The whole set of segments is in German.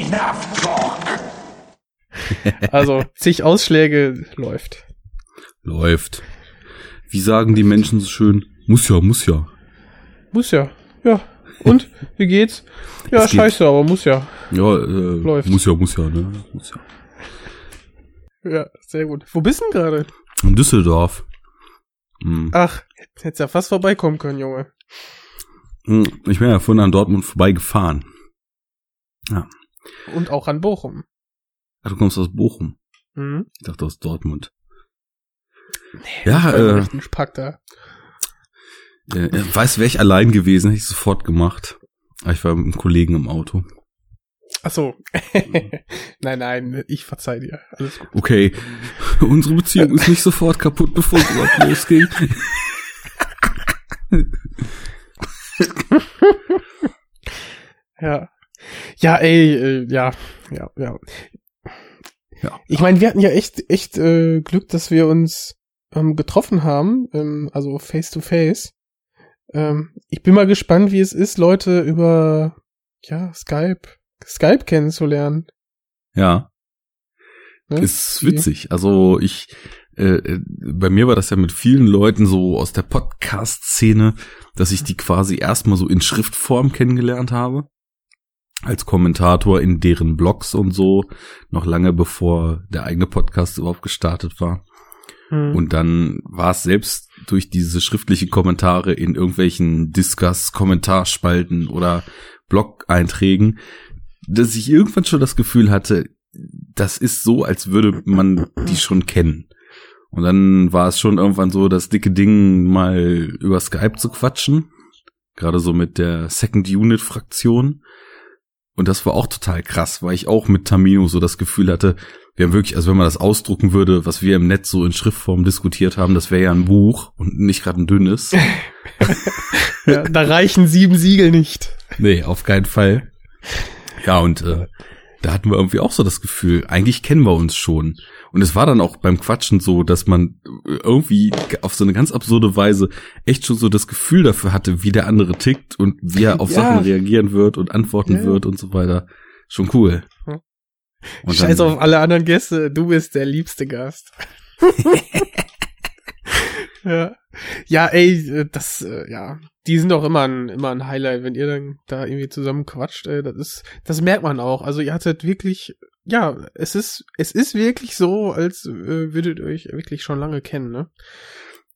Enough talk. Also zig Ausschläge läuft. Läuft. Wie sagen die Menschen so schön? Muss ja, muss ja. Muss ja. Ja. Und? Wie geht's? Ja, Es geht. scheiße, aber muss ja. Ja, äh, Läuft. muss ja, muss ja, ne? Muss ja. Ja, sehr gut. Wo bist du denn gerade? In Düsseldorf. Hm. Ach, hättest ja fast vorbeikommen können, Junge. Hm, Ich bin ja vorhin an Dortmund vorbeigefahren. Und auch an Bochum. Ach, du kommst aus Bochum. Mhm. Ich dachte aus Dortmund. Ich Ja, äh, Spack da. äh, äh, weiß, wäre ich allein gewesen, hätte ich sofort gemacht. Aber ich war mit einem Kollegen im Auto. Ach so. nein, nein, ich verzeih dir. Alles gut. Okay, unsere Beziehung ist nicht sofort kaputt, bevor es überhaupt losging. Ja. Ja, ey, äh, ja, ja, ja. Ja. Ich meine, wir hatten ja echt, echt äh, Glück, dass wir uns ähm, getroffen haben, ähm, also face to face. Ähm, ich bin mal gespannt, wie es ist, Leute über ja Skype, Skype kennenzulernen. Ja, Ne? ist witzig. Also ich, äh, äh, bei mir war das ja mit vielen Leuten so aus der Podcast-Szene, dass ich die quasi erstmal so in Schriftform kennengelernt habe. Als Kommentator in deren Blogs und so, noch lange bevor der eigene Podcast überhaupt gestartet war. Hm. Und dann war es selbst durch diese schriftlichen Kommentare in irgendwelchen Discuss, Kommentarspalten oder Blog-Einträgen, dass ich irgendwann schon das Gefühl hatte, das ist so, als würde man die schon kennen. Und dann war es schon irgendwann so, das dicke Ding mal über Skype zu quatschen. Gerade so mit der Second Unit Fraktion. Und das war auch total krass, weil ich auch mit Tamino so das Gefühl hatte, wir haben wirklich, also wenn man das ausdrucken würde, was wir im Netz so in Schriftform diskutiert haben, das wäre ja ein Buch und nicht gerade ein dünnes. ja, da reichen sieben Siegel nicht. Nee, auf keinen Fall. Ja, und äh, da hatten wir irgendwie auch so das Gefühl, eigentlich kennen wir uns schon. Und es war dann auch beim Quatschen so, dass man irgendwie auf so eine ganz absurde Weise echt schon so das Gefühl dafür hatte, wie der andere tickt und wie er auf Ja. Sachen reagieren wird und antworten Ja, wird und so weiter. Schon cool. Ja. Und Scheiß dann- auf alle anderen Gäste, du bist der liebste Gast. ja. Ja, ey, äh, das, äh, ja, die sind doch immer ein, immer ein Highlight, wenn ihr dann da irgendwie zusammen quatscht, ey, das ist, das merkt man auch. Also ihr hattet wirklich, ja, es ist, es ist wirklich so, als äh, würdet ihr euch wirklich schon lange kennen, ne?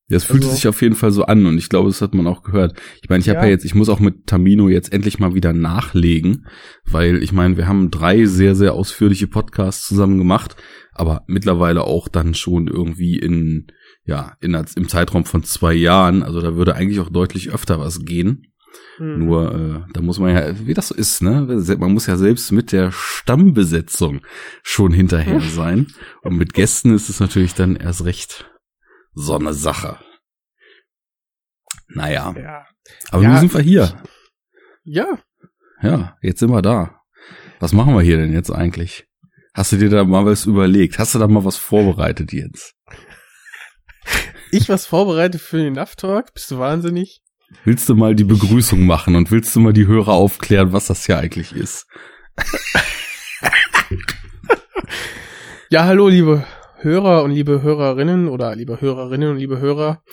Ja, es fühlte Also- sich auf jeden Fall so an und ich glaube, das hat man auch gehört. Ich meine, ich habe Ja. ja jetzt, ich muss auch mit Tamino jetzt endlich mal wieder nachlegen, weil ich meine, wir haben drei sehr, sehr ausführliche Podcasts zusammen gemacht, aber mittlerweile auch dann schon irgendwie in, ja, in, im Zeitraum von zwei Jahren. Also da würde eigentlich auch deutlich öfter was gehen. Hm. Nur, äh, da muss man ja, wie das so ist, ne? Man muss ja selbst mit der Stammbesetzung schon hinterher sein. Und mit Gästen ist es natürlich dann erst recht so eine Sache. Naja, Ja. aber Ja, nun sind wir hier. Ja. Ja, jetzt sind wir da. Was machen wir hier denn jetzt eigentlich? Hast du dir da mal was überlegt? Hast du da mal was vorbereitet jetzt? Ich was vorbereitet für den Talk? Bist du wahnsinnig? Willst du mal die Begrüßung machen und willst du mal die Hörer aufklären, was das hier eigentlich ist? Ja, hallo, liebe Hörer und liebe Hörerinnen oder liebe Hörerinnen und liebe Hörer.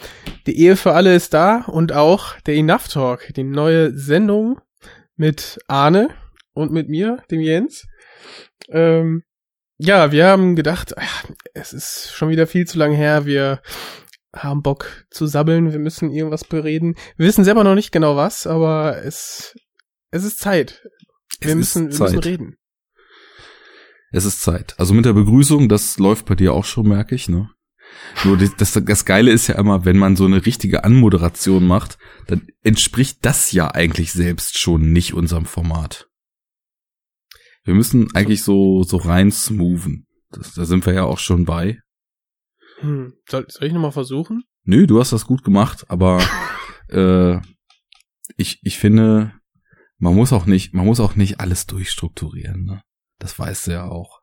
Die Ehe für alle ist da und auch der Enough Talk, die neue Sendung mit Arne und mit mir, dem Jens. Ähm, ja, wir haben gedacht, ach, es ist schon wieder viel zu lang her, wir haben Bock zu sabbeln, wir müssen irgendwas bereden. Wir wissen selber noch nicht genau was, aber es, es ist Zeit. Wir Es müssen, wir müssen Zeit. reden. Es ist Zeit. Also mit der Begrüßung, das läuft bei dir auch schon, merke ich, ne? Nur das, das, das Geile ist ja immer, wenn man so eine richtige Anmoderation macht, dann entspricht das ja eigentlich selbst schon nicht unserem Format. Wir müssen eigentlich so, so rein smoothen. Das, da sind wir ja auch schon bei. Hm. Soll, soll ich nochmal versuchen? Nö, du hast das gut gemacht, aber äh, ich, ich finde, man muss auch nicht, man muss auch nicht alles durchstrukturieren, ne? Das weißt du ja auch.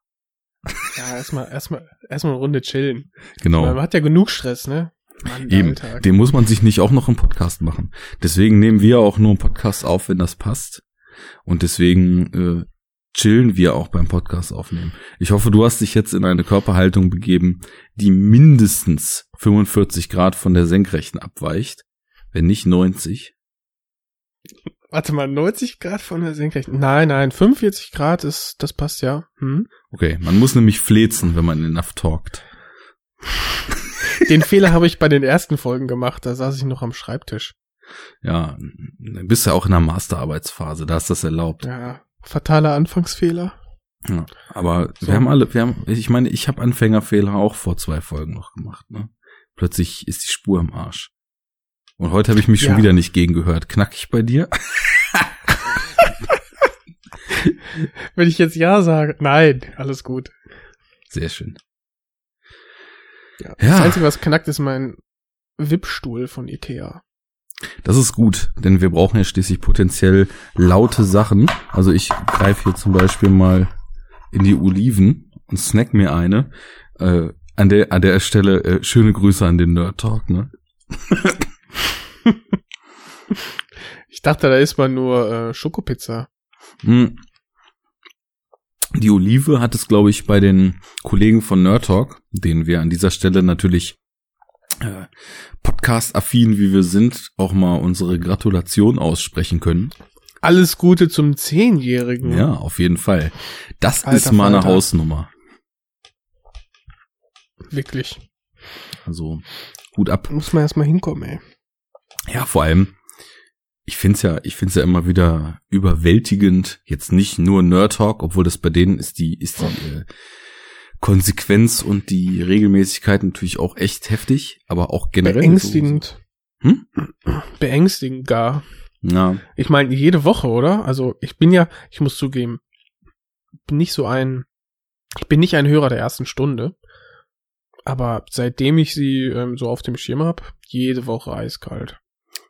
Ja, erstmal, erstmal, erstmal eine Runde chillen. Genau. Man hat ja genug Stress, ne? Mann, Eben, Alltag. den muss man sich nicht auch noch im Podcast machen. Deswegen nehmen wir auch nur einen Podcast auf, wenn das passt. Und deswegen äh, chillen wir auch beim Podcast aufnehmen. Ich hoffe, du hast dich jetzt in eine Körperhaltung begeben, die mindestens 45 Grad von der Senkrechten abweicht, wenn nicht 90. Warte mal, 90 Grad von der Senkrechten? Nein, nein, 45 Grad ist, das passt ja. Hm? Okay, man muss nämlich flezen, wenn man enough talkt. Den Fehler habe ich bei den ersten Folgen gemacht, da saß ich noch am Schreibtisch. Ja, bist ja auch in der Masterarbeitsphase, da ist das erlaubt. Ja, fataler Anfangsfehler. Ja, aber So. wir haben alle, wir haben, ich meine, ich habe Anfängerfehler auch vor zwei Folgen noch gemacht. Ne? Plötzlich ist die Spur im Arsch. Und heute habe ich mich schon Ja. wieder nicht gegen gehört. Knack ich bei dir? Wenn ich jetzt Ja sage, nein, alles gut. Sehr schön. Ja. Ja. Das Einzige, was knackt, ist mein Wippstuhl von Ikea. Das ist gut, denn wir brauchen ja schließlich potenziell laute Sachen. Also ich greife hier zum Beispiel mal in die Oliven und snack mir eine. Äh, an der an der Stelle äh, schöne Grüße an den Nerd Talk. Ne? Ich dachte, da ist man nur äh, Schokopizza. Hm. Die Olive hat es, glaube ich, bei den Kollegen von Nerd Talk, denen wir an dieser Stelle natürlich äh, Podcast-affin, wie wir sind, auch mal unsere Gratulation aussprechen können. Alles Gute zum Zehnjährigen. Ja, auf jeden Fall. Das Alter ist mal eine. Hausnummer. Wirklich. Also gut ab. Muss man erstmal hinkommen, ey. Ja, vor allem, ich find's ja, ich find's ja immer wieder überwältigend. Jetzt nicht nur Nerd Talk, obwohl das bei denen ist die, ist die äh, Konsequenz und die Regelmäßigkeit natürlich auch echt heftig, aber auch generell. Beängstigend. Hm? Beängstigend gar. So, ja, Ich meine, jede Woche, oder? Also ich bin ja, ich muss zugeben, bin nicht so ein, ich bin nicht ein Hörer der ersten Stunde. Aber seitdem ich sie ähm, so auf dem Schirm hab, jede Woche eiskalt.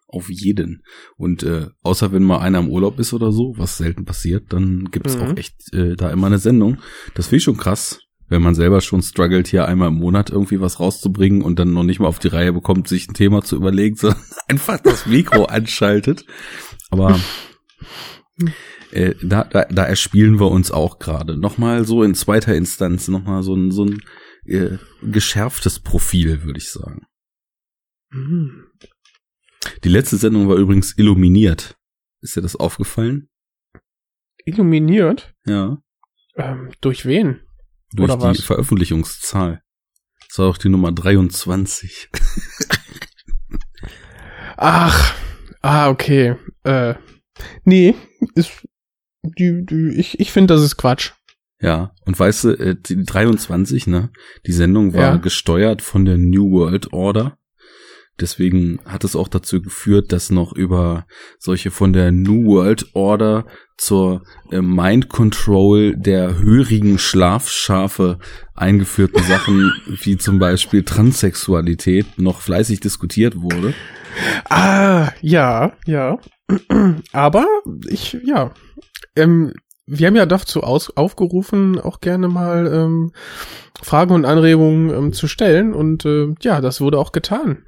auf jeden. Und äh, außer wenn mal einer im Urlaub ist oder so, was selten passiert, dann gibt's Mhm. auch echt äh, da immer eine Sendung. Das finde ich schon krass, wenn man selber schon struggelt, hier einmal im Monat irgendwie was rauszubringen und dann noch nicht mal auf die Reihe bekommt, sich ein Thema zu überlegen, sondern einfach das Mikro anschaltet. Aber äh, da, da, da erspielen wir uns auch gerade. Nochmal so in zweiter Instanz, nochmal so ein, so ein äh, geschärftes Profil, würde ich sagen. Mhm. Die letzte Sendung war übrigens illuminiert. Ist dir das aufgefallen? Illuminiert? Ja. Ähm, durch wen? Durch Oder die was? Veröffentlichungszahl. Das war auch die Nummer 23. Ach, ah, okay. Äh, nee, ist, die, die, ich, ich finde, das ist Quatsch. Ja, und weißt du, äh, die 23, ne? Die Sendung war Ja. gesteuert von der New World Order. Deswegen hat es auch dazu geführt, dass noch über solche von der New World Order zur äh, Mind Control der hörigen Schlafschafe eingeführten Sachen, wie zum Beispiel Transsexualität, noch fleißig diskutiert wurde. Ah, ja, ja. Aber ich, ja. Ähm, wir haben ja dazu aus, aufgerufen, auch gerne mal ähm, Fragen und Anregungen ähm, zu stellen. Und äh, ja, das wurde auch getan.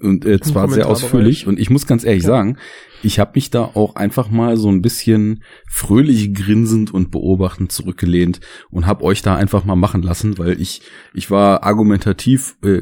Und äh, zwar sehr ausführlich. Und ich muss ganz ehrlich Ja. sagen, ich habe mich da auch einfach mal so ein bisschen fröhlich grinsend und beobachtend zurückgelehnt und habe euch da einfach mal machen lassen, weil ich ich war argumentativ äh,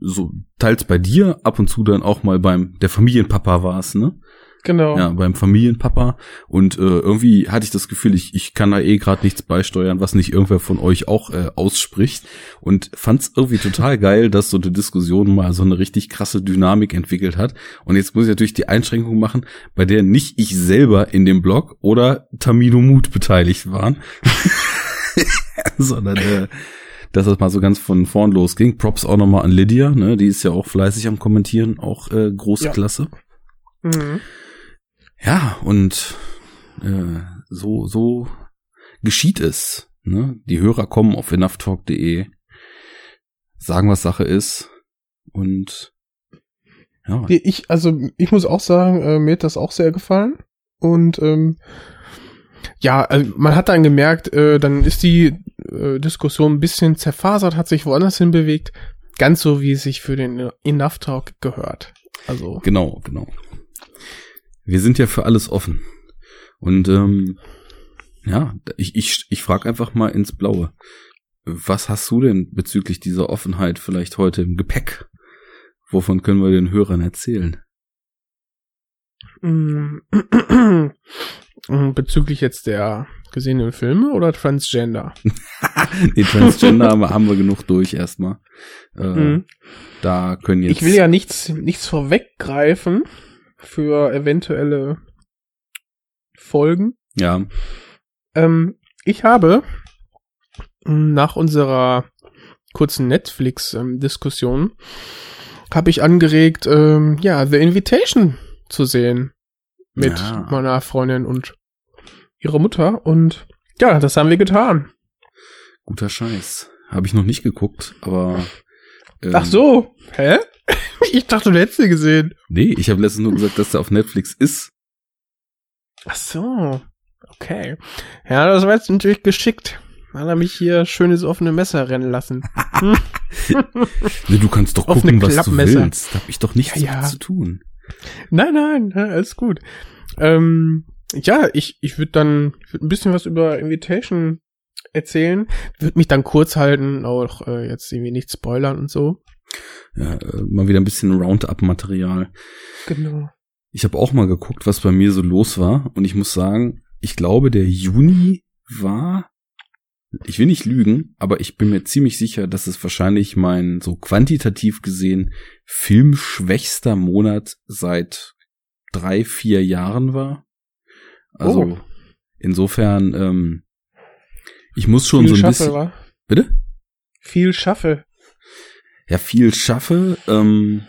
so teils bei dir, ab und zu dann auch mal beim der Familienpapa war es, ne? Genau. Ja, beim Familienpapa. Und äh, irgendwie hatte ich das Gefühl, ich, ich kann da eh gerade nichts beisteuern, was nicht irgendwer von euch auch äh, ausspricht. Und fand es irgendwie total geil, dass so eine Diskussion mal so eine richtig krasse Dynamik entwickelt hat. Und jetzt muss ich natürlich die Einschränkung machen, bei der nicht ich selber in dem Blog oder Tamino Mut beteiligt waren. Sondern äh, dass das mal so ganz von vorn losging. Props auch nochmal an Lydia, ne? Die ist ja auch fleißig am Kommentieren, auch äh, große Ja. Klasse. Mhm. Ja, und äh, so, so geschieht es. Ne? Die Hörer kommen auf enoughtalk.de, sagen, was Sache ist und ja, Ich, also ich muss auch sagen, äh, mir hat das auch sehr gefallen. Und ähm, ja, also man hat dann gemerkt, äh, dann ist die äh, Diskussion ein bisschen zerfasert, hat sich woanders hin bewegt. Ganz so, wie es sich für den Enough Talk gehört. Also, genau, genau. Wir sind ja für alles offen. Und ähm, ja, ich, ich, ich frage einfach mal ins Blaue. Was hast du denn bezüglich dieser Offenheit vielleicht heute im Gepäck? Wovon können wir den Hörern erzählen? Mm. Bezüglich jetzt der gesehenen Filme oder Transgender? nee, Transgender haben wir genug durch erstmal. Äh, mhm. Da können jetzt. Ich will ja nichts, nichts vorweggreifen für eventuelle Folgen. Ja. Ähm, ich habe nach unserer kurzen Netflix-Diskussion ähm, habe ich angeregt, ähm, ja, The Invitation zu sehen mit ja. meiner Freundin und ihrer Mutter und ja, das haben wir getan. Guter Scheiß. Habe ich noch nicht geguckt, aber ähm, Ach so, hä? Ich dachte, du hättest sie gesehen. Nee, ich habe letztens nur gesagt, dass der auf Netflix ist. Ach so, okay. Ja, das war jetzt natürlich geschickt. Hat er mich hier schönes offene Messer rennen lassen. nee, du kannst doch gucken, was du willst. Da hab ich doch nichts ja, ja. zu tun. Nein, nein, alles gut. Ähm, ja, ich, ich würde dann ich würd ein bisschen was über Invitation erzählen. Würde mich dann kurz halten, auch äh, jetzt irgendwie nicht spoilern und so. Ja, äh, mal wieder ein bisschen Roundup-Material. Genau. Ich habe auch mal geguckt, was bei mir so los war. Und ich muss sagen, ich glaube, der Juni war, ich will nicht lügen, aber ich bin mir ziemlich sicher, dass es wahrscheinlich mein so quantitativ gesehen filmschwächster Monat seit drei, vier Jahren war. Also oh. insofern, ähm, ich muss schon viel so ein schaffe, bisschen. Wa? Bitte? Viel schaffe. Ja, viel schaffe. Ähm,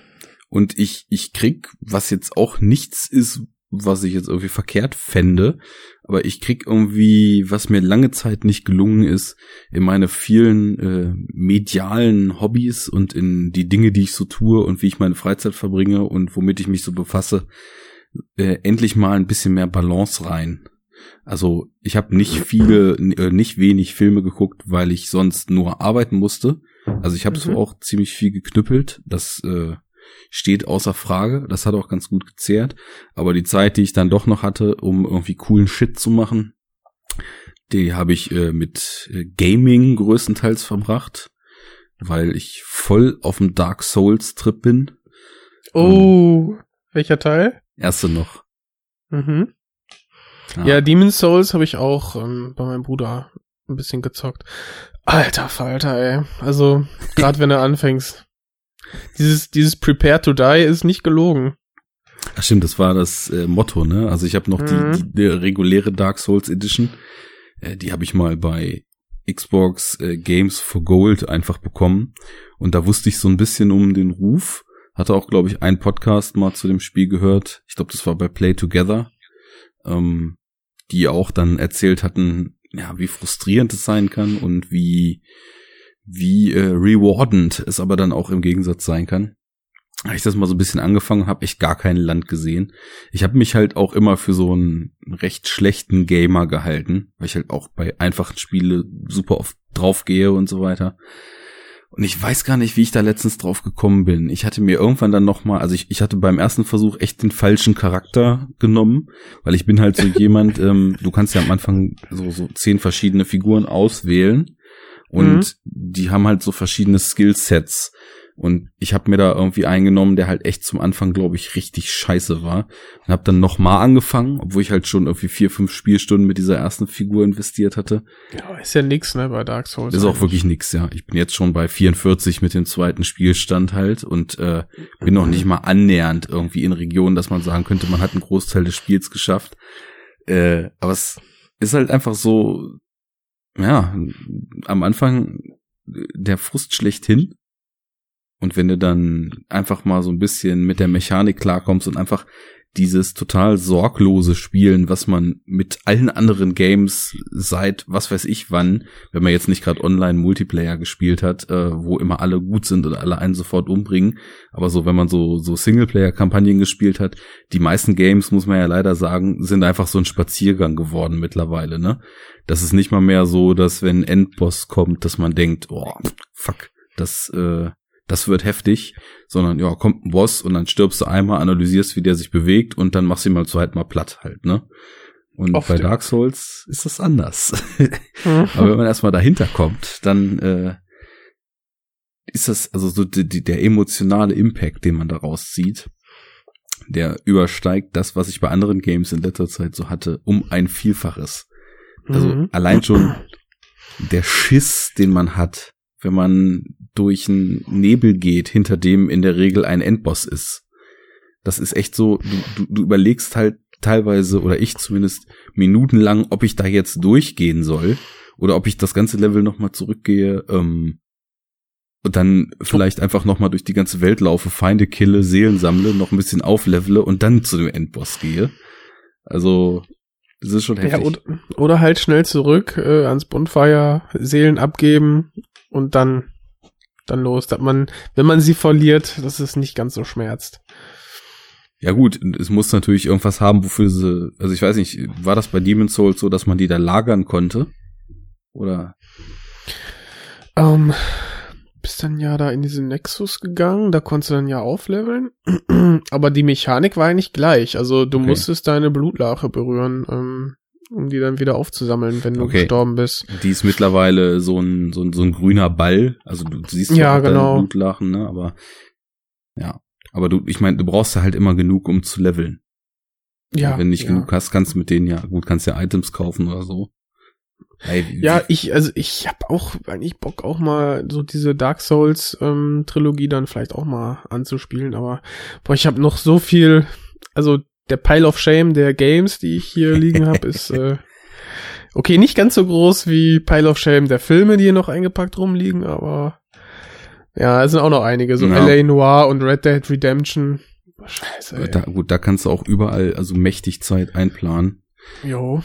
und ich, ich krieg, was jetzt auch nichts ist, was ich jetzt irgendwie verkehrt fände, aber ich krieg irgendwie, was mir lange Zeit nicht gelungen ist, in meine vielen äh, medialen Hobbys und in die Dinge, die ich so tue und wie ich meine Freizeit verbringe und womit ich mich so befasse, äh, endlich mal ein bisschen mehr Balance rein. Also ich habe nicht viele, äh, nicht wenig Filme geguckt, weil ich sonst nur arbeiten musste. Also ich habe mhm. so auch ziemlich viel geknüppelt. Das äh, steht außer Frage. Das hat auch ganz gut gezehrt. Aber die Zeit, die ich dann doch noch hatte, um irgendwie coolen Shit zu machen, die habe ich äh, mit äh, Gaming größtenteils verbracht, weil ich voll auf dem Dark Souls Trip bin. Oh, um, welcher Teil? Erste noch. Mhm. Ja, ja Demon's Souls habe ich auch ähm, bei meinem Bruder ein bisschen gezockt. Alter Falter, ey. Also, gerade wenn du anfängst. Dieses, dieses Prepare to Die ist nicht gelogen. Ach stimmt, das war das äh, Motto, ne? Also ich habe noch mhm. die, die, die, reguläre Dark Souls Edition. Äh, die habe ich mal bei Xbox äh, Games for Gold einfach bekommen. Und da wusste ich so ein bisschen um den Ruf. Hatte auch, glaube ich, einen Podcast mal zu dem Spiel gehört. Ich glaube, das war bei Play Together ähm, die auch dann erzählt hatten, ja, wie frustrierend es sein kann und wie wie äh, rewardend es aber dann auch im Gegensatz sein kann. Als ich das mal so ein bisschen angefangen habe, ich gar kein Land gesehen. Ich habe mich halt auch immer für so einen recht schlechten Gamer gehalten, weil ich halt auch bei einfachen Spiele super oft draufgehe und so weiter. Und ich weiß gar nicht, wie ich da letztens drauf gekommen bin. Ich hatte mir irgendwann dann noch mal, also ich, ich hatte beim ersten Versuch echt den falschen Charakter genommen, weil ich bin halt so jemand, ähm, du kannst ja am Anfang so, so zehn verschiedene Figuren auswählen und mhm. die haben halt so verschiedene Skillsets. Und ich habe mir da irgendwie eingenommen, der halt echt zum Anfang, glaube ich, richtig scheiße war. Und habe dann nochmal angefangen, obwohl ich halt schon irgendwie vier, fünf Spielstunden mit dieser ersten Figur investiert hatte. Ja, ist ja nix, ne, bei Dark Souls. Ist eigentlich. auch wirklich nix, ja. Ich bin jetzt schon bei 44 mit dem zweiten Spielstand halt und äh, bin noch nicht mal annähernd irgendwie in Regionen, dass man sagen könnte, man hat einen Großteil des Spiels geschafft. Äh, aber es ist halt einfach so, ja, am Anfang der Frust schlechthin und wenn du dann einfach mal so ein bisschen mit der Mechanik klarkommst und einfach dieses total sorglose Spielen, was man mit allen anderen Games seit was weiß ich wann, wenn man jetzt nicht gerade online Multiplayer gespielt hat, äh, wo immer alle gut sind und alle einen sofort umbringen, aber so wenn man so so Singleplayer Kampagnen gespielt hat, die meisten Games muss man ja leider sagen, sind einfach so ein Spaziergang geworden mittlerweile, ne? Das ist nicht mal mehr so, dass wenn Endboss kommt, dass man denkt, oh, fuck, das äh, das wird heftig, sondern ja, kommt ein Boss und dann stirbst du einmal, analysierst, wie der sich bewegt und dann machst du ihn mal zweimal platt halt, ne? Und Oft, bei. Dark Souls ist das anders. Aber wenn man erstmal dahinter kommt, dann äh, ist das also so die, die, der emotionale Impact, den man daraus zieht, der übersteigt das, was ich bei anderen Games in letzter Zeit so hatte, um ein Vielfaches. Also Mhm. allein schon der Schiss, den man hat, wenn man durch einen Nebel geht, hinter dem in der Regel ein Endboss ist. Das ist echt so, du, du, du überlegst halt teilweise, oder ich zumindest, minutenlang, ob ich da jetzt durchgehen soll oder ob ich das ganze Level nochmal zurückgehe ähm, und dann vielleicht einfach nochmal durch die ganze Welt laufe, Feinde kille, Seelen sammle, noch ein bisschen auflevele und dann zu dem Endboss gehe. Also, das ist schon Ja, heftig. oder, oder halt schnell zurück äh, ans Bonfire, Seelen abgeben und dann dann los, dass man, wenn man sie verliert, dass es nicht ganz so schmerzt. Ja gut, es muss natürlich irgendwas haben, wofür sie, also ich weiß nicht, war das bei Demon's Souls so, dass man die da lagern konnte? Oder? Ähm, bist dann ja da in diesen Nexus gegangen, da konntest du dann ja aufleveln, aber die Mechanik war eigentlich gleich, also du Okay. musstest deine Blutlache berühren, ähm, um die dann wieder aufzusammeln, wenn du Okay. gestorben bist. Die ist mittlerweile so ein, so ein, so ein grüner Ball, also du siehst Ja, auch genau. Blutlachen, ne, aber, ja. Aber du, ich meine, du brauchst ja halt immer genug, um zu leveln. Ja, Wenn nicht ja. genug hast, kannst du mit denen ja, gut, kannst ja Items kaufen oder so. Ey, wie- Ja, ich, also ich hab auch eigentlich Bock auch mal so diese Dark Souls ähm, Trilogie dann vielleicht auch mal anzuspielen, aber boah, ich habe noch so viel, also der Pile of Shame der Games, die ich hier liegen habe, ist äh, okay, nicht ganz so groß wie Pile of Shame der Filme, die hier noch eingepackt rumliegen, aber ja, es sind auch noch einige, so Ja. LA Noir und Red Dead Redemption. Scheiße, ey. da, gut, da kannst du auch überall, also mächtig Zeit einplanen. Jo.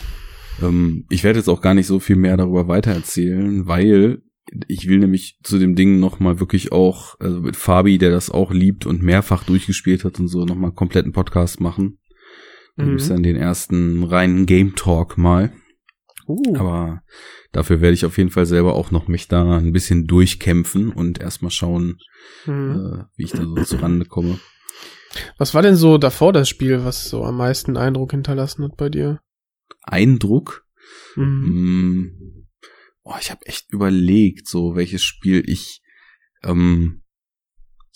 Ähm, ich werde jetzt auch gar nicht so viel mehr darüber weitererzählen, weil ich will nämlich zu dem Ding nochmal wirklich auch, also mit Fabi, der das auch liebt und mehrfach durchgespielt hat und so, nochmal einen kompletten Podcast machen. Da Mhm. gibt's dann den ersten reinen Game Talk mal. Uh. Aber dafür werde ich auf jeden Fall selber auch noch mich da ein bisschen durchkämpfen und erstmal schauen, Mhm. äh, wie ich da so zurande komme. Was war denn so davor das Spiel, was so am meisten Eindruck hinterlassen hat bei dir? Eindruck, Mhm. Mm, Oh, ich habe echt überlegt, so welches Spiel ich ähm,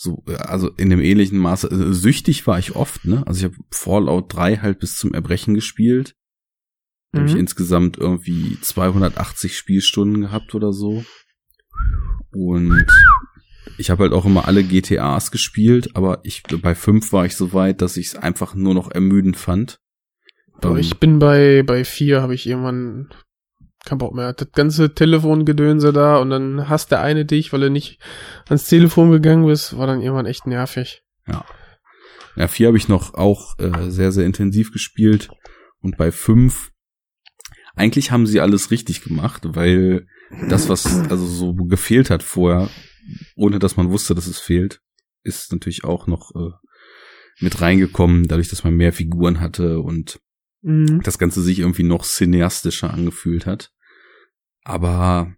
so, äh, also in dem ähnlichen Maße, also süchtig war ich oft, ne? Also ich habe Fallout 3 halt bis zum Erbrechen gespielt. Da habe ich Mhm. insgesamt irgendwie 280 Spielstunden gehabt oder so. Und ich habe halt auch immer alle GTAs gespielt, aber ich bei 5 war ich so weit, dass ich es einfach nur noch ermüdend fand. Ähm, ich bin bei, bei vier, habe ich irgendwann kein Bock mehr. Das ganze Telefongedönse da und dann hasst der eine dich, weil du nicht ans Telefon gegangen bist, war dann irgendwann echt nervig. Ja, vier habe ich noch auch äh, sehr, sehr intensiv gespielt. Und bei fünf, eigentlich haben sie alles richtig gemacht, weil das, was also so gefehlt hat vorher, ohne dass man wusste, dass es fehlt, ist natürlich auch noch äh, mit reingekommen, dadurch, dass man mehr Figuren hatte und Mhm. das Ganze sich irgendwie noch cineastischer angefühlt hat. Aber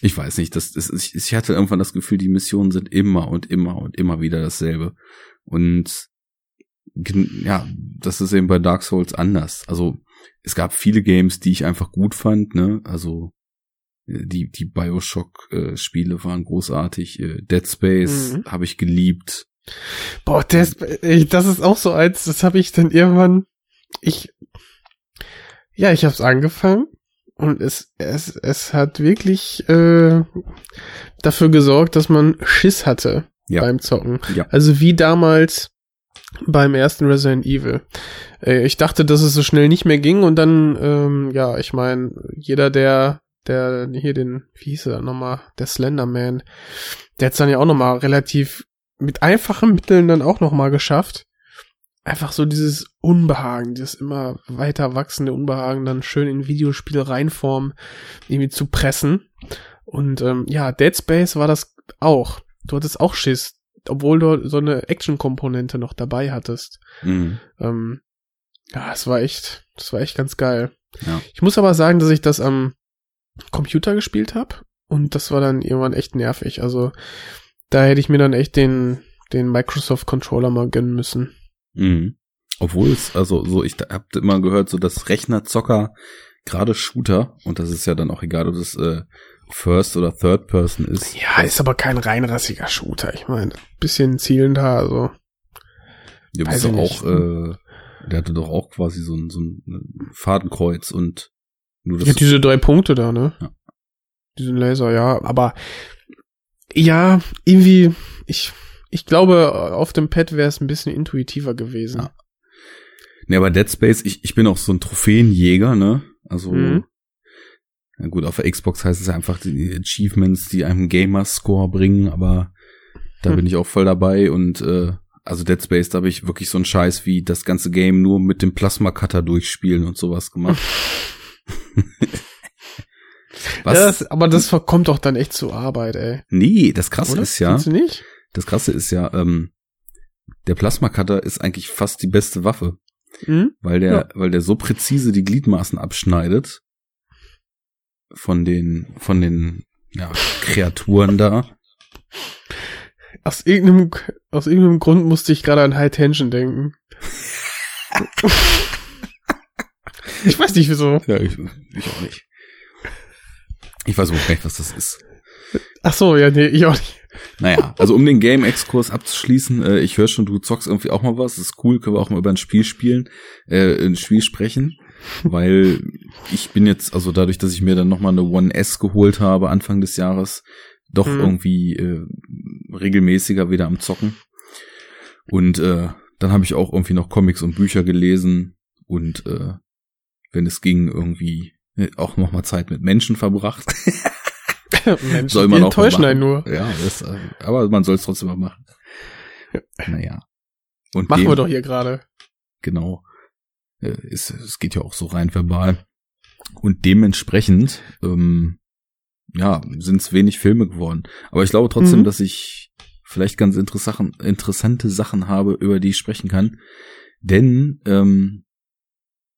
ich weiß nicht, das, das ich, ich hatte irgendwann das Gefühl, die Missionen sind immer und immer und immer wieder dasselbe. Und ja, das ist eben bei Dark Souls anders. Also es gab viele Games, die ich einfach gut fand, ne? Also äh, die die Bioshock äh, Spiele waren großartig. Äh, Dead Space Mhm. habe ich geliebt. Boah, das, ey, das ist auch so eins, das habe ich dann irgendwann, ich, ja, ich habe es angefangen und es, es, es hat wirklich äh, dafür gesorgt, dass man Schiss hatte Ja. beim Zocken. Ja. Also wie damals beim ersten Resident Evil. Äh, ich dachte, dass es so schnell nicht mehr ging und dann, ähm, ja, ich meine, jeder, der, der hier den, wie hieß er nochmal, der Slenderman, der hat's dann ja auch nochmal relativ mit einfachen Mitteln dann auch nochmal geschafft. Einfach so dieses Unbehagen, dieses immer weiter wachsende Unbehagen dann schön in Videospiele reinformen, irgendwie zu pressen. Und ähm, ja, Dead Space war das auch. Du hattest auch Schiss, obwohl du so eine Action-Komponente noch dabei hattest. Mhm. Ähm, ja, es war echt, das war echt ganz geil. Ja. Ich muss aber sagen, dass ich das am Computer gespielt habe und das war dann irgendwann echt nervig. Also da hätte ich mir dann echt den, den Microsoft Controller mal gönnen müssen. Mhm. Obwohl es, also so, ich hab immer gehört, so dass Rechnerzocker, gerade Shooter, und das ist ja dann auch egal, ob das äh, First oder Third Person ist. Ja, ist aber kein reinrassiger Shooter. Ich meine, bisschen zielender, also. Ja, bist doch auch, äh, der hatte doch auch quasi so ein, so ein Fadenkreuz und nur das. Ja, diese drei Punkte da, ne? Ja. Diesen Laser, ja, aber ja, irgendwie, ich, ich glaube, auf dem Pad wäre es ein bisschen intuitiver gewesen. Ja. Ne, aber Dead Space, ich, ich bin auch so ein Trophäenjäger, ne? Also, Mhm. na gut, auf der Xbox heißt es ja einfach die Achievements, die einem Gamerscore bringen, aber da Hm. bin ich auch voll dabei und äh, also Dead Space, da habe ich wirklich so einen Scheiß wie das ganze Game nur mit dem Plasma-Cutter durchspielen und sowas gemacht. Was? Das, aber das kommt doch dann echt zur Arbeit, ey. nee, das krasse ist ja, Findest du nicht? Das krasse ist ja, ähm, der Plasma-Cutter ist eigentlich fast die beste Waffe. Hm? weil der, Ja. weil der so präzise die Gliedmaßen abschneidet von den, von den, ja, Kreaturen da. Aus irgendeinem, aus irgendeinem Grund musste ich gerade an High Tension denken. ich weiß nicht wieso. Ja, ich, ich auch nicht. Ich weiß überhaupt nicht, was das ist. Ach so, ja, nee, ich auch nicht. Naja, also um den Game-Exkurs abzuschließen, äh, ich höre schon, du zockst irgendwie auch mal was. Das ist cool, können wir auch mal über ein Spiel spielen, äh, ein Spiel sprechen. Weil ich bin jetzt, also dadurch, dass ich mir dann nochmal eine One S geholt habe, Anfang des Jahres, doch Mhm. irgendwie äh, regelmäßiger wieder am Zocken. Und äh, dann habe ich auch irgendwie noch Comics und Bücher gelesen und äh, wenn es ging, irgendwie äh, auch nochmal Zeit mit Menschen verbracht. Mensch, Soll die man auch mal enttäuschen machen. einen nur. Ja, das, äh, aber man soll es trotzdem mal machen. Naja. Und Machen dem, wir doch hier gerade. Genau. Äh, Es, es geht ja auch so rein verbal. Und dementsprechend, ähm, ja, sind es wenig Filme geworden. Aber ich glaube trotzdem, Mhm. dass ich vielleicht ganz interessante, interessante Sachen habe, über die ich sprechen kann. Denn ähm,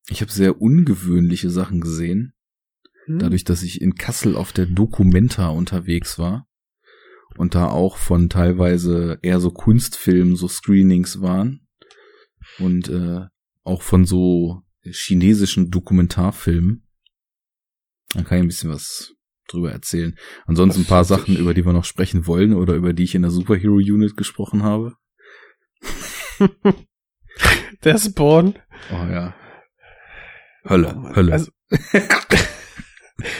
ich habe sehr ungewöhnliche Sachen gesehen. Hm? dadurch, dass ich in Kassel auf der Documenta unterwegs war und da auch von teilweise eher so Kunstfilmen, so Screenings waren und äh, auch von so chinesischen Dokumentarfilmen. Dann kann ich ein bisschen was drüber erzählen. Ansonsten ein paar Sachen, über die wir noch sprechen wollen oder über die ich in der Superhero Unit gesprochen habe. Der Spawn. Oh ja. Hölle, Hölle. Also,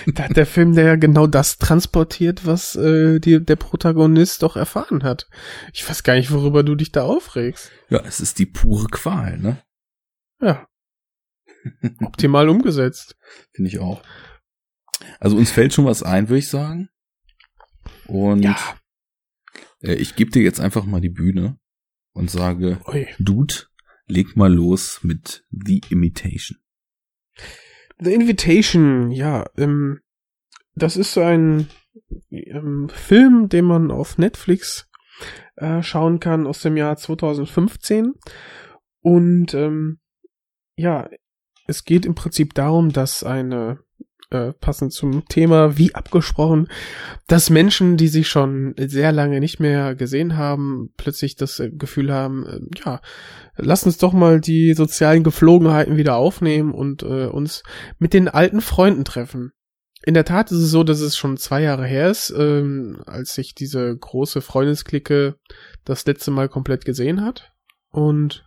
da hat der Film, der ja genau das transportiert, was äh, die, der Protagonist doch erfahren hat. Ich weiß gar nicht, worüber du dich da aufregst. ja, es ist die pure Qual, ne? Ja. Optimal umgesetzt. Finde ich auch. Also uns fällt schon was ein, würde ich sagen. Und Ja. äh, ich gebe dir jetzt einfach mal die Bühne und sage, Ui. Dude, leg mal los mit The Imitation. The Invitation, ja, ähm, das ist so ein ähm, Film, den man auf Netflix äh, schauen kann aus dem Jahr 2015. Und ähm, ja, es geht im Prinzip darum, dass eine äh, passend zum Thema, wie abgesprochen, dass Menschen, die sich schon sehr lange nicht mehr gesehen haben, plötzlich das äh, Gefühl haben, äh, ja, lass uns doch mal die sozialen Geflogenheiten wieder aufnehmen und äh, uns mit den alten Freunden treffen. In der Tat ist es so, dass es schon zwei Jahre her ist, ähm, als sich diese große Freundesklicke das letzte Mal komplett gesehen hat. Und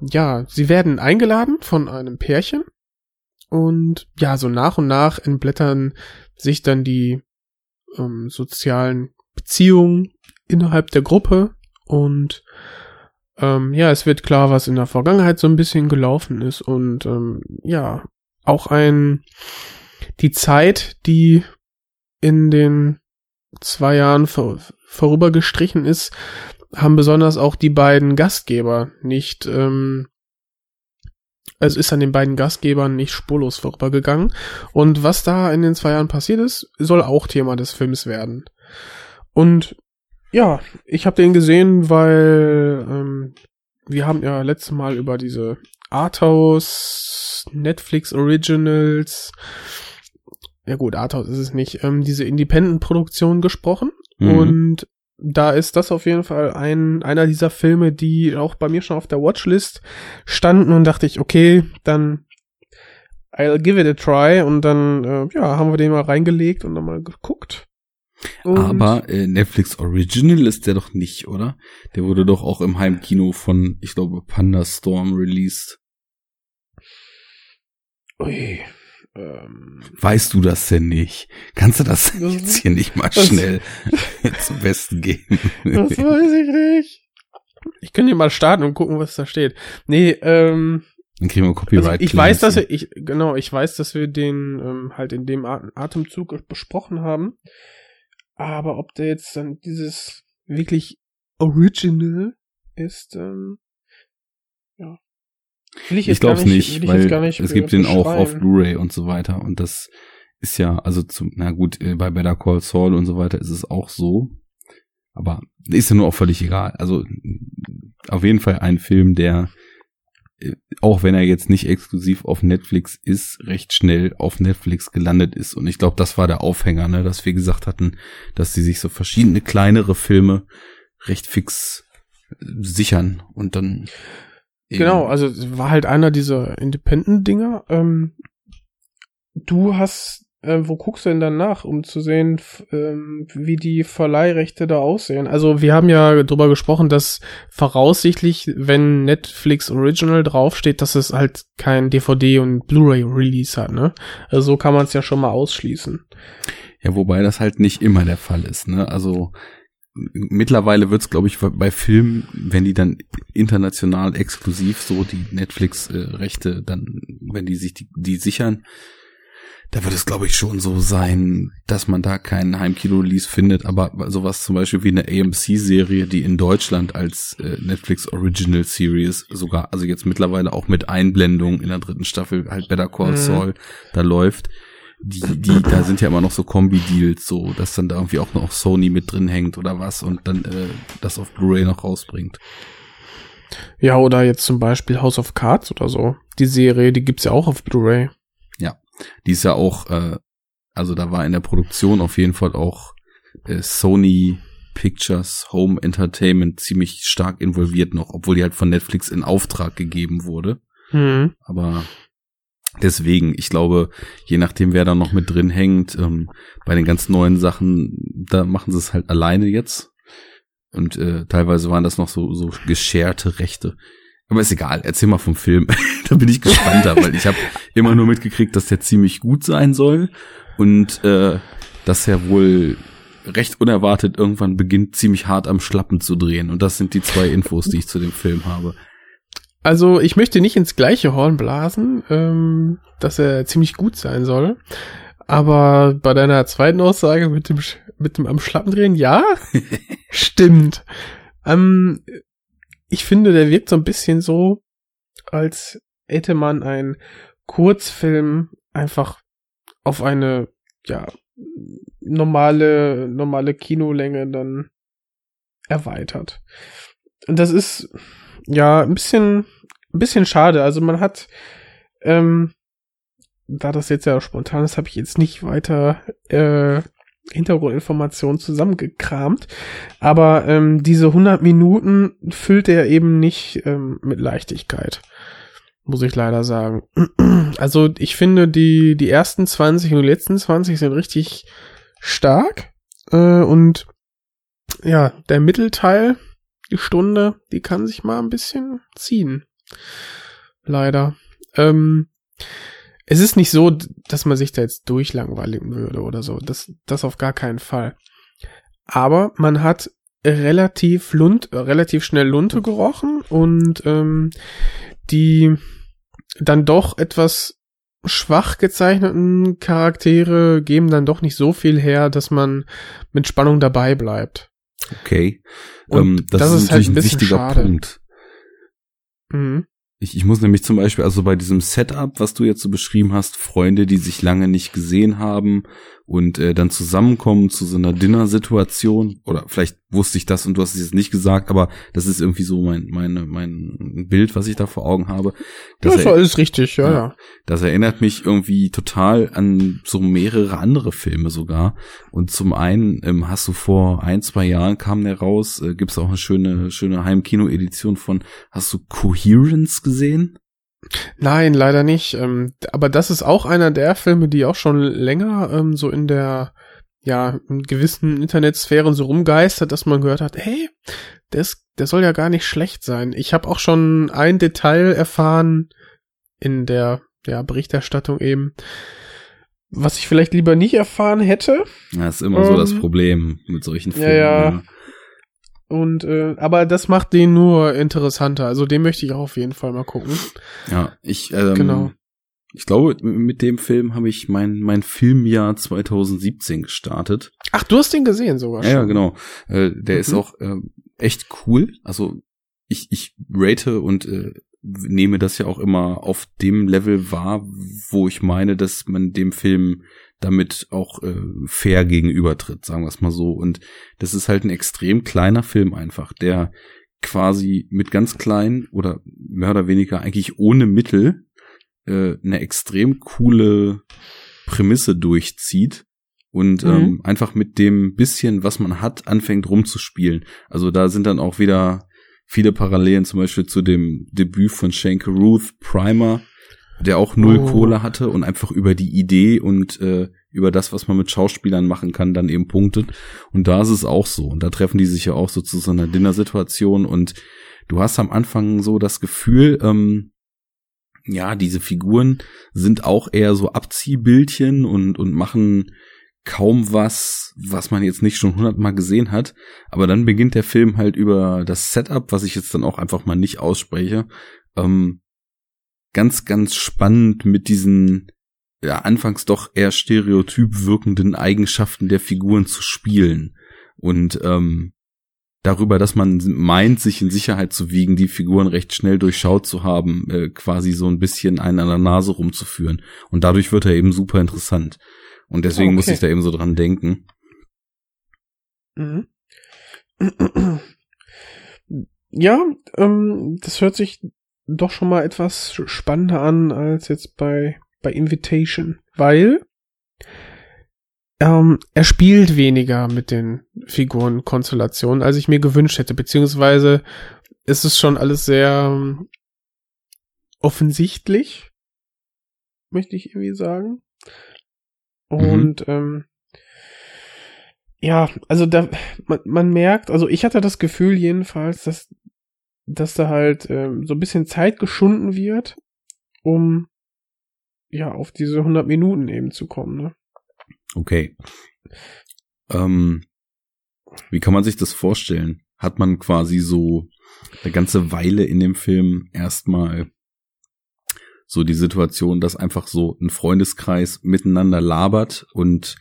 ja, sie werden eingeladen von einem Pärchen. Und ja, so nach und nach entblättern sich dann die ähm, sozialen Beziehungen innerhalb der Gruppe. Und ähm, ja, es wird klar, was in der Vergangenheit so ein bisschen gelaufen ist. Und ähm, ja, auch ein die Zeit, die in den zwei Jahren vor, vorübergestrichen ist, haben besonders auch die beiden Gastgeber nicht, ähm, es ist an den beiden Gastgebern nicht spurlos vorübergegangen. Und was da in den zwei Jahren passiert ist, soll auch Thema des Films werden. Und ja, ich habe den gesehen, weil ähm, wir haben ja letztes Mal über diese Arthouse Netflix Originals ja gut, Arthouse ist es nicht, ähm, diese Independent-Produktion gesprochen. Mhm. Und da ist das auf jeden Fall ein, einer dieser Filme, die auch bei mir schon auf der Watchlist standen und dachte ich, okay, dann I'll give it a try und dann, äh, ja, haben wir den mal reingelegt und dann mal geguckt. Und Aber äh, Netflix Original ist der doch nicht, oder? Der wurde doch auch im Heimkino von, ich glaube, Panda Storm released. Ui, ähm, weißt du das denn nicht? Kannst du das, das jetzt hier nicht mal schnell zum Besten geben? Das weiß ich nicht. Ich könnte mal starten und gucken, was da steht. Nee, ähm, dann kriegen wir Copyright. Also ich weiß, dass wir, ich, genau, ich weiß, dass wir den ähm, halt in dem Atemzug besprochen haben. Aber ob der jetzt dann dieses wirklich Original ist, ähm. Will ich ich glaube es nicht, nicht weil nicht es gibt den auch auf Blu-ray und so weiter. Und das ist ja, also zum, na gut, äh, bei Better Call Saul und so weiter ist es auch so. Aber ist ja nur auch völlig egal. Also auf jeden Fall ein Film, der äh, auch wenn er jetzt nicht exklusiv auf Netflix ist, recht schnell auf Netflix gelandet ist. Und ich glaube, das war der Aufhänger, ne, dass wir gesagt hatten, dass sie sich so verschiedene kleinere Filme recht fix äh, sichern und dann. Genau, also war halt einer dieser Independent-Dinger. Ähm, du hast äh, wo guckst du denn dann nach, um zu sehen, ähm, wie die Verleihrechte da aussehen? Also wir haben ja drüber gesprochen, dass voraussichtlich, wenn Netflix Original draufsteht, dass es halt kein DVD und Blu-ray Release hat, ne? Also so kann man es ja schon mal ausschließen. Ja, wobei das halt nicht immer der Fall ist, ne? Also mittlerweile wird's, glaube ich, bei Filmen, wenn die dann international exklusiv so die Netflix-Rechte dann, wenn die sich die, die sichern, da wird es, glaube ich, schon so sein, dass man da keinen Heimkino-Release findet, aber sowas zum Beispiel wie eine AMC-Serie, die in Deutschland als äh, Netflix Original Series sogar, also jetzt mittlerweile auch mit Einblendung in der dritten Staffel, halt Better Call mhm. Saul, da läuft, die, die, da sind ja immer noch so Kombi-Deals, so, dass dann da irgendwie auch noch Sony mit drin hängt oder was und dann äh, das auf Blu-ray noch rausbringt. Ja, oder jetzt zum Beispiel House of Cards oder so. Die Serie, die gibt's ja auch auf Blu-ray. Die ist ja auch, äh, also da war in der Produktion auf jeden Fall auch äh, Sony Pictures Home Entertainment ziemlich stark involviert noch, obwohl die halt von Netflix in Auftrag gegeben wurde. Mhm. Aber deswegen, ich glaube, je nachdem, wer da noch mit drin hängt, ähm, bei den ganz neuen Sachen, da machen sie es halt alleine jetzt. Und äh, teilweise waren das noch so, so gescherte Rechte. Aber ist egal, erzähl mal vom Film. da bin ich gespannter, weil ich habe immer nur mitgekriegt, dass der ziemlich gut sein soll und äh, dass er wohl recht unerwartet irgendwann beginnt, ziemlich hart am Schlappen zu drehen. Und das sind die zwei Infos, die ich zu dem Film habe. Also ich möchte nicht ins gleiche Horn blasen, ähm, dass er ziemlich gut sein soll. Aber bei deiner zweiten Aussage mit dem, mit dem am Schlappen drehen, ja, stimmt. Ähm, ich finde, der wirkt so ein bisschen so, als hätte man einen Kurzfilm einfach auf eine, ja, normale, normale Kinolänge dann erweitert. Und das ist, ja, ein bisschen, ein bisschen schade. Also man hat, ähm, da das jetzt ja spontan ist, habe ich jetzt nicht weiter äh, Hintergrundinformationen zusammengekramt. Aber ähm, diese 100 Minuten füllt er eben nicht ähm, mit Leichtigkeit. Muss ich leider sagen. Also ich finde, die, die ersten 20 und die letzten 20 sind richtig stark. Äh, und ja, der Mittelteil, die Stunde, die kann sich mal ein bisschen ziehen. Leider. Ähm, es ist nicht so, dass man sich da jetzt durchlangweiligen würde oder so. Das, das auf gar keinen Fall. Aber man hat relativ Lund, relativ schnell Lunte gerochen und ähm, die dann doch etwas schwach gezeichneten Charaktere geben dann doch nicht so viel her, dass man mit Spannung dabei bleibt. Okay. Ähm, das, das, ist, ist halt ein, ein wichtiger schade. Punkt. Mhm. Ich, ich muss nämlich zum Beispiel, also bei diesem Setup, was du jetzt so beschrieben hast, Freunde, die sich lange nicht gesehen haben und äh, dann zusammenkommen zu so einer Dinner-Situation oder vielleicht wusste ich das und du hast es jetzt nicht gesagt, aber das ist irgendwie so mein meine mein Bild, was ich da vor Augen habe. Das ist alles richtig, ja, ja. Das erinnert mich irgendwie total an so mehrere andere Filme sogar. Und zum einen ähm, hast du vor ein zwei Jahren kam der raus, äh, gibt's auch eine schöne schöne Heimkino-Edition von. Hast du Coherence gesehen? Nein, leider nicht. Ähm, aber das ist auch einer der Filme, die auch schon länger ähm, so in der ja in gewissen Internetsphären so rumgeistert, dass man gehört hat, hey, der, ist, der soll ja gar nicht schlecht sein. Ich habe auch schon ein Detail erfahren in der ja, Berichterstattung eben, was ich vielleicht lieber nicht erfahren hätte. Das ist immer ähm, so das ähm, Problem mit solchen Filmen. Ja, ja. Und äh, aber das macht den nur interessanter. Also den möchte ich auch auf jeden Fall mal gucken. Ja, ich ähm, genau. Ich glaube, mit dem Film habe ich mein mein Filmjahr 2017 gestartet. Ach, du hast den gesehen sogar schon. Ja, genau. Äh, der mhm. ist auch äh, echt cool. Also ich ich rate und äh, nehme das ja auch immer auf dem Level wahr, wo ich meine, dass man dem Film damit auch äh, fair gegenübertritt, sagen wir es mal so. Und das ist halt ein extrem kleiner Film einfach, der quasi mit ganz klein oder mehr oder weniger eigentlich ohne Mittel äh, eine extrem coole Prämisse durchzieht und mhm. ähm, einfach mit dem bisschen, was man hat, anfängt rumzuspielen. Also da sind dann auch wieder viele Parallelen zum Beispiel zu dem Debüt von Shank Ruth Primer, der auch null oh. Kohle hatte und einfach über die Idee und äh, über das, was man mit Schauspielern machen kann, dann eben punktet. Und da ist es auch so. Und da treffen die sich ja auch so zu so einer Dinnersituation und du hast am Anfang so das Gefühl, ähm, ja, diese Figuren sind auch eher so Abziehbildchen und, und machen kaum was, was man jetzt nicht schon hundertmal gesehen hat. Aber dann beginnt der Film halt über das Setup, was ich jetzt dann auch einfach mal nicht ausspreche, ähm, ganz, ganz spannend mit diesen ja, anfangs doch eher stereotyp wirkenden Eigenschaften der Figuren zu spielen. Und ähm, darüber, dass man meint, sich in Sicherheit zu wiegen, die Figuren recht schnell durchschaut zu haben, äh, quasi so ein bisschen einen an der Nase rumzuführen. Und dadurch wird er eben super interessant. Und deswegen okay. muss ich da eben so dran denken. Mhm. Ja, ähm, das hört sich doch schon mal etwas spannender an als jetzt bei, bei Invitation, weil ähm, er spielt weniger mit den Figurenkonstellationen, als ich mir gewünscht hätte, beziehungsweise ist es schon alles sehr ähm, offensichtlich, möchte ich irgendwie sagen. Und mhm. ähm, ja, also da man, man merkt, also ich hatte das Gefühl jedenfalls, dass dass da halt ähm, so ein bisschen Zeit geschunden wird, um ja auf diese 100 Minuten eben zu kommen. Ne? Okay. Ähm, wie kann man sich das vorstellen? Hat man quasi so eine ganze Weile in dem Film erstmal so die Situation, dass einfach so ein Freundeskreis miteinander labert und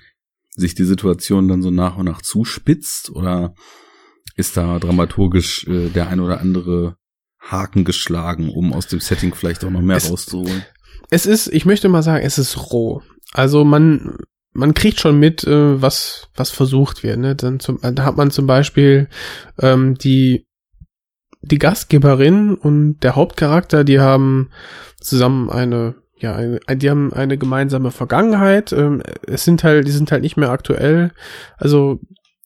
sich die Situation dann so nach und nach zuspitzt oder ist da dramaturgisch äh, der ein oder andere Haken geschlagen, um aus dem Setting vielleicht auch noch mehr es, rauszuholen? Es ist, ich möchte mal sagen, es ist roh. Also man, man kriegt schon mit, äh, was, was versucht wird. Ne? Dann zum, da hat man zum Beispiel ähm, die, die Gastgeberin und der Hauptcharakter, die haben zusammen eine ja, eine, die haben eine gemeinsame Vergangenheit. Ähm, es sind halt, die sind halt nicht mehr aktuell. Also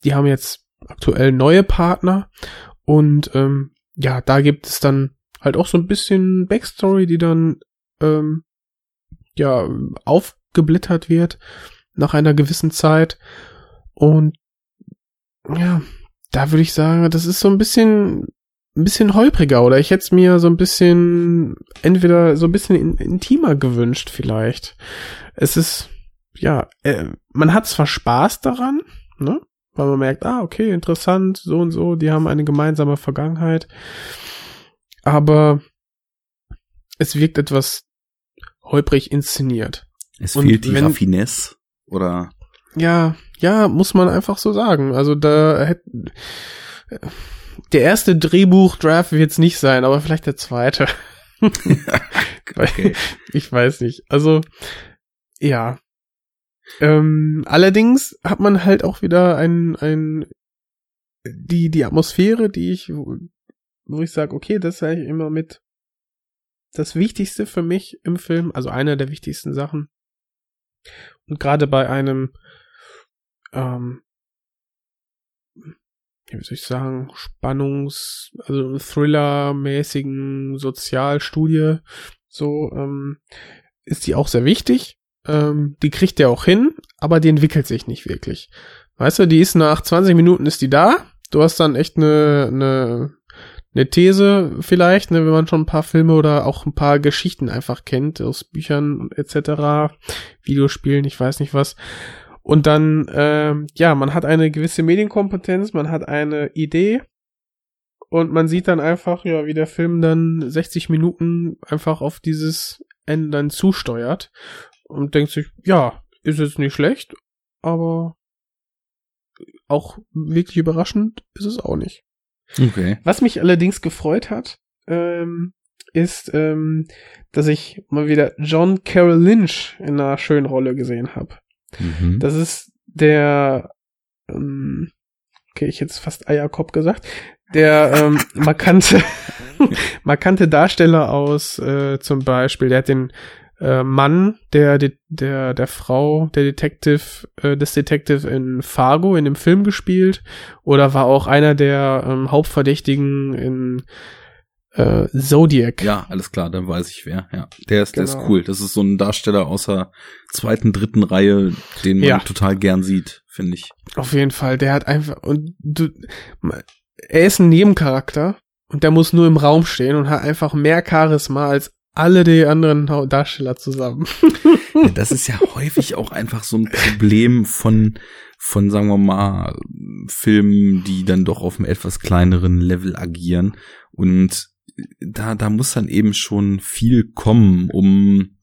die haben jetzt aktuell neue Partner. Und ähm, ja, da gibt es dann halt auch so ein bisschen Backstory, die dann ähm, ja aufgeblittert wird nach einer gewissen Zeit. Und ja, da würde ich sagen, das ist so ein bisschen ein bisschen holpriger oder ich hätte es mir so ein bisschen entweder so ein bisschen in, intimer gewünscht vielleicht. Es ist ja, äh, man hat zwar Spaß daran, ne? Weil man merkt, ah, okay, interessant, so und so, die haben eine gemeinsame Vergangenheit. Aber es wirkt etwas holprig inszeniert. Es und fehlt die wenn, Raffinesse, oder? Ja, ja, muss man einfach so sagen. Also da hätte der erste Drehbuch-Draft wird es nicht sein, aber vielleicht der zweite. okay. Ich weiß nicht. Also, ja, Ähm, allerdings hat man halt auch wieder ein, ein, die, die Atmosphäre, die ich, wo, ich sage, okay, das ist eigentlich immer mit das Wichtigste für mich im Film, also einer der wichtigsten Sachen. Und gerade bei einem, ähm, wie soll ich sagen, Spannungs-, also Thriller-mäßigen Sozialstudie, so, ähm, ist die auch sehr wichtig. Ähm, die kriegt der auch hin, aber die entwickelt sich nicht wirklich. Weißt du, die ist nach 20 Minuten ist die da. Du hast dann echt eine, eine, eine These vielleicht, ne, wenn man schon ein paar Filme oder auch ein paar Geschichten einfach kennt aus Büchern etc., Videospielen, ich weiß nicht was. Und dann, ähm, ja, man hat eine gewisse Medienkompetenz, man hat eine Idee und man sieht dann einfach, ja, wie der Film dann 60 Minuten einfach auf dieses Ende dann zusteuert und denkt sich, ja, ist jetzt nicht schlecht, aber auch wirklich überraschend ist es auch nicht. Okay. Was mich allerdings gefreut hat, ähm, ist, ähm, dass ich mal wieder John Carroll Lynch in einer schönen Rolle gesehen habe. Mhm. Das ist der, ähm, okay, ich hätte fast Eierkopf gesagt, der ähm, markante, markante Darsteller aus äh, zum Beispiel, der hat den äh, Mann der, der, der Frau, der Detective, äh, des Detective in Fargo in dem Film gespielt oder war auch einer der ähm, Hauptverdächtigen in äh, Zodiac. Ja, alles klar, dann weiß ich wer. Ja, der ist, der Genau. ist cool. Das ist so ein Darsteller außer zweiten, dritten Reihe, den man Ja. total gern sieht, finde ich. Auf jeden Fall, der hat einfach und du, er ist ein Nebencharakter und der muss nur im Raum stehen und hat einfach mehr Charisma als alle die anderen Darsteller zusammen. Ja, das ist ja häufig auch einfach so ein Problem von, von, sagen wir mal, Filmen, die dann doch auf einem etwas kleineren Level agieren. Und da, da muss dann eben schon viel kommen, um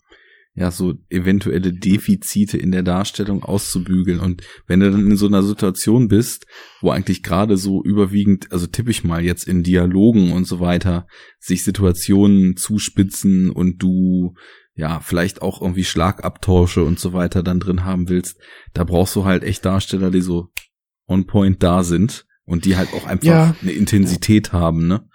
ja so eventuelle Defizite in der Darstellung auszubügeln. Und wenn du dann in so einer Situation bist, wo eigentlich gerade so überwiegend, also tippe ich mal jetzt in Dialogen und so weiter, sich Situationen zuspitzen und du ja, vielleicht auch irgendwie Schlagabtausche und so weiter dann drin haben willst, da brauchst du halt echt Darsteller, die so on point da sind und die halt auch einfach Ja. eine Intensität haben, ne?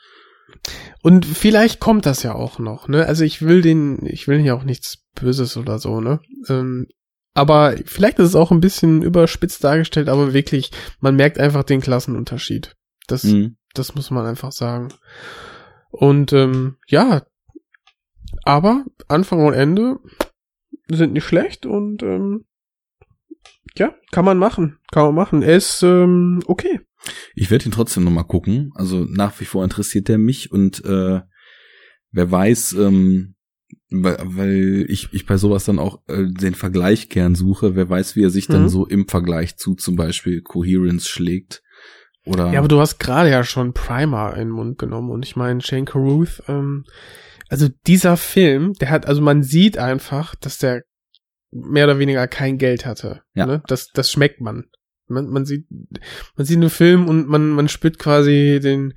Und vielleicht kommt das ja auch noch, ne? Also ich will den, ich will ja auch nichts Böses oder so, ne? Ähm, aber vielleicht ist es auch ein bisschen überspitzt dargestellt, aber wirklich, man merkt einfach den Klassenunterschied. Das, Mhm. das muss man einfach sagen. Und ähm, ja, aber Anfang und Ende sind nicht schlecht und ähm, ja, kann man machen, kann man machen. Er ist ähm, okay. Ich werde ihn trotzdem nochmal gucken. Also nach wie vor interessiert er mich und äh, wer weiß, ähm, weil, weil ich, ich bei sowas dann auch äh, den Vergleich gern suche, wer weiß, wie er sich dann Mhm. so im Vergleich zu zum Beispiel Coherence schlägt. Oder Ja, aber du hast gerade ja schon Primer in den Mund genommen und ich meine, Shane Carruth, ähm, also dieser Film, der hat, also man sieht einfach, dass der mehr oder weniger kein Geld hatte. Ja. Ne? Das, das schmeckt man. Man, man sieht, man sieht einen Film und man, man spürt quasi den,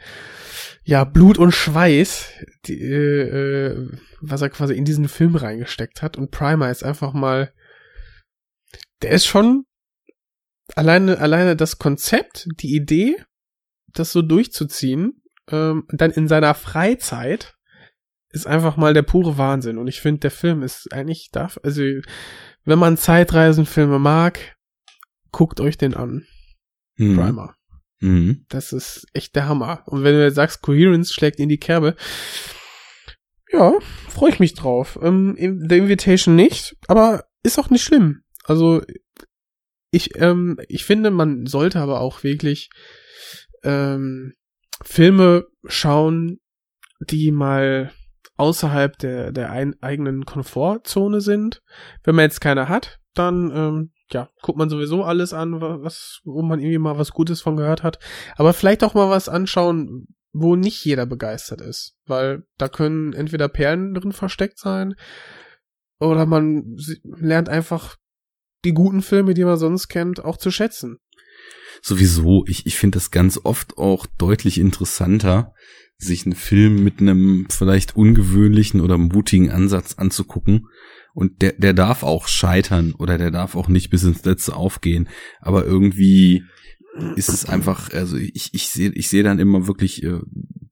ja, Blut und Schweiß, die, äh, äh, was er quasi in diesen Film reingesteckt hat. Und Primer ist einfach mal, der ist schon alleine, alleine das Konzept, die Idee, das so durchzuziehen, ähm, dann in seiner Freizeit, ist einfach mal der pure Wahnsinn. Und ich finde, der Film ist eigentlich darf, also, wenn man Zeitreisenfilme mag, guckt euch den an. Mhm. Primer. Mhm. Das ist echt der Hammer. Und wenn du jetzt sagst, Coherence schlägt in die Kerbe, ja, freue ich mich drauf. Ähm, The Invitation nicht, aber ist auch nicht schlimm. Also ich, ähm, ich finde, man sollte aber auch wirklich ähm, Filme schauen, die mal außerhalb der, der ein, eigenen Komfortzone sind. Wenn man jetzt keine hat, dann ähm, ja, guckt man sowieso alles an, wa- was, wo man irgendwie mal was Gutes von gehört hat. Aber vielleicht auch mal was anschauen, wo nicht jeder begeistert ist. Weil da können entweder Perlen drin versteckt sein, oder man lernt einfach die guten Filme, die man sonst kennt, auch zu schätzen. Sowieso, ich, ich finde das ganz oft auch deutlich interessanter, sich einen Film mit einem vielleicht ungewöhnlichen oder mutigen Ansatz anzugucken Und der, der darf auch scheitern oder der darf auch nicht bis ins Letzte aufgehen. Aber irgendwie ist es einfach, also ich, ich sehe ich sehe dann immer wirklich äh,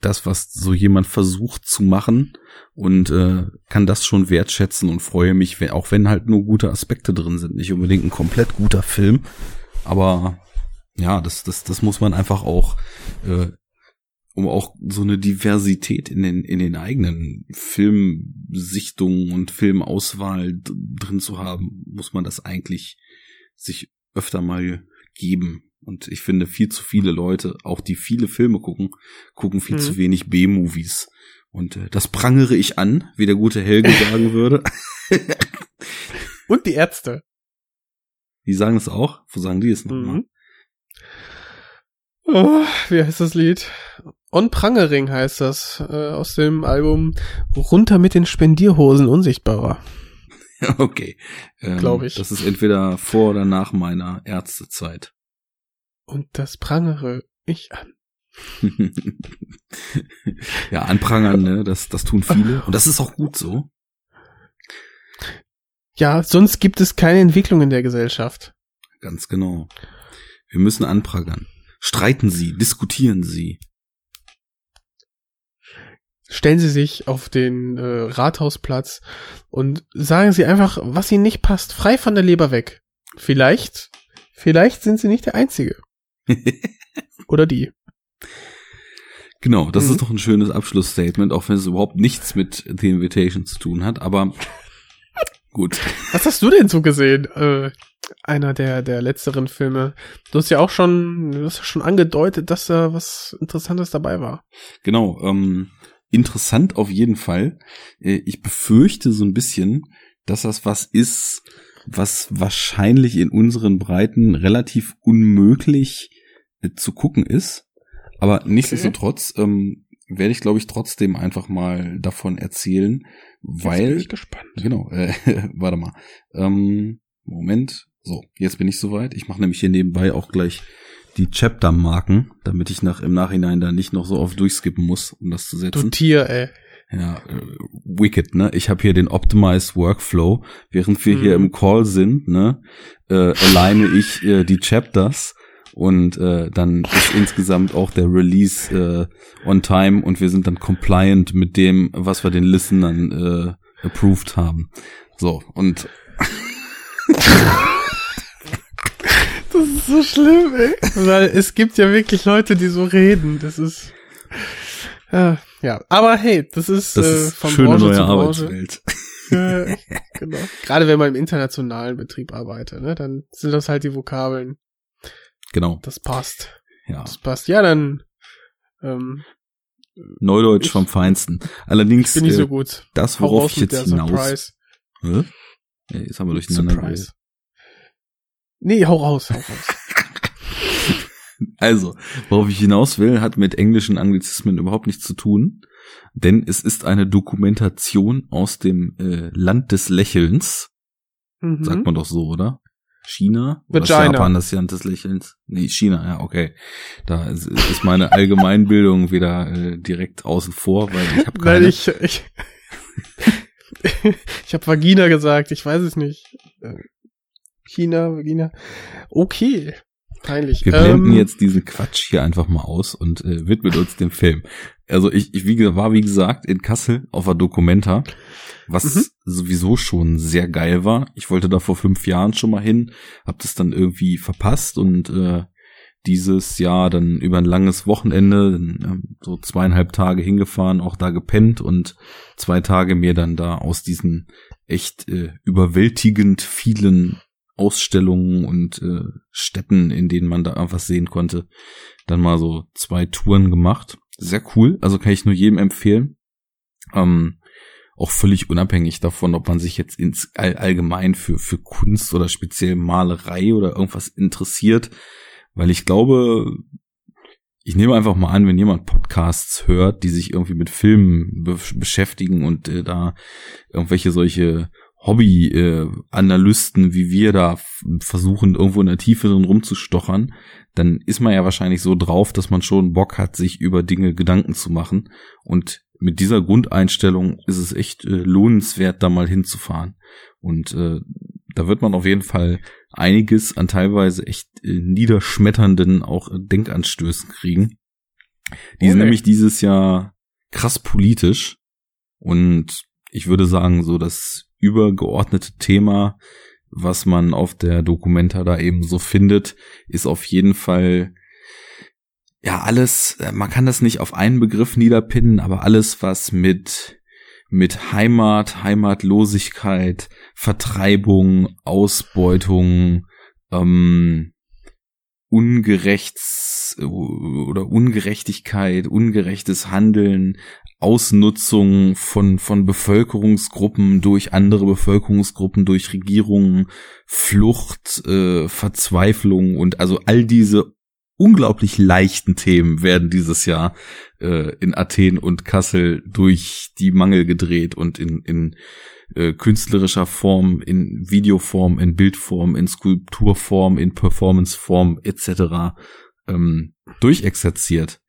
das, was so jemand versucht zu machen und äh, kann das schon wertschätzen und freue mich, wenn, auch wenn halt nur gute Aspekte drin sind. Nicht unbedingt ein komplett guter Film, aber ja, das, das, das muss man einfach auch, äh, um auch so eine Diversität in den, in den eigenen Filmsichtungen und Filmauswahl drin zu haben, muss man das eigentlich sich öfter mal geben. Und ich finde, viel zu viele Leute, auch die viele Filme gucken, gucken viel mhm. zu wenig B-Movies. Und äh, das prangere ich an, wie der gute Helge sagen würde. Und die Ärzte. Die sagen es auch. Wo sagen die es nochmal? Mhm. Oh, wie heißt das Lied? On Prangering heißt das, äh, aus dem Album Runter mit den Spendierhosen unsichtbarer. okay. Ähm, Glaube ich. Das ist entweder vor oder nach meiner Ärztezeit. Und das prangere ich an. ja, anprangern, ne, das, das tun viele. Und das ist auch gut so. Ja, sonst gibt es keine Entwicklung in der Gesellschaft. Ganz genau. Wir müssen anprangern. Streiten Sie, diskutieren Sie. Stellen Sie sich auf den äh, Rathausplatz und sagen Sie einfach, was Ihnen nicht passt, frei von der Leber weg. Vielleicht, vielleicht sind Sie nicht der Einzige. Oder die. Genau, das mhm. ist doch ein schönes Abschlussstatement, auch wenn es überhaupt nichts mit The Invitation zu tun hat, aber gut. Was hast du denn so gesehen? Äh, einer der, der letzteren Filme. Du hast ja auch schon, du hast ja schon angedeutet, dass da was Interessantes dabei war. Genau, ähm, interessant auf jeden Fall. Äh, ich befürchte so ein bisschen, dass das was ist, was wahrscheinlich in unseren Breiten relativ unmöglich äh, zu gucken ist. Aber nichtsdestotrotz okay. ähm, werde ich, glaube ich, trotzdem einfach mal davon erzählen, weil. Jetzt bin ich gespannt. Genau, äh, warte mal. Ähm, Moment. So, jetzt bin ich soweit. Ich mache nämlich hier nebenbei auch gleich die Chapter-Marken, damit ich nach im Nachhinein da nicht noch so oft durchskippen muss, um das zu setzen. Du Tier, ey. Ja, äh, wicked, ne? Ich habe hier den Optimized Workflow, während wir hm. hier mhm. im Call sind, ne? Äh, alleine ich äh, die Chapters und äh, dann ist insgesamt auch der Release äh, on time und wir sind dann compliant mit dem, was wir den Listenern äh, approved haben. So, und Das ist so schlimm, ey. Weil es gibt ja wirklich Leute, die so reden. Das ist. Ja, ja. aber hey, das ist, das äh, von schöne Branche neue zu Arbeitswelt. Ja, genau. Gerade wenn man im internationalen Betrieb arbeitet, ne, dann sind das halt die Vokabeln. Genau. Das passt. Ja. Das passt. Ja, dann. Ähm, Neudeutsch ich, vom Feinsten. Allerdings bin ich so äh, gut. das, worauf ich jetzt hinaus. Hä? Ja, jetzt haben wir durcheinander Surprise. Nee, hau raus, hau raus. also, worauf ich hinaus will, hat mit englischen Anglizismen überhaupt nichts zu tun, denn es ist eine Dokumentation aus dem äh, Land des Lächelns. Mhm. Sagt man doch so, oder? China? Oder Japan das Land des Lächelns? Nee, China, ja, okay. Da ist, ist meine Allgemeinbildung wieder äh, direkt außen vor, weil ich habe keine... Nein, ich, ich, ich habe Vagina gesagt, ich weiß es nicht. China, Vagina. Okay. Peinlich. Wir blenden ähm, jetzt diesen Quatsch hier einfach mal aus und äh, widmen uns dem Film. Also ich, ich wie, war wie gesagt in Kassel auf der Documenta, was mhm. sowieso schon sehr geil war. Ich wollte da vor fünf Jahren schon mal hin, hab das dann irgendwie verpasst und äh, dieses Jahr dann über ein langes Wochenende, so zweieinhalb Tage hingefahren, auch da gepennt und zwei Tage mir dann da aus diesen echt äh, überwältigend vielen Ausstellungen und äh, Städten, in denen man da einfach sehen konnte, dann mal so zwei Touren gemacht. Sehr cool, also kann ich nur jedem empfehlen. Ähm, auch völlig unabhängig davon, ob man sich jetzt ins all, allgemein für, für Kunst oder speziell Malerei oder irgendwas interessiert, weil ich glaube, ich nehme einfach mal an, wenn jemand Podcasts hört, die sich irgendwie mit Filmen be beschäftigen und äh, da irgendwelche solche Hobby-Analysten äh, wie wir da versuchen, irgendwo in der Tiefe drin rumzustochern, dann ist man ja wahrscheinlich so drauf, dass man schon Bock hat, sich über Dinge Gedanken zu machen. Und mit dieser Grundeinstellung ist es echt äh, lohnenswert, da mal hinzufahren. Und äh, da wird man auf jeden Fall einiges an teilweise echt äh, niederschmetternden auch äh, Denkanstößen kriegen. Die okay. sind nämlich dieses Jahr krass politisch und ich würde sagen, so das übergeordnete Thema, was man auf der Dokumenta da eben so findet, ist auf jeden Fall ja alles, äh, man kann das nicht auf einen Begriff niederpinnen, aber alles, was mit mit Heimat, Heimatlosigkeit, Vertreibung, Ausbeutung, ähm, Ungerechts oder Ungerechtigkeit, ungerechtes Handeln, Ausnutzung von, von Bevölkerungsgruppen durch andere Bevölkerungsgruppen, durch Regierungen, Flucht, äh, Verzweiflung und also all diese unglaublich leichten Themen werden dieses Jahr äh, in Athen und Kassel durch die Mangel gedreht und in, in äh, künstlerischer Form, in Videoform, in Bildform, in Skulpturform, in Performanceform etc. Ähm, durchexerziert.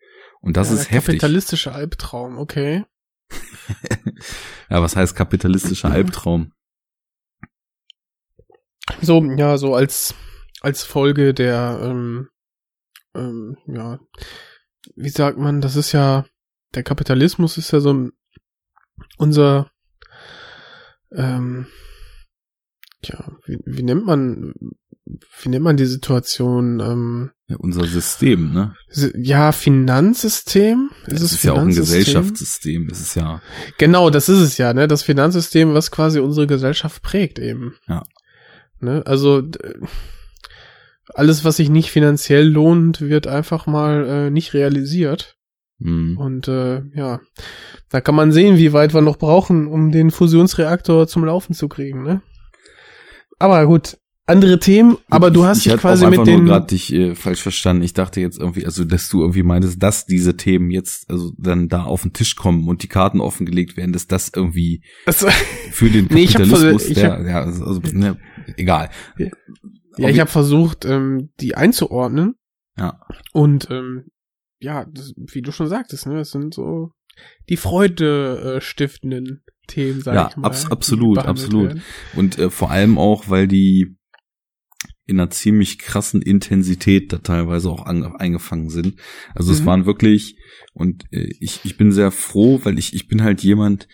Und das ja, ist heftig. Kapitalistischer Albtraum, okay. ja, was heißt kapitalistischer Albtraum? So, ja, so als, als Folge der, ähm, ähm, ja, wie sagt man, das ist ja, der Kapitalismus ist ja so unser, ähm, ja, wie, wie nennt man, wie nennt man die Situation? Ähm, ja, unser System, ne? Ja, Finanzsystem. Ist es ist ja auch ein Gesellschaftssystem. Es ist ja. Genau, das ist es ja, ne? Das Finanzsystem, was quasi unsere Gesellschaft prägt eben. Ja. Ne? Also alles, was sich nicht finanziell lohnt, wird einfach mal äh, nicht realisiert. Mhm. Und äh, ja, da kann man sehen, wie weit wir noch brauchen, um den Fusionsreaktor zum Laufen zu kriegen, ne? Aber gut, andere Themen, aber du hast ich, ich dich quasi mit den. Ich gerade dich äh, falsch verstanden. Ich dachte jetzt irgendwie, also dass du irgendwie meintest, dass diese Themen jetzt also dann da auf den Tisch kommen und die Karten offengelegt werden, dass das irgendwie also, für den Kapitalismus, nee, ich hab, der, ja, also, also ne, egal. Ja, ja ich habe versucht, ähm, die einzuordnen. Ja. Und ähm, ja, das, wie du schon sagtest, ne, das sind so die Freude äh, stiftenden Themen, sag ja, ich mal. Ja, absolut, absolut. Werden. Und äh, vor allem auch, weil die in einer ziemlich krassen Intensität da teilweise auch an, eingefangen sind. Also mhm. es waren wirklich, und äh, ich, ich bin sehr froh, weil ich, ich bin halt jemand,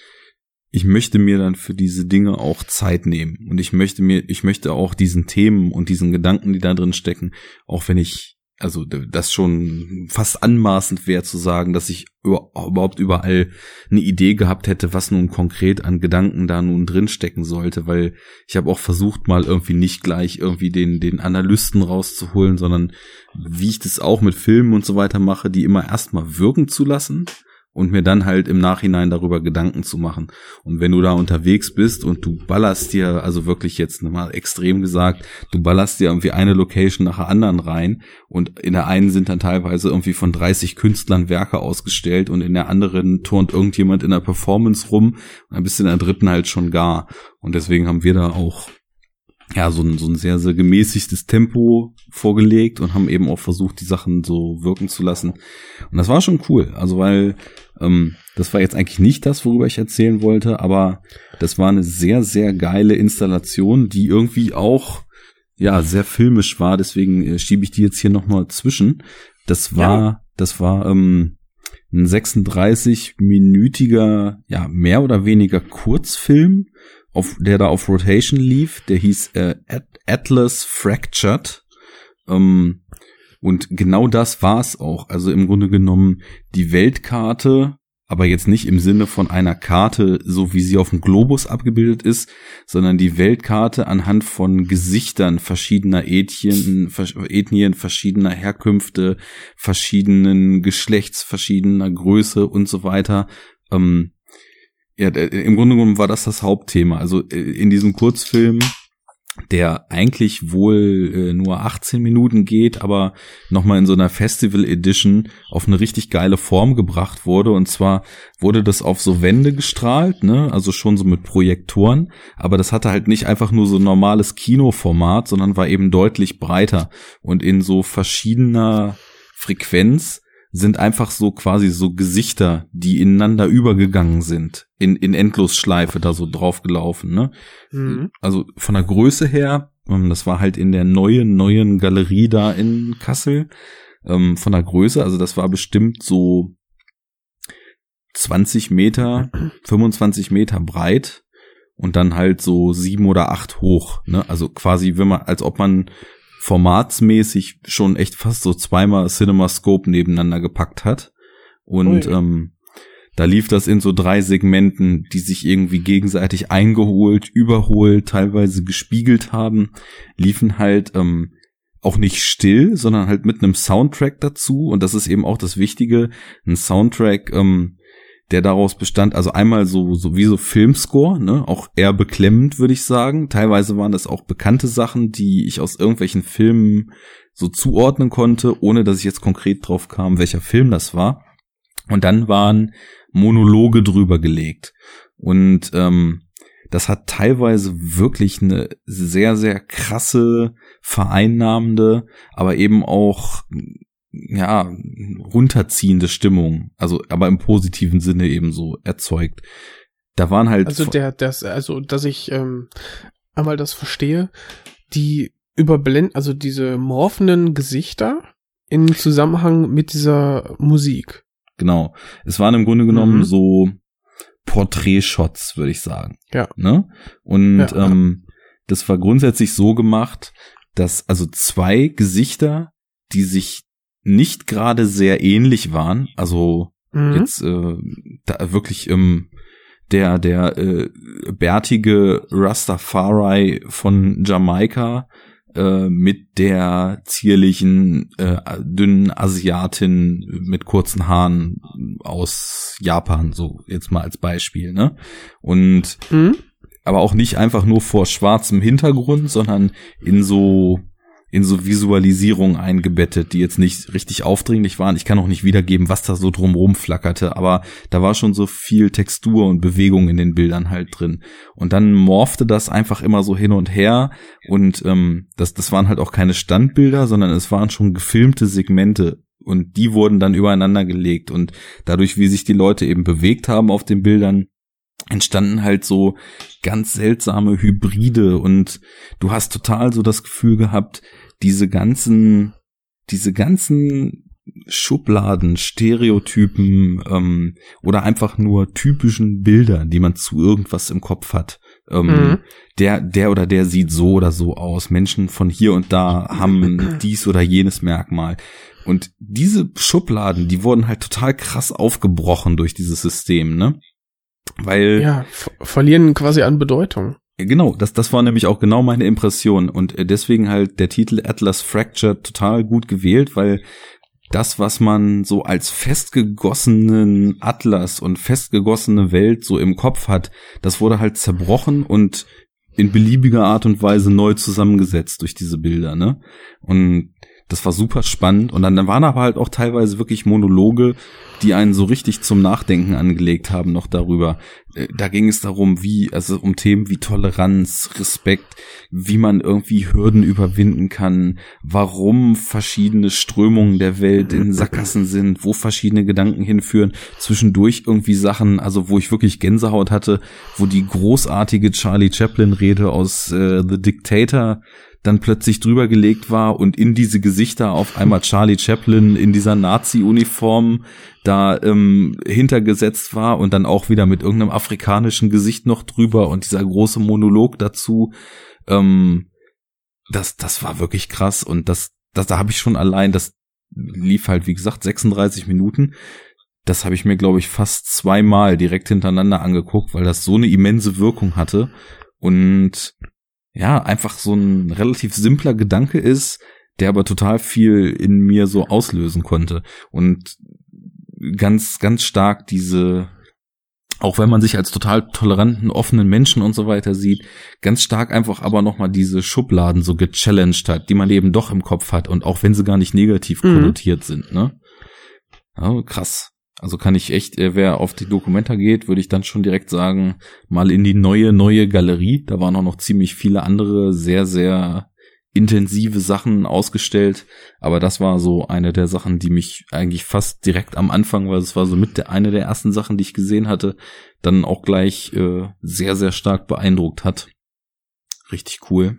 ich möchte mir dann für diese Dinge auch Zeit nehmen. Und ich möchte mir, ich möchte auch diesen Themen und diesen Gedanken, die da drin stecken, auch wenn ich also das schon fast anmaßend wäre zu sagen, dass ich überhaupt überall eine Idee gehabt hätte, was nun konkret an Gedanken da nun drinstecken sollte, weil ich habe auch versucht, mal irgendwie nicht gleich irgendwie den, den Analysten rauszuholen, sondern wie ich das auch mit Filmen und so weiter mache, die immer erstmal wirken zu lassen und mir dann halt im Nachhinein darüber Gedanken zu machen. Und wenn du da unterwegs bist und du ballerst dir, also wirklich jetzt mal extrem gesagt, du ballerst dir irgendwie eine Location nach der anderen rein und in der einen sind dann teilweise irgendwie von 30 Künstlern Werke ausgestellt und in der anderen turnt irgendjemand in der Performance rum und dann bist du in der dritten halt schon gar. Und deswegen haben wir da auch ja, so ein, so ein sehr, sehr gemäßigtes Tempo vorgelegt und haben eben auch versucht, die Sachen so wirken zu lassen. Und das war schon cool. Also, weil ähm, das war jetzt eigentlich nicht das, worüber ich erzählen wollte, aber das war eine sehr, sehr geile Installation, die irgendwie auch ja sehr filmisch war. Deswegen äh, schiebe ich die jetzt hier nochmal zwischen. Das war, ja. das war ähm, ein 36-minütiger, ja, mehr oder weniger Kurzfilm auf, der da auf Rotation lief, der hieß äh, Atlas Fractured. Ähm, und genau das war es auch. Also im Grunde genommen die Weltkarte, aber jetzt nicht im Sinne von einer Karte, so wie sie auf dem Globus abgebildet ist, sondern die Weltkarte anhand von Gesichtern verschiedener Ethnien, Ethnien verschiedener Herkünfte, verschiedenen Geschlechts, verschiedener Größe und so weiter. Ähm, ja, im Grunde genommen war das das Hauptthema. Also äh, in diesem Kurzfilm, der eigentlich wohl äh, nur 18 Minuten geht, aber nochmal in so einer Festival Edition auf eine richtig geile Form gebracht wurde. Und zwar wurde das auf so Wände gestrahlt, ne, also schon so mit Projektoren, aber das hatte halt nicht einfach nur so ein normales Kinoformat, sondern war eben deutlich breiter und in so verschiedener Frequenz sind einfach so quasi so Gesichter, die ineinander übergegangen sind, in, in Endlosschleife da so draufgelaufen, ne? Mhm. Also von der Größe her, ähm, das war halt in der neuen, neuen Galerie da in Kassel, ähm, von der Größe, also das war bestimmt so 20 Meter, 25 Meter breit und dann halt so sieben oder acht hoch, ne? Also quasi, wenn man, als ob man formatsmäßig schon echt fast so zweimal CinemaScope nebeneinander gepackt hat. Und Ui. ähm, da lief das in so drei Segmenten, die sich irgendwie gegenseitig eingeholt, überholt, teilweise gespiegelt haben, liefen halt ähm, auch nicht still, sondern halt mit einem Soundtrack dazu. Und das ist eben auch das Wichtige, ein Soundtrack, ähm, der daraus bestand, also einmal so, so wie so Filmscore, ne, auch eher beklemmend, würde ich sagen. Teilweise waren das auch bekannte Sachen, die ich aus irgendwelchen Filmen so zuordnen konnte, ohne dass ich jetzt konkret drauf kam, welcher Film das war. Und dann waren Monologe drüber gelegt. Und ähm, das hat teilweise wirklich eine sehr, sehr krasse, vereinnahmende, aber eben auch ja, runterziehende Stimmung, also aber im positiven Sinne eben so erzeugt. Da waren halt. Also der, das, also dass ich ähm, einmal das verstehe, die überblenden, also diese morphenden Gesichter in Zusammenhang mit dieser Musik. Genau. Es waren im Grunde genommen mhm. so Porträtshots, würde ich sagen. Ja. Ne? Und ja, ähm, das war grundsätzlich so gemacht, dass also zwei Gesichter, die sich nicht gerade sehr ähnlich waren. Also mhm. jetzt äh, da wirklich ähm, der der äh, bärtige Rastafari von Jamaika äh, mit der zierlichen äh, dünnen Asiatin mit kurzen Haaren aus Japan so jetzt mal als Beispiel ne und mhm. aber auch nicht einfach nur vor schwarzem Hintergrund sondern in so in so Visualisierungen eingebettet, die jetzt nicht richtig aufdringlich waren. Ich kann auch nicht wiedergeben, was da so drumrum flackerte, aber da war schon so viel Textur und Bewegung in den Bildern halt drin. Und dann morfte das einfach immer so hin und her und ähm, das, das waren halt auch keine Standbilder, sondern es waren schon gefilmte Segmente und die wurden dann übereinander gelegt und dadurch, wie sich die Leute eben bewegt haben auf den Bildern, entstanden halt so ganz seltsame Hybride und du hast total so das Gefühl gehabt, diese ganzen, diese ganzen Schubladen, Stereotypen ähm, oder einfach nur typischen Bilder, die man zu irgendwas im Kopf hat. Ähm, mhm. Der, der oder der sieht so oder so aus. Menschen von hier und da haben dies oder jenes Merkmal. Und diese Schubladen, die wurden halt total krass aufgebrochen durch dieses System, ne? Weil. Ja, verlieren quasi an Bedeutung. Genau, das, das war nämlich auch genau meine Impression und äh, deswegen halt der Titel Atlas Fracture total gut gewählt, weil das, was man so als festgegossenen Atlas und festgegossene Welt so im Kopf hat, das wurde halt zerbrochen und in beliebiger Art und Weise neu zusammengesetzt durch diese Bilder, ne? Und das war super spannend. Und dann, dann waren aber halt auch teilweise wirklich Monologe, die einen so richtig zum Nachdenken angelegt haben noch darüber. Äh, da ging es darum, wie, also um Themen wie Toleranz, Respekt, wie man irgendwie Hürden überwinden kann, warum verschiedene Strömungen der Welt in Sackgassen sind, wo verschiedene Gedanken hinführen, zwischendurch irgendwie Sachen, also wo ich wirklich Gänsehaut hatte, wo die großartige Charlie Chaplin Rede aus äh, The Dictator dann plötzlich drüber gelegt war und in diese Gesichter auf einmal Charlie Chaplin in dieser Nazi-Uniform da ähm, hintergesetzt war und dann auch wieder mit irgendeinem afrikanischen Gesicht noch drüber und dieser große Monolog dazu. Ähm, das, das war wirklich krass und das, das da habe ich schon allein, das lief halt wie gesagt 36 Minuten. Das habe ich mir glaube ich fast zweimal direkt hintereinander angeguckt, weil das so eine immense Wirkung hatte und ja, einfach so ein relativ simpler Gedanke ist, der aber total viel in mir so auslösen konnte und ganz, ganz stark diese, auch wenn man sich als total toleranten, offenen Menschen und so weiter sieht, ganz stark einfach aber nochmal diese Schubladen so gechallenged hat, die man eben doch im Kopf hat und auch wenn sie gar nicht negativ mhm. konnotiert sind, ne? Ja, krass. Also kann ich echt, äh, wer auf die Dokumenta geht, würde ich dann schon direkt sagen, mal in die neue, neue Galerie. Da waren auch noch ziemlich viele andere sehr, sehr intensive Sachen ausgestellt, aber das war so eine der Sachen, die mich eigentlich fast direkt am Anfang, weil es war so mit der eine der ersten Sachen, die ich gesehen hatte, dann auch gleich äh, sehr sehr stark beeindruckt hat. Richtig cool.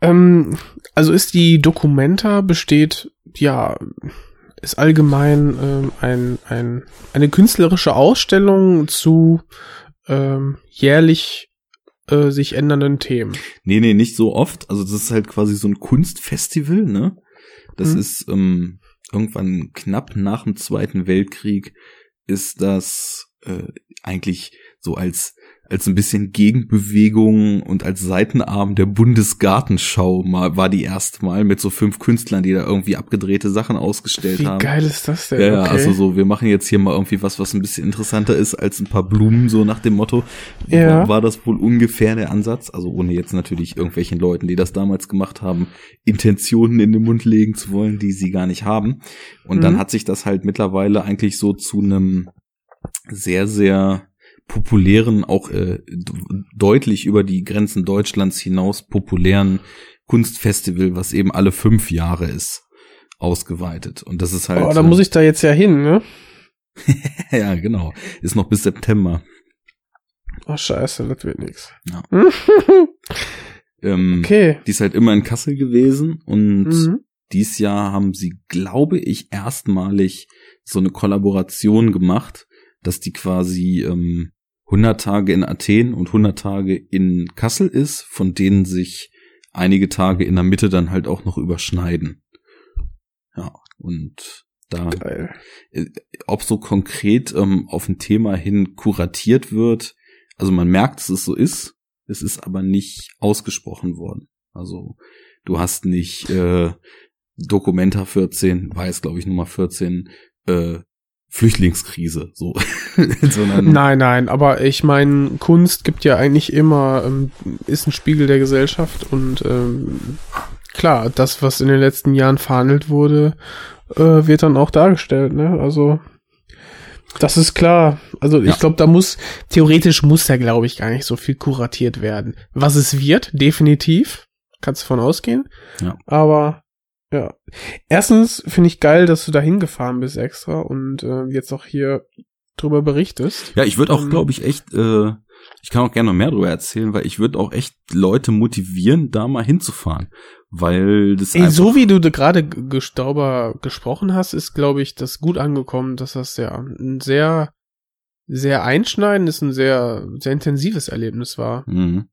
Ähm, also ist die Documenta besteht ja ist allgemein ähm, ein, ein eine künstlerische Ausstellung zu ähm, jährlich äh, sich ändernden Themen. Nee, nee, nicht so oft. Also das ist halt quasi so ein Kunstfestival, ne? Das mhm. ist ähm, irgendwann knapp nach dem Zweiten Weltkrieg ist das äh, eigentlich so als als ein bisschen Gegenbewegung und als Seitenarm der Bundesgartenschau mal war die erste Mal mit so fünf Künstlern, die da irgendwie abgedrehte Sachen ausgestellt Wie haben. Wie geil ist das denn? Ja, okay. also so, wir machen jetzt hier mal irgendwie was, was ein bisschen interessanter ist als ein paar Blumen, so nach dem Motto. Ja. War, war das wohl ungefähr der Ansatz? Also ohne jetzt natürlich irgendwelchen Leuten, die das damals gemacht haben, Intentionen in den Mund legen zu wollen, die sie gar nicht haben. Und mhm. dann hat sich das halt mittlerweile eigentlich so zu einem sehr, sehr populären, auch äh, deutlich über die Grenzen Deutschlands hinaus populären Kunstfestival, was eben alle fünf Jahre ist, ausgeweitet. Und das ist halt. Oh, da muss ich da jetzt ja hin, ne? ja, genau. Ist noch bis September. Oh, scheiße, das wird nix. Ja. ähm, okay. Die ist halt immer in Kassel gewesen und mhm. dies Jahr haben sie, glaube ich, erstmalig so eine Kollaboration gemacht, dass die quasi ähm, 100 Tage in Athen und 100 Tage in Kassel ist, von denen sich einige Tage in der Mitte dann halt auch noch überschneiden. Ja, und da, Geil. Äh, ob so konkret ähm, auf ein Thema hin kuratiert wird, also man merkt, dass es so ist, es ist aber nicht ausgesprochen worden. Also du hast nicht äh, Documenta 14, weiß glaube ich Nummer 14, äh, Flüchtlingskrise, so. Nein, nein, aber ich meine, Kunst gibt ja eigentlich immer, ähm, ist ein Spiegel der Gesellschaft und ähm, klar, das, was in den letzten Jahren verhandelt wurde, äh, wird dann auch dargestellt, ne? Also das ist klar. Also ich ja. glaube, da muss, theoretisch muss da, glaube ich, gar nicht so viel kuratiert werden. Was es wird, definitiv. Kannst du von ausgehen. Ja. Aber ja. Erstens finde ich geil, dass du da hingefahren bist extra und äh, jetzt auch hier drüber berichtest. Ja, ich würde auch, ähm, glaube ich, echt, äh, ich kann auch gerne noch mehr drüber erzählen, weil ich würde auch echt Leute motivieren, da mal hinzufahren. Weil das Ey, so wie du gerade Gestauber gesprochen hast, ist, glaube ich, das gut angekommen, dass das ja ein sehr, sehr einschneidendes, ein sehr, sehr intensives Erlebnis war. Mhm.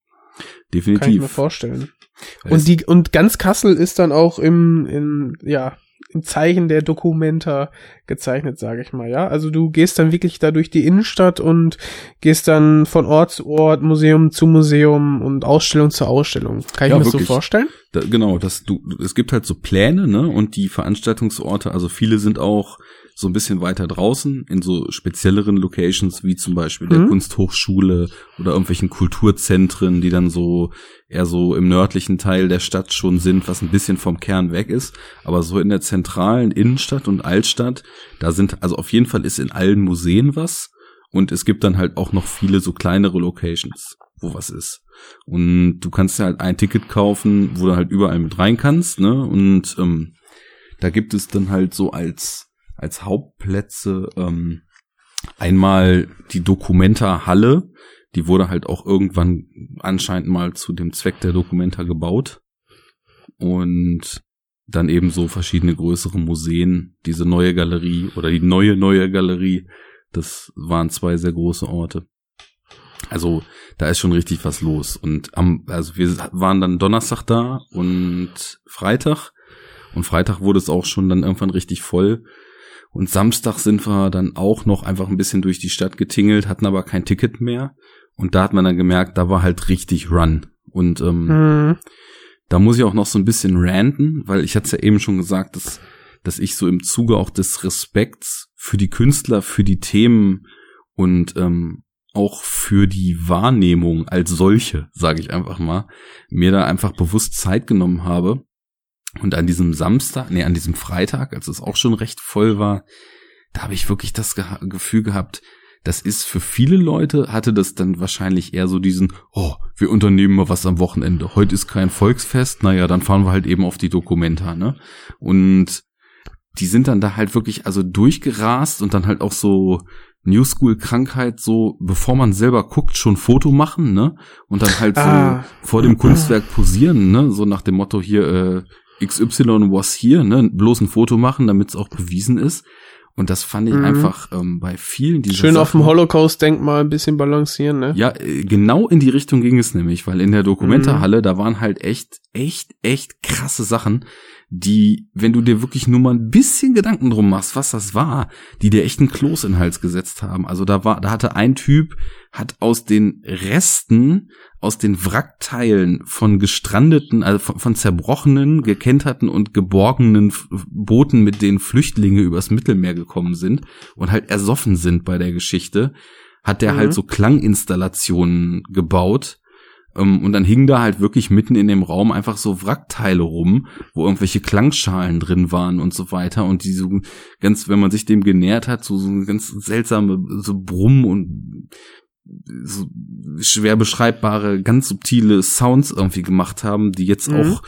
Definitiv. Kann ich mir vorstellen. Und die, und ganz Kassel ist dann auch im, in, ja, im Zeichen der Dokumenta gezeichnet, sage ich mal, ja. Also du gehst dann wirklich da durch die Innenstadt und gehst dann von Ort zu Ort, Museum zu Museum und Ausstellung zu Ausstellung. Kann ich ja, mir das so vorstellen? Da, genau, das du, es gibt halt so Pläne, ne? Und die Veranstaltungsorte, also viele sind auch so ein bisschen weiter draußen in so spezielleren Locations wie zum Beispiel der mhm. Kunsthochschule oder irgendwelchen Kulturzentren, die dann so eher so im nördlichen Teil der Stadt schon sind, was ein bisschen vom Kern weg ist. Aber so in der zentralen Innenstadt und Altstadt, da sind, also auf jeden Fall ist in allen Museen was. Und es gibt dann halt auch noch viele so kleinere Locations, wo was ist. Und du kannst ja halt ein Ticket kaufen, wo du halt überall mit rein kannst, ne? Und ähm, da gibt es dann halt so als als Hauptplätze ähm, einmal die Documenta Halle, die wurde halt auch irgendwann anscheinend mal zu dem Zweck der Documenta gebaut. Und dann eben so verschiedene größere Museen, diese neue Galerie oder die neue neue Galerie, das waren zwei sehr große Orte. Also da ist schon richtig was los. Und am, also wir waren dann Donnerstag da und Freitag. Und Freitag wurde es auch schon dann irgendwann richtig voll. Und Samstag sind wir dann auch noch einfach ein bisschen durch die Stadt getingelt, hatten aber kein Ticket mehr. Und da hat man dann gemerkt, da war halt richtig Run. Und ähm, mhm. da muss ich auch noch so ein bisschen ranten, weil ich hatte es ja eben schon gesagt, dass, dass ich so im Zuge auch des Respekts für die Künstler, für die Themen und ähm, auch für die Wahrnehmung als solche, sage ich einfach mal, mir da einfach bewusst Zeit genommen habe und an diesem Samstag, nee, an diesem Freitag, als es auch schon recht voll war, da habe ich wirklich das Ge Gefühl gehabt, das ist für viele Leute, hatte das dann wahrscheinlich eher so diesen, oh, wir unternehmen mal was am Wochenende. Heute ist kein Volksfest, naja, dann fahren wir halt eben auf die Dokumenta, ne? Und die sind dann da halt wirklich also durchgerast und dann halt auch so New School Krankheit so, bevor man selber guckt, schon Foto machen, ne? Und dann halt so ah. vor dem Kunstwerk posieren, ne? So nach dem Motto hier, äh, XY was hier, ne? Bloß ein Foto machen, damit es auch bewiesen ist. Und das fand ich mhm. einfach ähm, bei vielen dieser Schön Sachen, auf dem Holocaust-Denkmal ein bisschen balancieren, ne? Ja, äh, genau in die Richtung ging es nämlich, weil in der Dokumentarhalle, mhm. da waren halt echt, echt, echt krasse Sachen, die, wenn du dir wirklich nur mal ein bisschen Gedanken drum machst, was das war, die dir echt einen Kloß in den Hals gesetzt haben. Also da war, da hatte ein Typ, hat aus den Resten, aus den Wrackteilen von gestrandeten, also von, von zerbrochenen, gekenterten und geborgenen Booten, mit denen Flüchtlinge übers Mittelmeer gekommen sind und halt ersoffen sind bei der Geschichte, hat der halt mhm. halt so Klanginstallationen gebaut, um, ähm, und dann hingen da halt wirklich mitten in dem Raum einfach so Wrackteile rum, wo irgendwelche Klangschalen drin waren und so weiter. Und die so ganz, wenn man sich dem genähert hat, so, so ganz seltsame, so Brumm und so schwer beschreibbare, ganz subtile Sounds irgendwie gemacht haben, die jetzt mhm. auch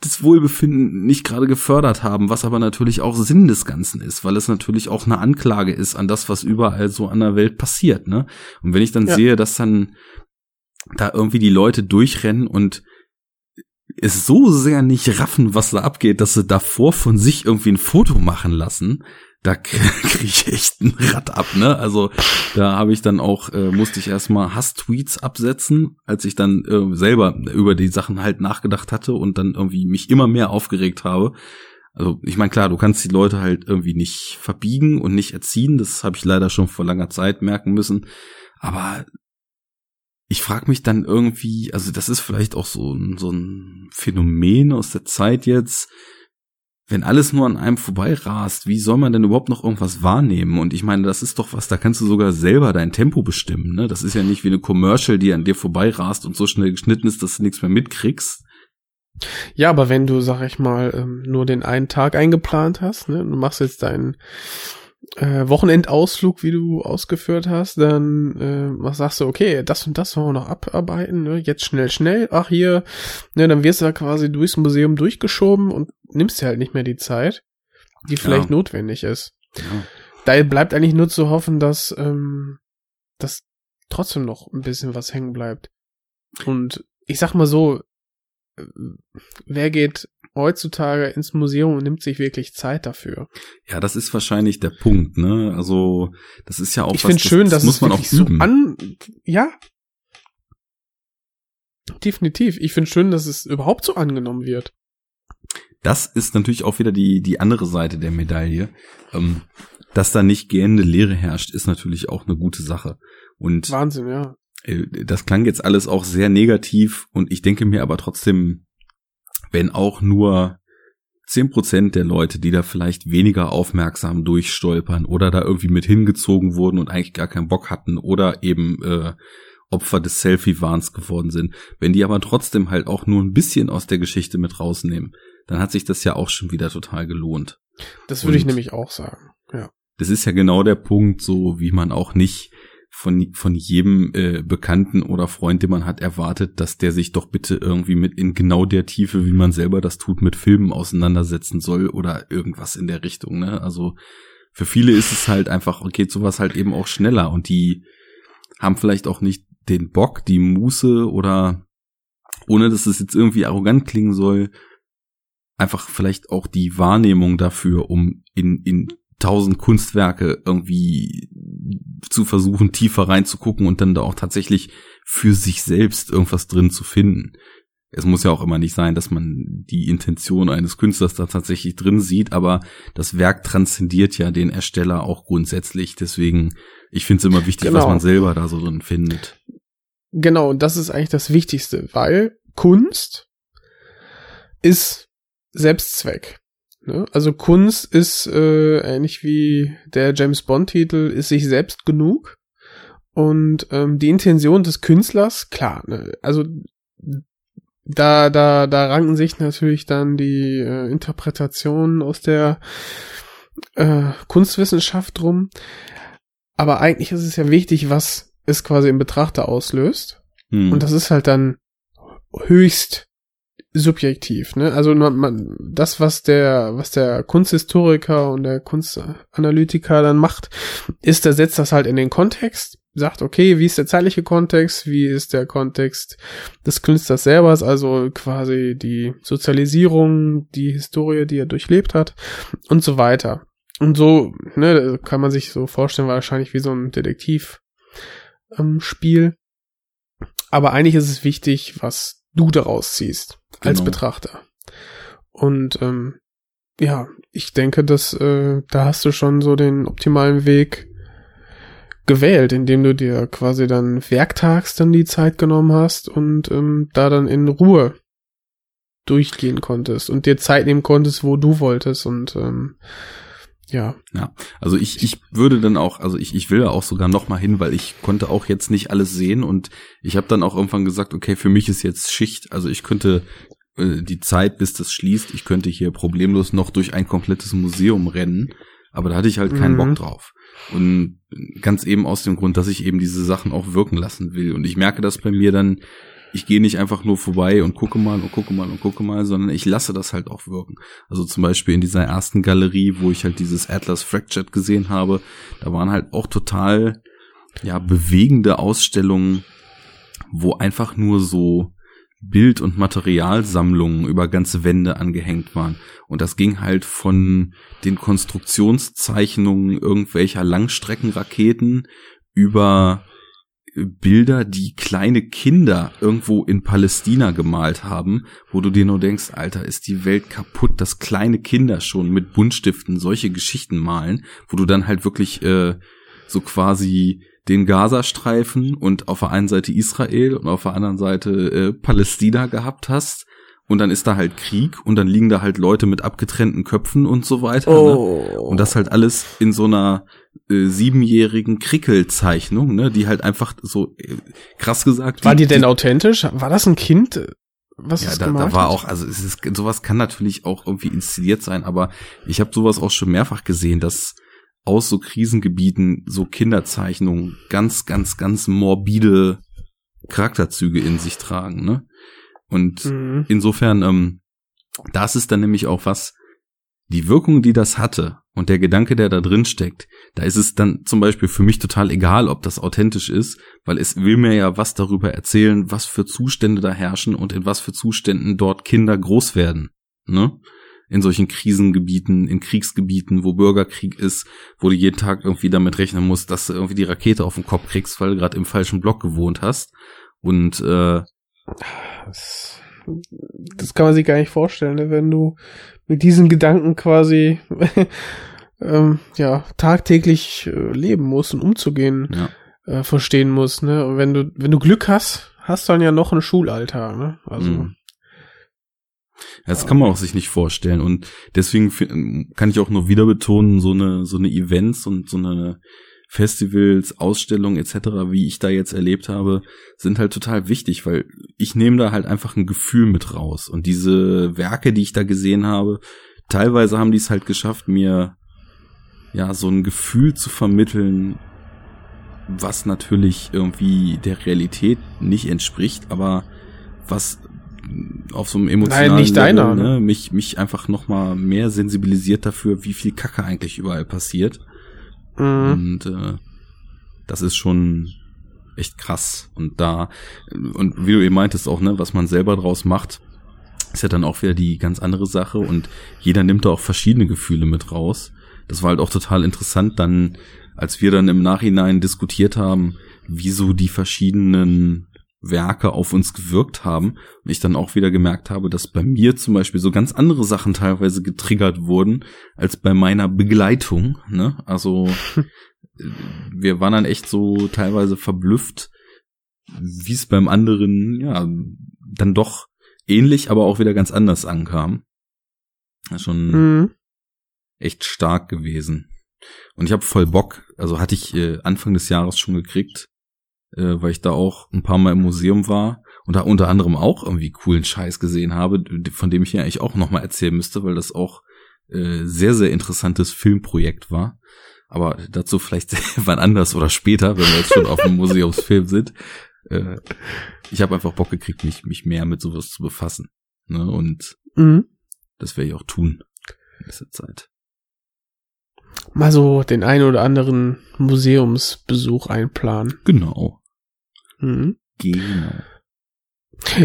das Wohlbefinden nicht gerade gefördert haben, was aber natürlich auch Sinn des Ganzen ist, weil es natürlich auch eine Anklage ist an das, was überall so an der Welt passiert, ne? Und wenn ich dann ja. sehe, dass dann da irgendwie die Leute durchrennen und es so sehr nicht raffen, was da abgeht, dass sie davor von sich irgendwie ein Foto machen lassen, da kriege ich echt ein Rad ab, ne? Also da habe ich dann auch, äh, musste ich erstmal Hass-Tweets absetzen, als ich dann äh, selber über die Sachen halt nachgedacht hatte und dann irgendwie mich immer mehr aufgeregt habe. Also ich meine, klar, du kannst die Leute halt irgendwie nicht verbiegen und nicht erziehen, das habe ich leider schon vor langer Zeit merken müssen. Aber ich frage mich dann irgendwie, also das ist vielleicht auch so ein, so ein Phänomen aus der Zeit jetzt, wenn alles nur an einem vorbeirast, wie soll man denn überhaupt noch irgendwas wahrnehmen? Und ich meine, das ist doch was, da kannst du sogar selber dein Tempo bestimmen. Ne? Das ist ja nicht wie eine Commercial, die an dir vorbeirast und so schnell geschnitten ist, dass du nichts mehr mitkriegst. Ja, aber wenn du, sag ich mal, ähm, nur den einen Tag eingeplant hast, ne, du machst jetzt deinen äh, Wochenendausflug, wie du ausgeführt hast, dann äh, was sagst du, okay, das und das wollen wir noch abarbeiten, ne? jetzt schnell, schnell, ach hier, ne, dann wirst du da quasi durchs Museum durchgeschoben und nimmst dir halt nicht mehr die Zeit, die vielleicht ja. notwendig ist. Ja. Da bleibt eigentlich nur zu hoffen, dass, ähm, dass trotzdem noch ein bisschen was hängen bleibt. Und ich sag mal so, äh, wer geht heutzutage ins Museum und nimmt sich wirklich Zeit dafür. Ja, das ist wahrscheinlich der Punkt, ne? Also, das ist ja auch ich was, schön, das, das muss man auch üben. So an, ja. Definitiv. Ich finde schön, dass es überhaupt so angenommen wird. Das ist natürlich auch wieder die, die andere Seite der Medaille. Ähm, dass da nicht gähnende Leere herrscht, ist natürlich auch eine gute Sache. Und Wahnsinn, ja. Äh, das klang jetzt alles auch sehr negativ und ich denke mir aber trotzdem, wenn auch nur zehn Prozent der Leute, die da vielleicht weniger aufmerksam durchstolpern oder da irgendwie mit hingezogen wurden und eigentlich gar keinen Bock hatten oder eben äh, Opfer des Selfie-Wahns geworden sind, wenn die aber trotzdem halt auch nur ein bisschen aus der Geschichte mit rausnehmen, dann hat sich das ja auch schon wieder total gelohnt. Das würde ich nämlich auch sagen, ja. Das ist ja genau der Punkt, so wie man auch nicht von, von jedem äh, Bekannten oder Freund, den man hat, erwartet, dass der sich doch bitte irgendwie mit in genau der Tiefe, wie man selber das tut, mit Filmen auseinandersetzen soll oder irgendwas in der Richtung. Ne? Also für viele ist es halt einfach, geht sowas halt eben auch schneller und die haben vielleicht auch nicht den Bock, die Muße oder ohne dass es jetzt irgendwie arrogant klingen soll, einfach vielleicht auch die Wahrnehmung dafür, um in, in tausend Kunstwerke irgendwie zu versuchen, tiefer reinzugucken und dann da auch tatsächlich für sich selbst irgendwas drin zu finden. Es muss ja auch immer nicht sein, dass man die Intention eines Künstlers da tatsächlich drin sieht, aber das Werk transzendiert ja den Ersteller auch grundsätzlich. Deswegen, ich finde es immer wichtig, genau. was man selber da so drin findet. Genau, und das ist eigentlich das Wichtigste, weil Kunst ist Selbstzweck. Ne? Also Kunst ist äh, ähnlich wie der James Bond-Titel, ist sich selbst genug. Und ähm, die Intention des Künstlers, klar, ne? also da, da, da ranken sich natürlich dann die äh, Interpretationen aus der äh, Kunstwissenschaft drum. aber eigentlich ist es ja wichtig, was es quasi im Betrachter auslöst. Hm. Und das ist halt dann höchst subjektiv, ne? Also man, man, das, was der, was der Kunsthistoriker und der Kunstanalytiker dann macht, ist, er setzt das halt in den Kontext, sagt, okay, wie ist der zeitliche Kontext, wie ist der Kontext des Künstlers selber, also quasi die Sozialisierung, die Historie, die er durchlebt hat und so weiter. Und so, ne, kann man sich so vorstellen, wahrscheinlich wie so ein Detektiv ähm. Aber eigentlich ist es wichtig, was du daraus ziehst als Genau. Betrachter. Und ähm, ja, ich denke, dass äh, da hast du schon so den optimalen Weg gewählt, indem du dir quasi dann werktags dann die Zeit genommen hast und ähm, da dann in Ruhe durchgehen konntest und dir Zeit nehmen konntest, wo du wolltest und ähm, ja. Also ich, ich würde dann auch, also ich, ich will da auch sogar noch mal hin, weil ich konnte auch jetzt nicht alles sehen und ich habe dann auch irgendwann gesagt, okay, für mich ist jetzt Schicht, also ich könnte äh, die Zeit, bis das schließt, ich könnte hier problemlos noch durch ein komplettes Museum rennen, aber da hatte ich halt keinen Mhm. Bock drauf. Und ganz eben aus dem Grund, dass ich eben diese Sachen auch wirken lassen will. Und ich merke das bei mir dann, ich gehe nicht einfach nur vorbei und gucke mal und gucke mal und gucke mal, sondern ich lasse das halt auch wirken. Also zum Beispiel in dieser ersten Galerie, wo ich halt dieses Atlas Fractured gesehen habe, da waren halt auch total, ja, bewegende Ausstellungen, wo einfach nur so Bild- und Materialsammlungen über ganze Wände angehängt waren. Und das ging halt von den Konstruktionszeichnungen irgendwelcher Langstreckenraketen über Bilder, die kleine Kinder irgendwo in Palästina gemalt haben, wo du dir nur denkst, Alter, ist die Welt kaputt, dass kleine Kinder schon mit Buntstiften solche Geschichten malen, wo du dann halt wirklich äh, so quasi den Gazastreifen und auf der einen Seite Israel und auf der anderen Seite äh, Palästina gehabt hast. Und dann ist da halt Krieg und dann liegen da halt Leute mit abgetrennten Köpfen und so weiter. Ne? Oh. Und das halt alles in so einer äh, siebenjährigen Krickelzeichnung, ne, die halt einfach so äh, krass gesagt. War die die- denn authentisch? War das ein Kind, was ja, da, da war hat? auch, also es ist, sowas kann natürlich auch irgendwie inszeniert sein, aber ich habe sowas auch schon mehrfach gesehen, dass aus so Krisengebieten so Kinderzeichnungen ganz, ganz, ganz morbide Charakterzüge in sich tragen, ne? Und Mhm. insofern, ähm, das ist dann nämlich auch was, die Wirkung, die das hatte und der Gedanke, der da drin steckt, da ist es dann zum Beispiel für mich total egal, ob das authentisch ist, weil es will mir ja was darüber erzählen, was für Zustände da herrschen und in was für Zuständen dort Kinder groß werden, ne? In solchen Krisengebieten, in Kriegsgebieten, wo Bürgerkrieg ist, wo du jeden Tag irgendwie damit rechnen musst, dass du irgendwie die Rakete auf den Kopf kriegst, weil du gerade im falschen Block gewohnt hast. Und äh, Das, das kann man sich gar nicht vorstellen, ne? wenn du mit diesen Gedanken quasi ähm, ja tagtäglich äh, leben musst und umzugehen ja. äh, verstehen musst. Ne? Und wenn du wenn du Glück hast, hast du dann ja noch einen Schulalltag. Ne? Also Mhm. Das kann man auch sich nicht vorstellen und deswegen fi- kann ich auch nur wieder betonen, so eine so eine Events und so eine Festivals, Ausstellungen etc., wie ich da jetzt erlebt habe, sind halt total wichtig, weil ich nehme da halt einfach ein Gefühl mit raus und diese Werke, die ich da gesehen habe, teilweise haben die es halt geschafft, mir ja so ein Gefühl zu vermitteln, was natürlich irgendwie der Realität nicht entspricht, aber was auf so einem emotionalen Nein, nicht deiner, Level, ne? ne, mich mich einfach noch mal mehr sensibilisiert dafür, wie viel Kacke eigentlich überall passiert. Mhm. Und äh, das ist schon echt krass. Und da, und wie du eben meintest auch, ne, was man selber draus macht, ist ja dann auch wieder die ganz andere Sache. Und jeder nimmt da auch verschiedene Gefühle mit raus. Das war halt auch total interessant, dann, als wir dann im Nachhinein diskutiert haben, wieso die verschiedenen Werke auf uns gewirkt haben und ich dann auch wieder gemerkt habe, dass bei mir zum Beispiel so ganz andere Sachen teilweise getriggert wurden als bei meiner Begleitung. Ne? Also äh, wir waren dann echt so teilweise verblüfft, wie es beim anderen ja dann doch ähnlich, aber auch wieder ganz anders ankam. Schon Mhm. echt stark gewesen. Und ich habe voll Bock, also hatte ich äh, Anfang des Jahres schon gekriegt, äh, weil ich da auch ein paar Mal im Museum war und da unter anderem auch irgendwie coolen Scheiß gesehen habe, von dem ich hier eigentlich auch nochmal erzählen müsste, weil das auch äh, sehr, sehr interessantes Filmprojekt war. Aber dazu vielleicht wann anders oder später, wenn wir jetzt schon auf dem Museumsfilm sind. Äh, ich habe einfach Bock gekriegt, mich, mich mehr mit sowas zu befassen. Ne? Und Mhm. das werde ich auch tun in dieser Zeit. Mal so den einen oder anderen Museumsbesuch einplanen. Genau. Mhm. Genau.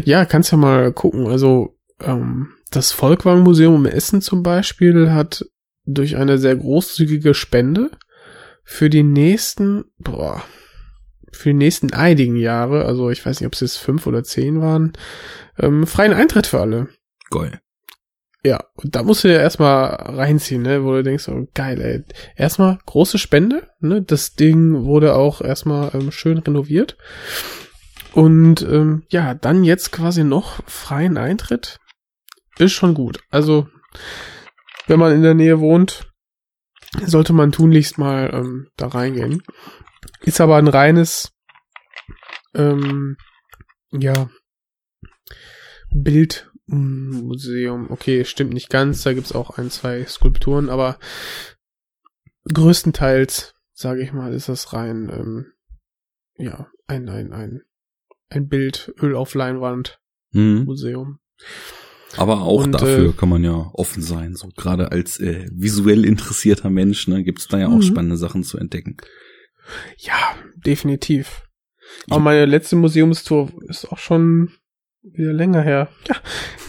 Ja, kannst ja mal gucken. Also ähm, das Volkwang-Museum in Essen zum Beispiel hat durch eine sehr großzügige Spende für die nächsten, boah, für die nächsten einigen Jahre, also ich weiß nicht, ob es jetzt fünf oder zehn waren, ähm, freien Eintritt für alle. Geil. Ja, und da musst du ja erstmal reinziehen, ne, wo du denkst, oh geil, ey. Erstmal große Spende, ne? Das Ding wurde auch erstmal ähm, schön renoviert. Und ähm, ja, dann jetzt quasi noch freien Eintritt. Ist schon gut. Also, wenn man in der Nähe wohnt, sollte man tunlichst mal ähm, da reingehen. Ist aber ein reines, ähm, ja, Bildmuseum. Okay, stimmt nicht ganz. Da gibt's auch ein, zwei Skulpturen, aber größtenteils, sage ich mal, ist das rein, ähm, ja, ein, ein, ein, ein Bild, Öl auf Leinwand, Mhm. Museum. Aber auch Und, dafür äh, kann man ja offen sein. So gerade als äh, visuell interessierter Mensch, ne, gibt's da ja auch Mhm. spannende Sachen zu entdecken. Ja, definitiv. Aber meine letzte Museumstour ist auch schon wieder länger her. Ja,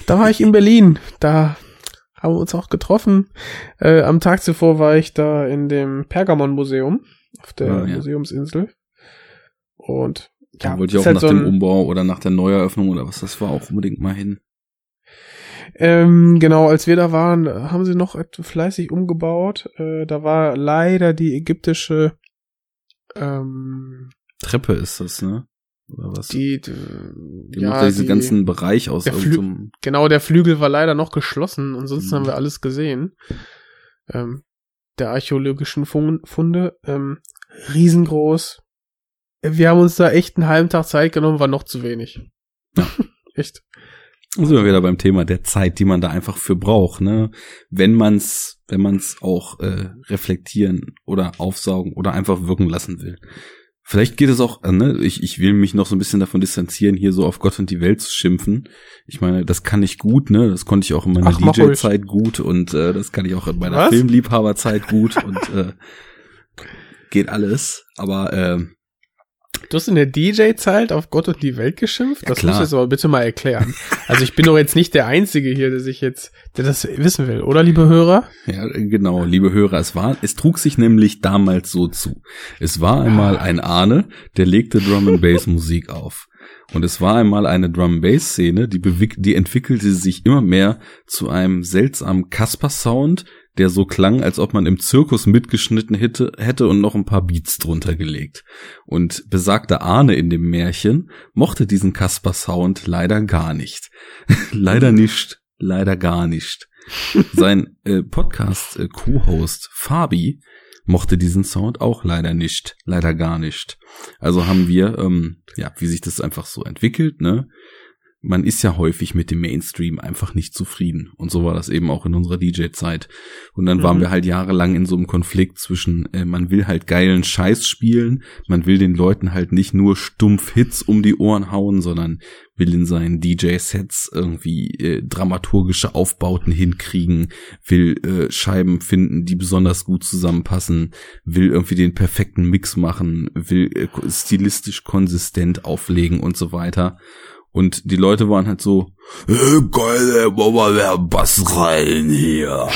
da war ich in Berlin. Da haben wir uns auch getroffen. Äh, am Tag zuvor war ich da in dem Pergamon-Museum auf der Ah, ja. Museumsinsel. Und Da ja, wollte ich auch halt nach so dem Umbau oder nach der Neueröffnung oder was das war auch unbedingt mal hin. Ähm, genau, als wir da waren, haben sie noch fleißig umgebaut. Äh, da war leider die ägyptische, ähm, Treppe ist das, ne? Oder was? die, die, Die macht ja diesen ganzen Bereich aus der Flü- genau, der Flügel war leider noch geschlossen, ansonsten Mhm. haben wir alles gesehen. Ähm, der archäologischen Fun- Funde, ähm, riesengroß. Wir haben uns da echt einen halben Tag Zeit genommen, war noch zu wenig. Ja. echt. Da sind wir wieder beim Thema der Zeit, die man da einfach für braucht, ne? Wenn man's, wenn man's auch äh, reflektieren oder aufsaugen oder einfach wirken lassen will. Vielleicht geht es auch, äh, ne, ich, ich will mich noch so ein bisschen davon distanzieren, hier so auf Gott und die Welt zu schimpfen. Ich meine, das kann ich gut, ne? Das konnte ich auch in meiner. DJ-Zeit gut und äh, das kann ich auch in meiner Was? Filmliebhaberzeit gut und äh, geht alles. Aber äh, Du hast in der DJ-Zeit auf Gott und die Welt geschimpft? Ja, das klar. musst du jetzt aber bitte mal erklären. Also ich bin doch jetzt nicht der Einzige hier, der sich jetzt, der das wissen will, oder liebe Hörer? Ja, genau, liebe Hörer, es war, es trug sich nämlich damals so zu. Es war einmal ein Ahne, der legte Drum and Bass Musik auf. Und es war einmal eine Drum and Bass Szene, die, die entwickelte sich immer mehr zu einem seltsamen Casper Sound, der so klang, als ob man im Zirkus mitgeschnitten hätte, hätte und noch ein paar Beats drunter gelegt. Und besagter Ahne in dem Märchen mochte diesen Casper Sound leider gar nicht. leider nicht, leider gar nicht. Sein äh, Podcast äh, Co-Host Fabi mochte diesen Sound auch leider nicht, leider gar nicht. Also haben wir, ähm, ja, wie sich das einfach so entwickelt, ne? Man ist ja häufig mit dem Mainstream einfach nicht zufrieden. Und so war das eben auch in unserer DJ-Zeit. Und dann waren Mhm. wir halt jahrelang in so einem Konflikt zwischen, äh, man will halt geilen Scheiß spielen, man will den Leuten halt nicht nur stumpf Hits um die Ohren hauen, sondern will in seinen DJ-Sets irgendwie äh, dramaturgische Aufbauten hinkriegen, will äh, Scheiben finden, die besonders gut zusammenpassen, will irgendwie den perfekten Mix machen, will äh, stilistisch konsistent auflegen und so weiter. Und die Leute waren halt so, äh, geil, mach mal mehr Bass rein hier.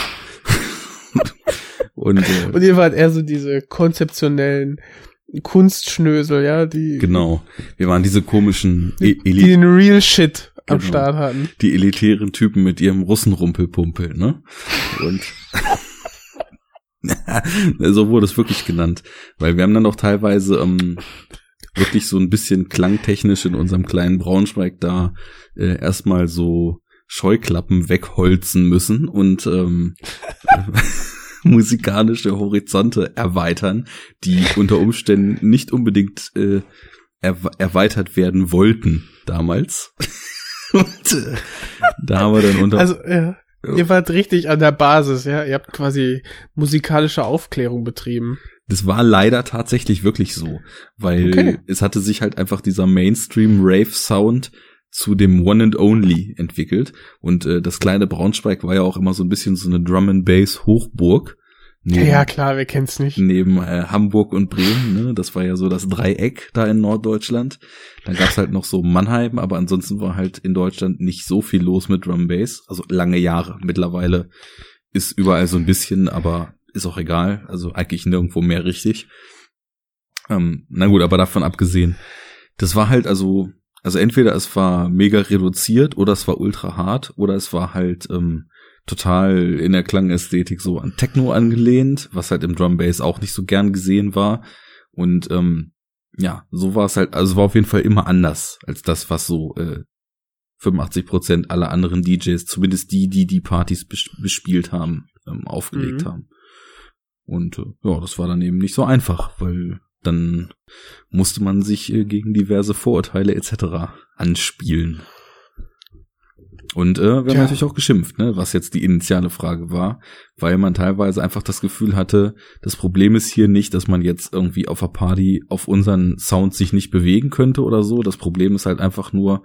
und äh, Und jedenfalls eher so diese konzeptionellen Kunstschnösel, ja, die, genau, wir waren diese komischen e die den Real Shit am Genau. Start hatten. die elitären Typen mit ihrem Russenrumpelpumpel, ne? Und so wurde es wirklich genannt, weil wir haben dann auch teilweise ähm, wirklich so ein bisschen klangtechnisch in unserem kleinen Braunschweig da äh, erstmal so Scheuklappen wegholzen müssen und ähm, musikalische Horizonte erweitern, die unter Umständen nicht unbedingt äh, erwe- erweitert werden wollten damals. und äh, da haben wir dann unter Also, ja. Ihr wart richtig an der Basis, ja. Ihr habt quasi musikalische Aufklärung betrieben. Das war leider tatsächlich wirklich so, weil Okay. es hatte sich halt einfach dieser Mainstream-Rave-Sound zu dem One and Only entwickelt. Und äh, das kleine Braunschweig war ja auch immer so ein bisschen so eine Drum and Bass Hochburg. Ja, ja, klar, wer kennt's nicht. neben äh, Hamburg und Bremen, ne? Das war ja so das Dreieck da in Norddeutschland. Dann gab's halt noch so Mannheim, aber ansonsten war halt in Deutschland nicht so viel los mit Drum Bass. Also lange Jahre. Mittlerweile ist überall so ein bisschen, aber ist auch egal. Also eigentlich nirgendwo mehr richtig. Ähm, na gut, aber davon abgesehen, das war halt also, also entweder es war mega reduziert oder es war ultra hart oder es war halt ähm, total in der Klangästhetik so an Techno angelehnt, was halt im Drum Bass auch nicht so gern gesehen war. Und ähm, ja, so war es halt, also war auf jeden Fall immer anders als das, was so äh, 85 Prozent aller anderen DJs, zumindest die, die die Partys bes bespielt haben, ähm, aufgelegt Mhm. haben. Und äh, ja, das war dann eben nicht so einfach, weil dann musste man sich äh, gegen diverse Vorurteile etc. anspielen. Und äh, wir haben Tja. natürlich auch geschimpft, ne, was jetzt die initiale Frage war, weil man teilweise einfach das Gefühl hatte, das Problem ist hier nicht, dass man jetzt irgendwie auf der Party auf unseren Sound sich nicht bewegen könnte oder so. Das Problem ist halt einfach nur,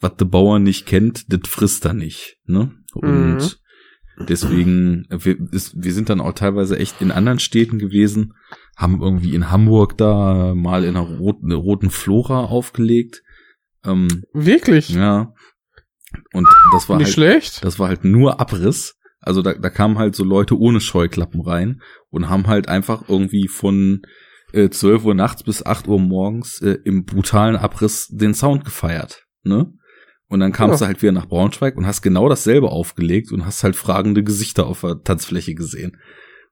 was der Bauer nicht kennt, das frisst er nicht, ne? Und deswegen, wir, ist, wir sind dann auch teilweise echt in anderen Städten gewesen, haben irgendwie in Hamburg da mal in einer roten, einer roten Flora aufgelegt. Ähm, Wirklich? ja. Und das war nicht halt, schlecht. das war halt nur Abriss. Also da, da kamen halt so Leute ohne Scheuklappen rein und haben halt einfach irgendwie von äh, 12 Uhr nachts bis 8 Uhr morgens äh, im brutalen Abriss den Sound gefeiert. Ne? Und dann kamst Ja. du halt wieder nach Braunschweig und hast genau dasselbe aufgelegt und hast halt fragende Gesichter auf der Tanzfläche gesehen.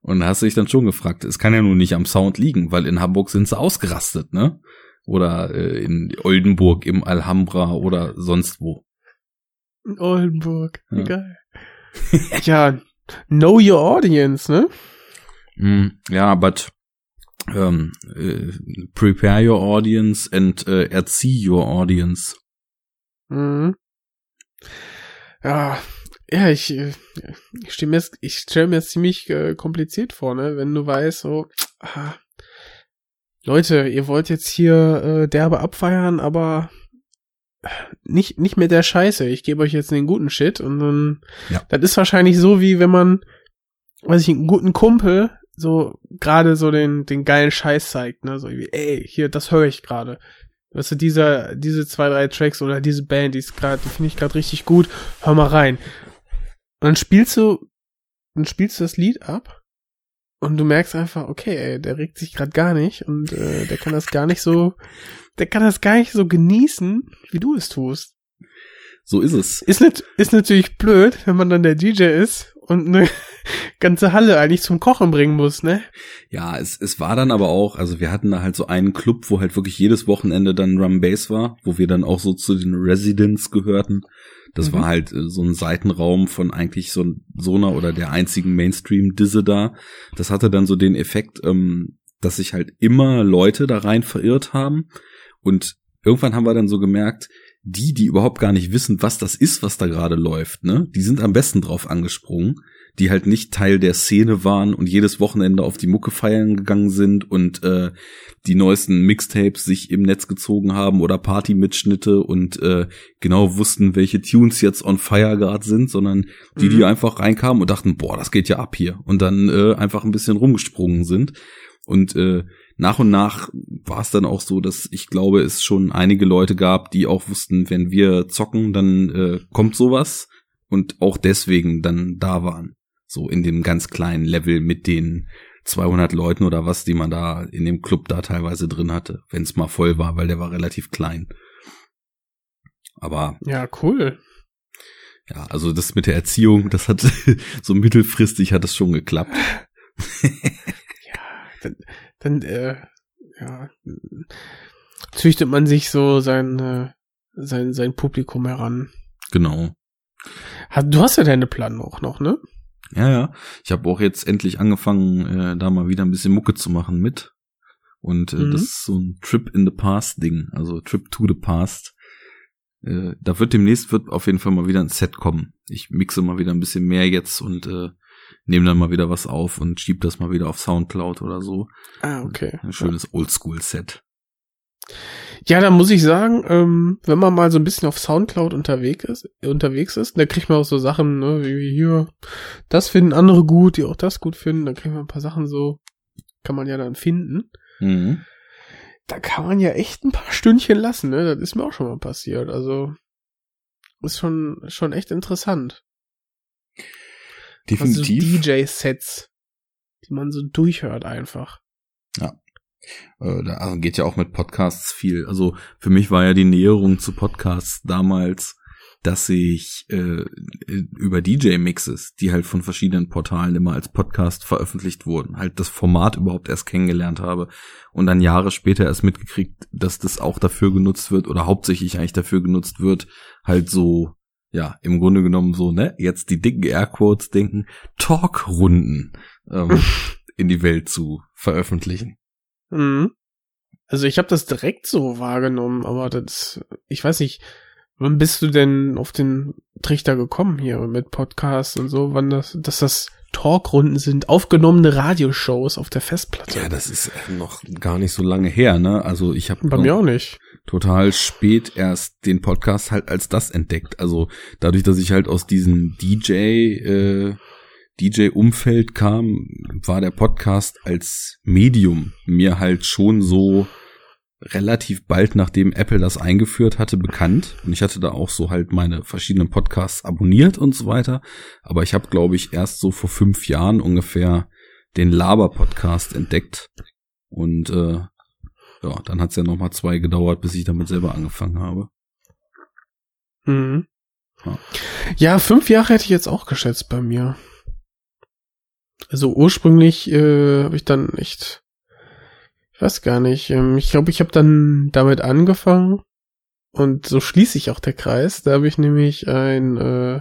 Und hast dich dann schon gefragt, es kann ja nun nicht am Sound liegen, weil in Hamburg sind sie ausgerastet, ne? Oder äh, in Oldenburg im Alhambra oder sonst wo. In Oldenburg. Ja. geil. ja, know your audience, ne? Mm, ja, but um, äh, prepare your audience and äh, erzieh your audience. Mhm. Ja, ja, ich, äh, ich stelle mir, es- ich stell mir es ziemlich äh, kompliziert vor, ne? Wenn du weißt, so, ah, Leute, ihr wollt jetzt hier äh, derbe abfeiern, aber nicht, nicht mit der Scheiße. Ich gebe euch jetzt den guten Shit und dann, Ja. das ist wahrscheinlich so, wie wenn man, weiß ich, einen guten Kumpel so gerade so den, den geilen Scheiß zeigt, ne? So wie, ey, hier, das höre ich gerade. Weißt du, dieser, diese zwei, drei Tracks oder diese Band, die ist gerade, die finde ich gerade richtig gut, hör mal rein. Und dann spielst du, dann spielst du das Lied ab und du merkst einfach, okay, ey, der regt sich gerade gar nicht und äh, der kann das gar nicht so, der kann das gar nicht so genießen, wie du es tust. So ist es. Ist, nicht, ist natürlich blöd, wenn man dann der DJ ist und eine ganze Halle eigentlich zum Kochen bringen muss, ne? Ja, es, es war dann aber auch, also wir hatten da halt so einen Club, wo halt wirklich jedes Wochenende dann Drum Bass war, wo wir dann auch so zu den Residents gehörten. Das Mhm. war halt äh, so ein Seitenraum von eigentlich so, so einer oder der einzigen Mainstream-Disse da. Das hatte dann so den Effekt, ähm, dass sich halt immer Leute da rein verirrt haben. Und irgendwann haben wir dann so gemerkt, die, die überhaupt gar nicht wissen, was das ist, was da gerade läuft, ne, die sind am besten drauf angesprungen, die halt nicht Teil der Szene waren und jedes Wochenende auf die Mucke feiern gegangen sind und äh, die neuesten Mixtapes sich im Netz gezogen haben oder Party-Mitschnitte und äh, genau wussten, welche Tunes jetzt on fire gerade sind, sondern die, die Mhm. einfach reinkamen und dachten, boah, das geht ja ab hier. Und dann äh, einfach ein bisschen rumgesprungen sind. Und äh, nach und nach war es dann auch so, dass ich glaube, es schon einige Leute gab, die auch wussten, wenn wir zocken, dann äh, kommt sowas und auch deswegen dann da waren. So in dem ganz kleinen Level mit den 200 Leuten oder was, die man da in dem Club da teilweise drin hatte, wenn es mal voll war, weil der war relativ klein. Aber Ja, cool. ja, also das mit der Erziehung, das hat so mittelfristig hat es schon geklappt. Ja, dann, dann äh, ja, züchtet man sich so sein, äh, sein, sein Publikum heran. Genau. Du hast ja deine Plan auch noch, ne? Ja, ja. Ich habe auch jetzt endlich angefangen, äh, da mal wieder ein bisschen Mucke zu machen mit. Und äh, Mhm. das ist so ein Trip in the Past Ding, also Trip to the Past. Äh, da wird demnächst wird auf jeden Fall mal wieder ein Set kommen Ich mixe mal wieder ein bisschen mehr jetzt und äh, nehme dann mal wieder was auf und schieb das mal wieder auf Soundcloud oder so. Ah, okay. Ein schönes Oldschool-Set. Ja, da muss ich sagen, ähm, wenn man mal so ein bisschen auf Soundcloud unterwegs ist, unterwegs ist, da kriegt man auch so Sachen, ne, wie hier, das finden andere gut, die auch das gut finden, dann kriegt man ein paar Sachen so, kann man ja dann finden. Mhm. Da kann man ja echt ein paar Stündchen lassen, ne? Das ist mir auch schon mal passiert. Also ist schon schon echt interessant. Definitiv. Also DJ-Sets, die man so durchhört einfach. Äh, da also geht ja auch mit Podcasts viel. Also für mich war ja die Näherung zu Podcasts damals, dass ich äh, über DJ-Mixes, die halt von verschiedenen Portalen immer als Podcast veröffentlicht wurden, halt das Format überhaupt erst kennengelernt habe und dann Jahre später erst mitgekriegt, dass das auch dafür genutzt wird oder hauptsächlich eigentlich dafür genutzt wird, halt so ja, im Grunde genommen so, ne, jetzt die dicken Airquotes denken, Talkrunden ähm, in die Welt zu veröffentlichen. Mhm. Also ich habe das direkt so wahrgenommen, aber das, ich weiß nicht, wann bist du denn auf den Trichter gekommen hier mit Podcasts und so, wann das, dass das Talkrunden sind, aufgenommene Radioshows auf der Festplatte. Ja, das ist noch gar nicht so lange her, ne? Also ich habe Bei mir auch nicht. total spät erst den Podcast halt als das entdeckt. Also dadurch, dass ich halt aus diesem DJ äh, DJ-Umfeld kam, war der Podcast als Medium mir halt schon so relativ bald nachdem Apple das eingeführt hatte bekannt und ich hatte da auch so halt meine verschiedenen Podcasts abonniert und so weiter, aber ich habe glaube ich erst so vor fünf Jahren ungefähr den Laber-Podcast entdeckt und äh, ja, dann hat's ja noch mal zwei gedauert, bis ich damit selber angefangen habe. Mhm. Ja. Ja, fünf Jahre hätte ich jetzt auch geschätzt bei mir. Also ursprünglich äh, habe ich dann echt, ich weiß gar nicht, ähm, ich glaube, ich habe dann damit angefangen und so schließe ich auch der Kreis. Da habe ich nämlich ein äh,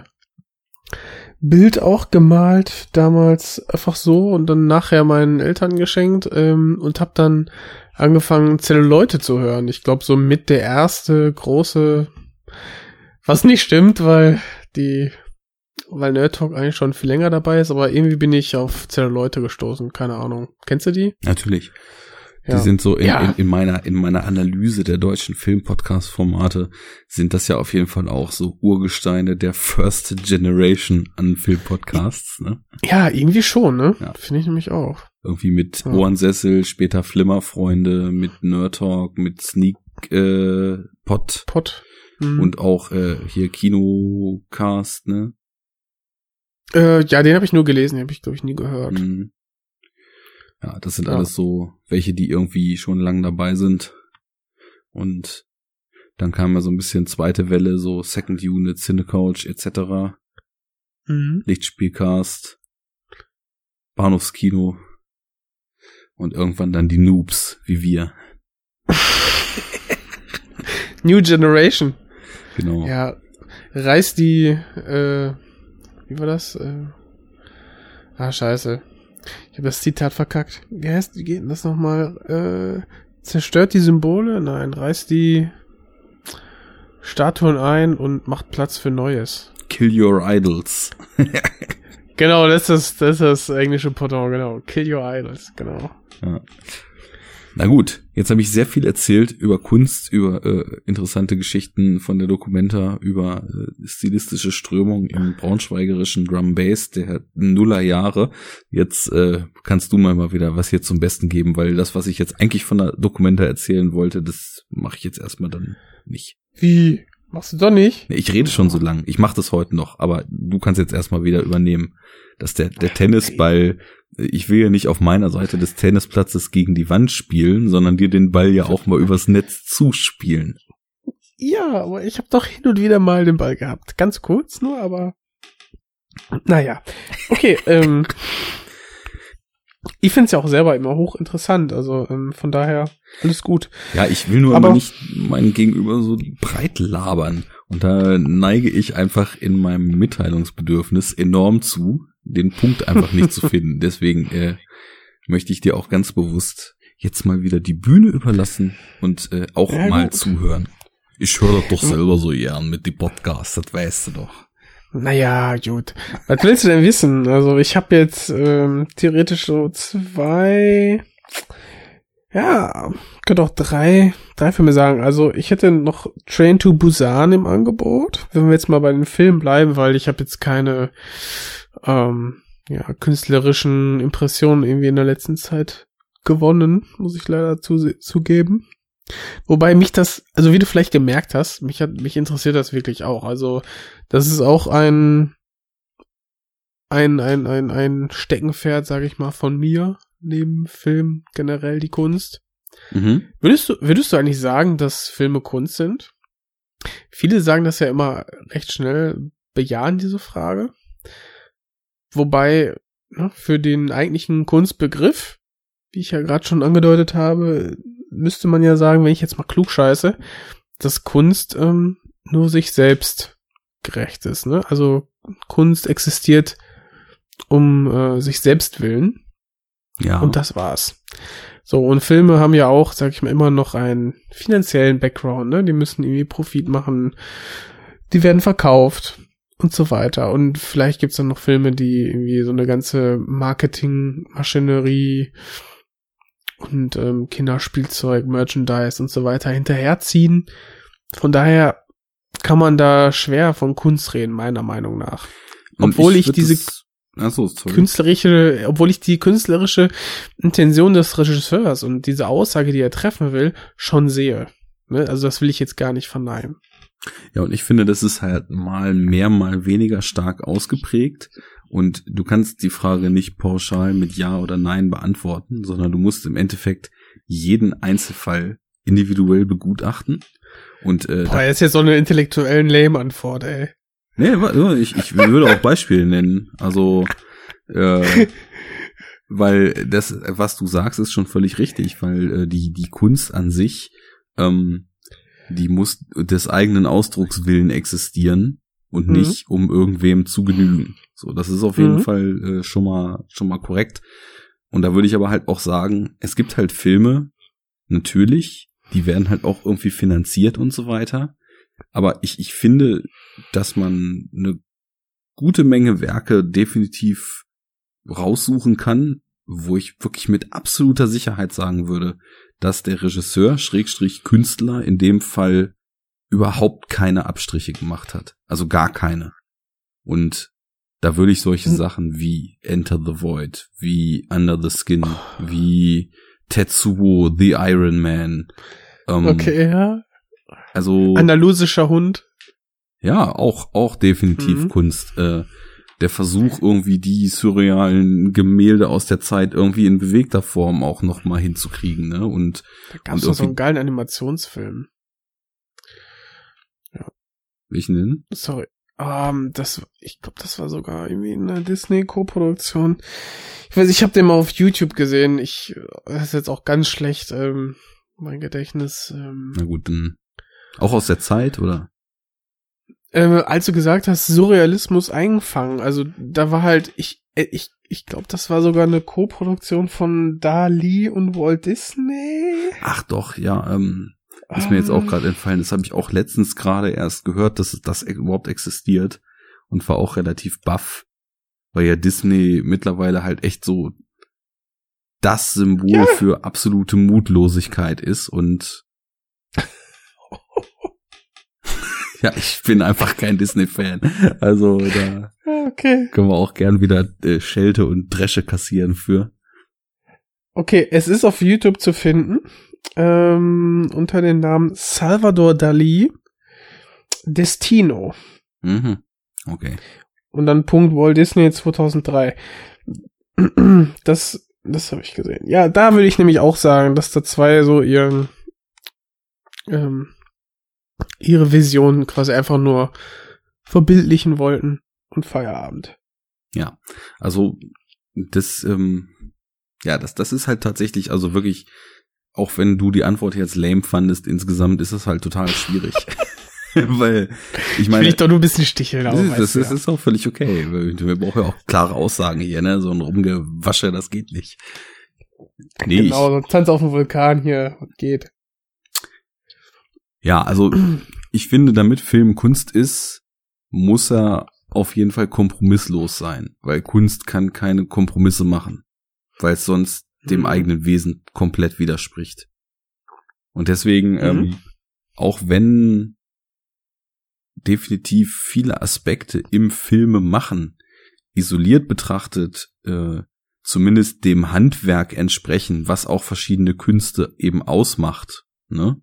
Bild auch gemalt, damals einfach so und dann nachher meinen Eltern geschenkt ähm, und habe dann angefangen, Zelluleute zu hören. Ich glaube, so mit der erste große, was nicht stimmt, weil die, weil Nerd Talk eigentlich schon viel länger dabei ist, aber irgendwie bin ich auf Zelluleute gestoßen, keine Ahnung. Kennst du die? Natürlich. Ja. Die sind so in, Ja. in, in meiner in meiner Analyse der deutschen Filmpodcast-Formate sind das ja auf jeden Fall auch so Urgesteine der First Generation an Filmpodcasts. Ne? Ja, irgendwie schon, ne? Ja. Finde ich nämlich auch. Irgendwie mit Ja. Ohrensessel, später Flimmerfreunde, mit Nerd Talk, mit Sneak äh, Pod Pot. Mhm. und auch äh, hier Kinocast, ne? äh, ja, den habe ich nur gelesen, den habe ich, glaube ich, nie gehört. Mhm. Ja, das sind Ja. alles so welche, die irgendwie schon lang dabei sind. Und dann kam ja so ein bisschen zweite Welle, so Second Unit, Cinecouch etc., Mhm. Lichtspielcast, Bahnhofskino und irgendwann dann die Noobs, wie wir. New Generation. Genau. Ja, reißt die, äh, wie war das? Äh, ah, scheiße. Ich habe das Zitat verkackt. Wie heißt, wie geht denn das nochmal? Äh, zerstört die Symbole? Nein, reißt die Statuen ein und macht Platz für Neues. Kill Your Idols. Genau, das ist das, ist das englische Pendant, genau. Kill your idols, genau. Ja. Na gut, jetzt habe ich sehr viel erzählt über Kunst, über äh, interessante Geschichten von der Documenta, über äh, stilistische Strömungen im braunschweigerischen Drum Bass der Nullerjahre. Jetzt äh, kannst du mal mal wieder was hier zum Besten geben, weil das, was ich jetzt eigentlich von der Documenta erzählen wollte, das mache ich jetzt erstmal dann nicht. Wie? Machst du doch nicht? Ich rede schon so lang. Ich mache das heute noch, aber du kannst jetzt erstmal wieder übernehmen, dass der, der Tennisball, ich will ja nicht auf meiner Seite des Tennisplatzes gegen die Wand spielen, sondern dir den Ball ja auch mal übers Netz zuspielen. Ja, aber ich habe doch hin und wieder mal den Ball gehabt. Ganz kurz nur, aber naja. Okay, ähm, ich find's ja auch selber immer hochinteressant, also ähm, von daher alles gut. Ja, ich will nur Aber- aber nicht meinen Gegenüber so breit labern. Und da neige ich einfach in meinem Mitteilungsbedürfnis enorm zu, den Punkt einfach nicht zu finden. Deswegen äh, möchte ich dir auch ganz bewusst jetzt mal wieder die Bühne überlassen und äh, auch Ja, mal gut. zuhören. Ich höre das doch selber so gern mit die Podcasts, das weißt du doch. Naja, gut. Was willst du denn wissen? Also ich habe jetzt ähm, theoretisch so zwei, ja, könnte auch drei, drei Filme sagen. Also ich hätte noch Train to Busan im Angebot, wenn wir jetzt mal bei den Filmen bleiben, weil ich habe jetzt keine ähm, ja, künstlerischen Impressionen irgendwie in der letzten Zeit gewonnen, muss ich leider zu, zugeben. Wobei mich das, also wie du vielleicht gemerkt hast, mich hat, mich interessiert das wirklich auch. Also, das ist auch ein, ein, ein, ein, ein Steckenpferd, sage ich mal, von mir, neben Film generell die Kunst. Mhm. Würdest du, würdest du eigentlich sagen, dass Filme Kunst sind? Viele sagen das ja immer recht schnell, bejahen diese Frage. Wobei, ne, für den eigentlichen Kunstbegriff, wie ich ja gerade schon angedeutet habe, müsste man ja sagen, wenn ich jetzt mal klug scheiße, dass Kunst ähm, nur sich selbst gerecht ist. Ne? Also Kunst existiert um äh, sich selbst willen. Ja. Und das war's. So, und Filme haben ja auch, sag ich mal, immer noch einen finanziellen Background, ne? Die müssen irgendwie Profit machen, die werden verkauft und so weiter. Und vielleicht gibt's dann noch Filme, die irgendwie so eine ganze Marketingmaschinerie und ähm, Kinderspielzeug, Merchandise und so weiter hinterherziehen. Von daher kann man da schwer von Kunst reden, meiner Meinung nach. Obwohl ich, ich diese sorry. künstlerische, obwohl ich die künstlerische Intention des Regisseurs und diese Aussage, die er treffen will, schon sehe. Ne? Also das will ich jetzt gar nicht verneinen. Ja, und ich finde, das ist halt mal mehr, mal weniger stark ausgeprägt. Und du kannst die Frage nicht pauschal mit Ja oder Nein beantworten, sondern du musst im Endeffekt jeden Einzelfall individuell begutachten. Und äh, Boah, das ist jetzt so eine intellektuellen Lame-Antwort, ey. Nee, ich, ich würde auch Beispiele nennen. Also, äh, weil das, was du sagst, ist schon völlig richtig, weil äh, die, die Kunst an sich, ähm, die muss des eigenen Ausdruckswillen existieren und mhm. nicht um irgendwem zu genügen. So, das ist auf jeden mhm. Fall äh, schon mal schon mal korrekt. Und da würde ich aber halt auch sagen, es gibt halt Filme, natürlich, die werden halt auch irgendwie finanziert und so weiter. Aber ich, ich finde, dass man eine gute Menge Werke definitiv raussuchen kann, wo ich wirklich mit absoluter Sicherheit sagen würde, dass der Regisseur, Schrägstrich Künstler, in dem Fall überhaupt keine Abstriche gemacht hat. Also gar keine. Und da würde ich solche hm. Sachen wie Enter the Void, wie Under the Skin, wie Tetsuo, The Iron Man. Ähm, okay, ja. Also. Andalusischer Hund. Ja, auch, auch definitiv mhm. Kunst. Äh, der Versuch, irgendwie die surrealen Gemälde aus der Zeit irgendwie in bewegter Form auch noch mal hinzukriegen, ne? Und da gab's doch so einen geilen Animationsfilm. Ja. Welchen denn? Sorry. Um, ähm, das, ich glaube, das war sogar irgendwie eine Disney-Co-Produktion. Ich weiß, ich habe den mal auf YouTube gesehen. Ich, das ist jetzt auch ganz schlecht, ähm, mein Gedächtnis. Ähm, Na gut, dann auch aus der Zeit, oder? Äh, als du gesagt hast, Surrealismus eingefangen, also da war halt, ich, äh, ich, ich glaube, das war sogar eine Co-Produktion von Dali und Walt Disney. Ach doch, ja, ähm, ist mir jetzt auch gerade entfallen. Das habe ich auch letztens gerade erst gehört, dass das überhaupt existiert und war auch relativ baff, weil ja Disney mittlerweile halt echt so das Symbol ja. für absolute Mutlosigkeit ist und ja, ich bin einfach kein Disney-Fan. Also da okay. können wir auch gern wieder äh, Schelte und Dresche kassieren für. Okay, es ist auf YouTube zu finden ähm, unter dem Namen Salvador Dali Destino. Mhm. Okay. Und dann Punkt Walt Disney 2003. Das, das habe ich gesehen. Ja, da würde ich nämlich auch sagen, dass da zwei so ihren ähm, ihre Vision quasi einfach nur verbildlichen wollten und Feierabend. Ja, also das, ähm, ja, das, das ist halt tatsächlich, also wirklich auch wenn du die Antwort jetzt lame fandest, insgesamt ist es halt total schwierig. Weil, ich meine. Ich will doch nur ein bisschen sticheln. Das, ist, das, das ist auch völlig okay. Wir brauchen ja auch klare Aussagen hier, ne? So ein Rumgewasche, das geht nicht. Nee, genau, so ein Tanz auf dem Vulkan hier geht. Ja, also ich finde, damit Film Kunst ist, muss er auf jeden Fall kompromisslos sein, weil Kunst kann keine Kompromisse machen, weil es sonst dem mhm. eigenen Wesen komplett widerspricht. Und deswegen, mhm. ähm, auch wenn definitiv viele Aspekte im Filme machen, isoliert betrachtet, äh, zumindest dem Handwerk entsprechen, was auch verschiedene Künste eben ausmacht, ne?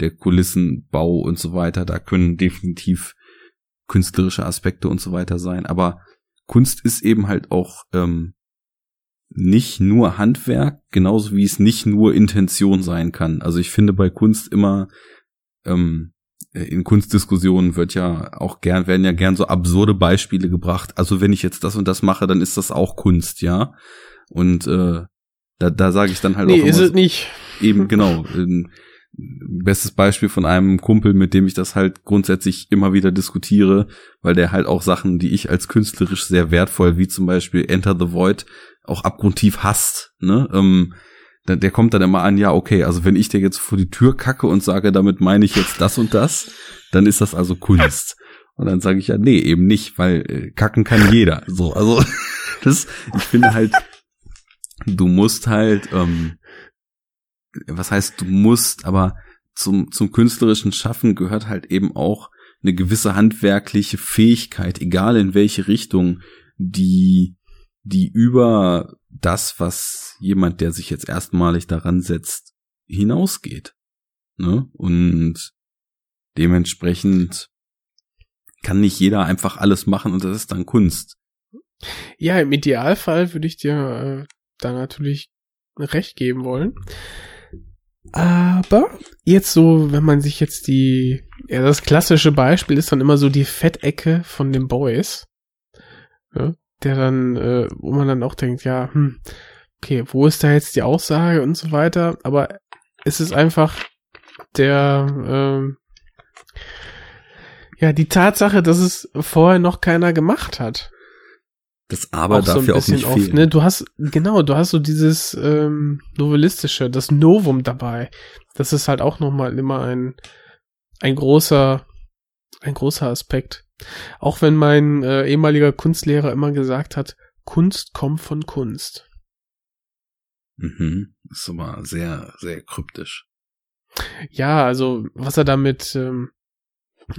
Der Kulissenbau und so weiter, da können definitiv künstlerische Aspekte und so weiter sein. Aber Kunst ist eben halt auch ähm, nicht nur Handwerk, genauso wie es nicht nur Intention sein kann. Also ich finde bei Kunst immer ähm, in Kunstdiskussionen wird ja auch gern, werden ja gern so absurde Beispiele gebracht. Also wenn ich jetzt das und das mache, dann ist das auch Kunst, ja. Und äh, da, da sage ich dann halt nee, auch. Nee, ist es nicht. Eben, genau. bestes Beispiel von einem Kumpel, mit dem ich das halt grundsätzlich immer wieder diskutiere, weil der halt auch Sachen, die ich als künstlerisch sehr wertvoll, wie zum Beispiel Enter the Void, auch abgrundtief hasst. Ne? Ähm, der, kommt dann immer an, ja, okay, also wenn ich dir jetzt vor die Tür kacke und sage, damit meine ich jetzt das und das, dann ist das also Kunst. Und dann sage ich ja, nee, eben nicht, weil äh, kacken kann jeder. So, also das, ich finde halt, du musst halt, ähm, was heißt du musst, aber zum, zum künstlerischen Schaffen gehört halt eben auch eine gewisse handwerkliche Fähigkeit, egal in welche Richtung, die, die über das, was jemand, der sich jetzt erstmalig daran setzt, hinausgeht. Ne? Und dementsprechend kann nicht jeder einfach alles machen und das ist dann Kunst. Ja, im Idealfall würde ich dir äh, da natürlich recht geben wollen. Aber jetzt so, wenn man sich jetzt die, ja, das klassische Beispiel ist dann immer so die Fettecke von den Boys. Ja, der dann, äh, wo man dann auch denkt, ja, hm, okay, wo ist da jetzt die Aussage und so weiter, aber es ist einfach der, ähm, ja, die Tatsache, dass es vorher noch keiner gemacht hat. Das aber auch darf so ja auch nicht oft, fehlen. Ne? Du hast, genau, du hast so dieses ähm, Novelistische, das Novum dabei. Das ist halt auch nochmal immer ein, ein großer, ein großer Aspekt. Auch wenn mein äh, ehemaliger Kunstlehrer immer gesagt hat, Kunst kommt von Kunst. Mhm. Das ist aber sehr, sehr kryptisch. Ja, also was er damit ähm,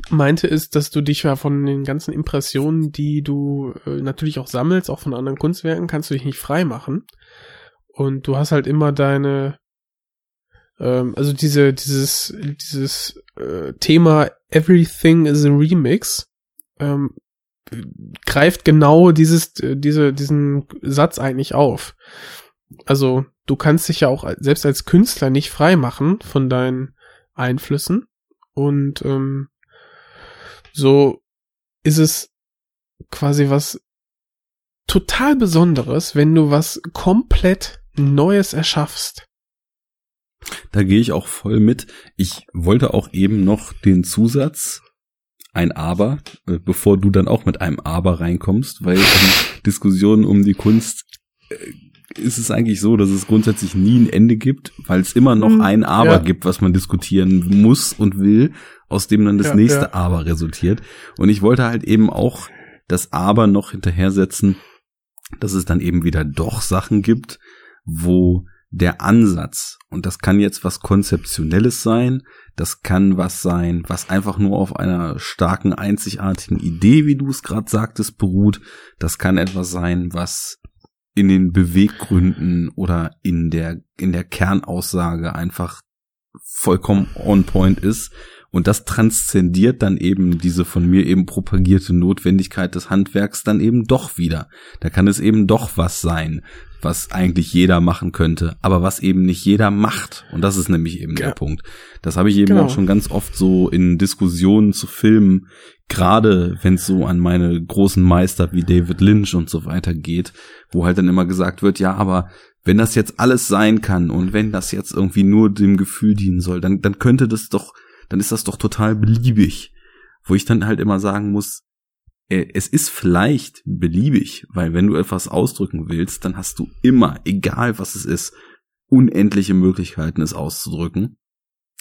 meinte, ist, dass du dich ja von den ganzen Impressionen, die du äh, natürlich auch sammelst, auch von anderen Kunstwerken, kannst du dich nicht frei machen. Und du hast halt immer deine, ähm, also diese, dieses, dieses äh, Thema Everything is a Remix ähm, greift genau dieses, diese, diesen Satz eigentlich auf. Also du kannst dich ja auch selbst als Künstler nicht frei machen von deinen Einflüssen und ähm, so ist es quasi was total Besonderes, wenn du was komplett Neues erschaffst. Da gehe ich auch voll mit. Ich wollte auch eben noch den Zusatz ein Aber, äh, bevor du dann auch mit einem Aber reinkommst, weil in Diskussionen um die Kunst äh, ist es eigentlich so, dass es grundsätzlich nie ein Ende gibt, weil es immer noch mhm, ein Aber ja. gibt, was man diskutieren muss und will, aus dem dann das ja, nächste ja. Aber resultiert. Und ich wollte halt eben auch das Aber noch hinterher setzen, dass es dann eben wieder doch Sachen gibt, wo der Ansatz, und das kann jetzt was Konzeptionelles sein, das kann was sein, was einfach nur auf einer starken, einzigartigen Idee, wie du es gerade sagtest, beruht. Das kann etwas sein, was in den Beweggründen oder in der, in der Kernaussage einfach vollkommen on point ist. Und das transzendiert dann eben diese von mir eben propagierte Notwendigkeit des Handwerks dann eben doch wieder. Da kann es eben doch was sein, was eigentlich jeder machen könnte, aber was eben nicht jeder macht. Und das ist nämlich eben ja. der Punkt. Das habe ich eben genau. auch schon ganz oft so in Diskussionen zu Filmen, gerade wenn es so an meine großen Meister wie David Lynch und so weiter geht, wo halt dann immer gesagt wird, ja, aber wenn das jetzt alles sein kann und wenn das jetzt irgendwie nur dem Gefühl dienen soll, dann, dann könnte das doch, dann ist das doch total beliebig. Wo ich dann halt immer sagen muss, äh, es ist vielleicht beliebig, weil wenn du etwas ausdrücken willst, dann hast du immer, egal was es ist, unendliche Möglichkeiten, es auszudrücken.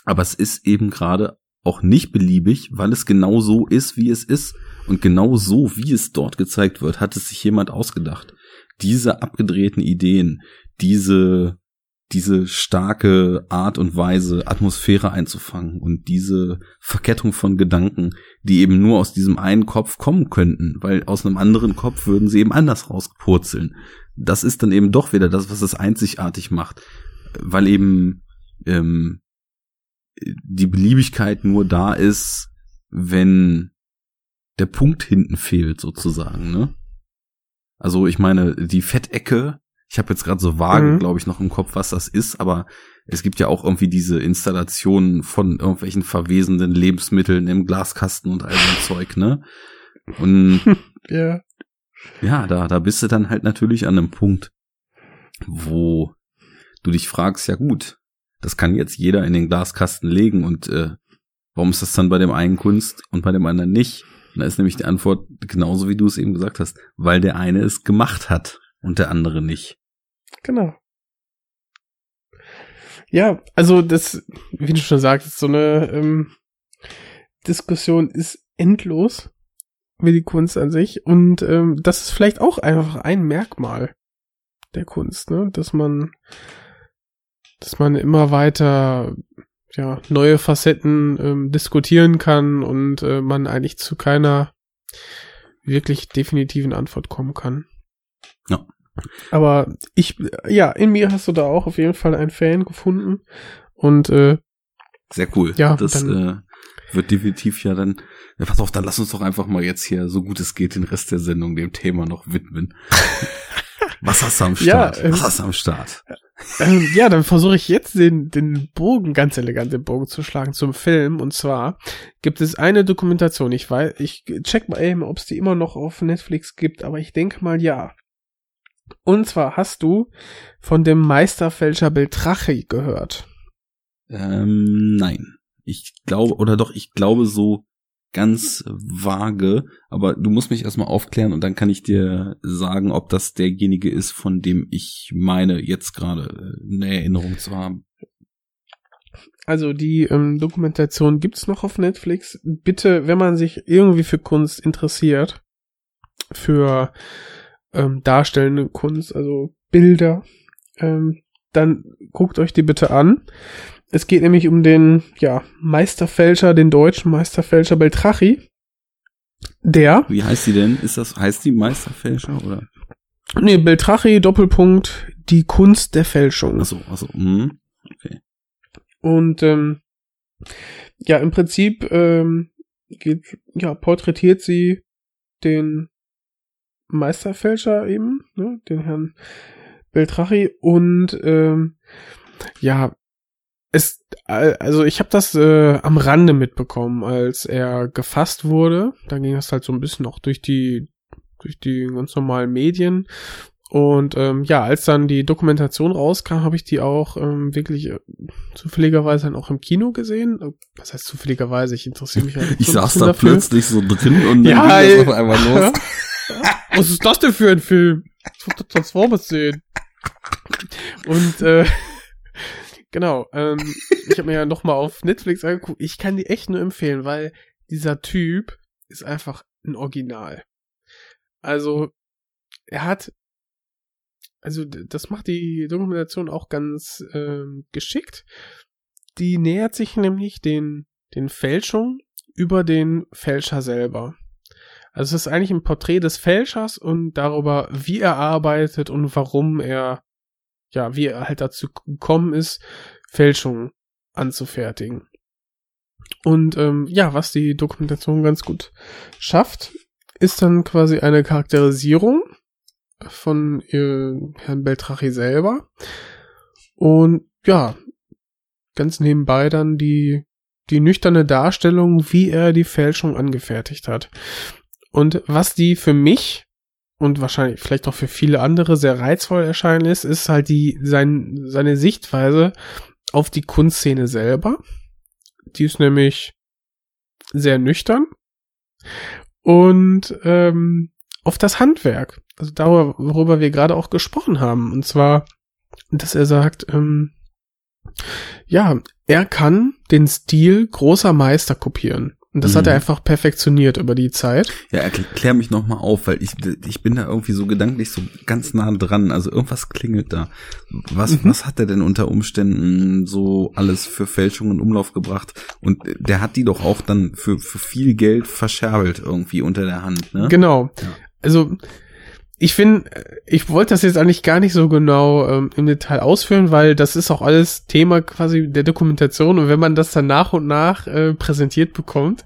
Aber es ist eben gerade auch nicht beliebig, weil es genau so ist, wie es ist. Und genau so, wie es dort gezeigt wird, hat es sich jemand ausgedacht. Diese abgedrehten Ideen, diese, diese starke Art und Weise, Atmosphäre einzufangen und diese Verkettung von Gedanken, die eben nur aus diesem einen Kopf kommen könnten, weil aus einem anderen Kopf würden sie eben anders rauspurzeln. Das ist dann eben doch wieder das, was es einzigartig macht, weil eben ähm, die Beliebigkeit nur da ist, wenn der Punkt hinten fehlt, sozusagen, ne? Also ich meine, die Fettecke, ich habe jetzt gerade so vage, mhm. glaube ich, noch im Kopf, was das ist, aber es gibt ja auch irgendwie diese Installationen von irgendwelchen verwesenden Lebensmitteln im Glaskasten und all so Zeug, ne? Und ja. ja, da, da bist du dann halt natürlich an einem Punkt, wo du dich fragst, ja gut, das kann jetzt jeder in den Glaskasten legen und äh, warum ist das dann bei dem einen Kunst und bei dem anderen nicht? Und da ist nämlich die Antwort genauso wie du es eben gesagt hast, weil der eine es gemacht hat und der andere nicht. Genau. Ja, also das, wie du schon sagst, so eine ähm, Diskussion ist endlos wie die Kunst an sich und ähm, das ist vielleicht auch einfach ein Merkmal der Kunst, ne, dass man dass man immer weiter ja, neue Facetten ähm, diskutieren kann und äh, man eigentlich zu keiner wirklich definitiven Antwort kommen kann. Ja. Aber ich, ja, in mir hast du da auch auf jeden Fall einen Fan gefunden und äh, sehr cool. Ja, das dann, äh, wird definitiv ja dann. Ja, pass auf, dann lass uns doch einfach mal jetzt hier, so gut es geht, den Rest der Sendung dem Thema noch widmen. Was hast du am Start? Ja, Was hast du am Start? Ähm, ja, dann versuche ich jetzt den, den Bogen, ganz elegant den Bogen zu schlagen zum Film. Und zwar gibt es eine Dokumentation. Ich weiß, ich check mal eben, ob es die immer noch auf Netflix gibt, aber ich denke mal ja. Und zwar hast du von dem Meisterfälscher Beltrachi gehört. Ähm, nein. Ich glaube, oder doch, ich glaube so ganz vage, aber du musst mich erstmal aufklären und dann kann ich dir sagen, ob das derjenige ist, von dem ich meine, jetzt gerade äh, eine Erinnerung zu haben. Also die ähm, Dokumentation gibt's noch auf Netflix. Bitte, wenn man sich irgendwie für Kunst interessiert, für ähm, darstellende Kunst, also Bilder, ähm, dann guckt euch die bitte an. Es geht nämlich um den, ja, Meisterfälscher, den deutschen Meisterfälscher Beltrachi. Der. Wie heißt die denn? Ist das, heißt die Meisterfälscher oder? Nee, Beltrachi, Doppelpunkt, die Kunst der Fälschung. Achso, achso, mhm. okay. Und, ähm, ja, im Prinzip, ähm, geht, ja, porträtiert sie den Meisterfälscher eben, ne, den Herrn Beltrachi und, ähm, ja, es, also ich habe das äh, am Rande mitbekommen, als er gefasst wurde. Da ging das halt so ein bisschen auch durch die durch die ganz normalen Medien. Und ähm, ja, als dann die Dokumentation rauskam, habe ich die auch ähm, wirklich äh, zufälligerweise dann auch im Kino gesehen. Was heißt zufälligerweise? Ich interessiere mich halt Ich so saß da dafür. plötzlich so drin und dann ja, ging das auf einmal los. Was ist das denn für ein Film? Ich wollte Transformers sehen. Und äh, Genau. Ähm, ich habe mir ja noch mal auf Netflix angeguckt. Ich kann die echt nur empfehlen, weil dieser Typ ist einfach ein Original. Also er hat, also das macht die Dokumentation auch ganz ähm, geschickt. Die nähert sich nämlich den den Fälschungen über den Fälscher selber. Also es ist eigentlich ein Porträt des Fälschers und darüber, wie er arbeitet und warum er ja, wie er halt dazu gekommen ist, Fälschungen anzufertigen. Und ähm, ja, was die Dokumentation ganz gut schafft, ist dann quasi eine Charakterisierung von äh, Herrn Beltrachi selber. Und ja, ganz nebenbei dann die, die nüchterne Darstellung, wie er die Fälschung angefertigt hat. Und was die für mich und wahrscheinlich vielleicht auch für viele andere sehr reizvoll erscheinen ist, ist halt die sein, seine Sichtweise auf die Kunstszene selber. Die ist nämlich sehr nüchtern und ähm, auf das Handwerk, also darüber, worüber wir gerade auch gesprochen haben, und zwar, dass er sagt, ähm, Ja, er kann den Stil großer Meister kopieren. Und das Mhm. hat er einfach perfektioniert über die Zeit. Ja, erklär mich noch mal auf, weil ich, ich bin da irgendwie so gedanklich so ganz nah dran. Also irgendwas klingelt da. Was, Mhm. was hat er denn unter Umständen so alles für Fälschungen in Umlauf gebracht? Und der hat die doch auch dann für, für viel Geld verscherbelt irgendwie unter der Hand, ne? Genau. Ja. Also ich finde, ich wollte das jetzt eigentlich gar nicht so genau ähm, im Detail ausführen, weil das ist auch alles Thema quasi der Dokumentation und wenn man das dann nach und nach äh, präsentiert bekommt,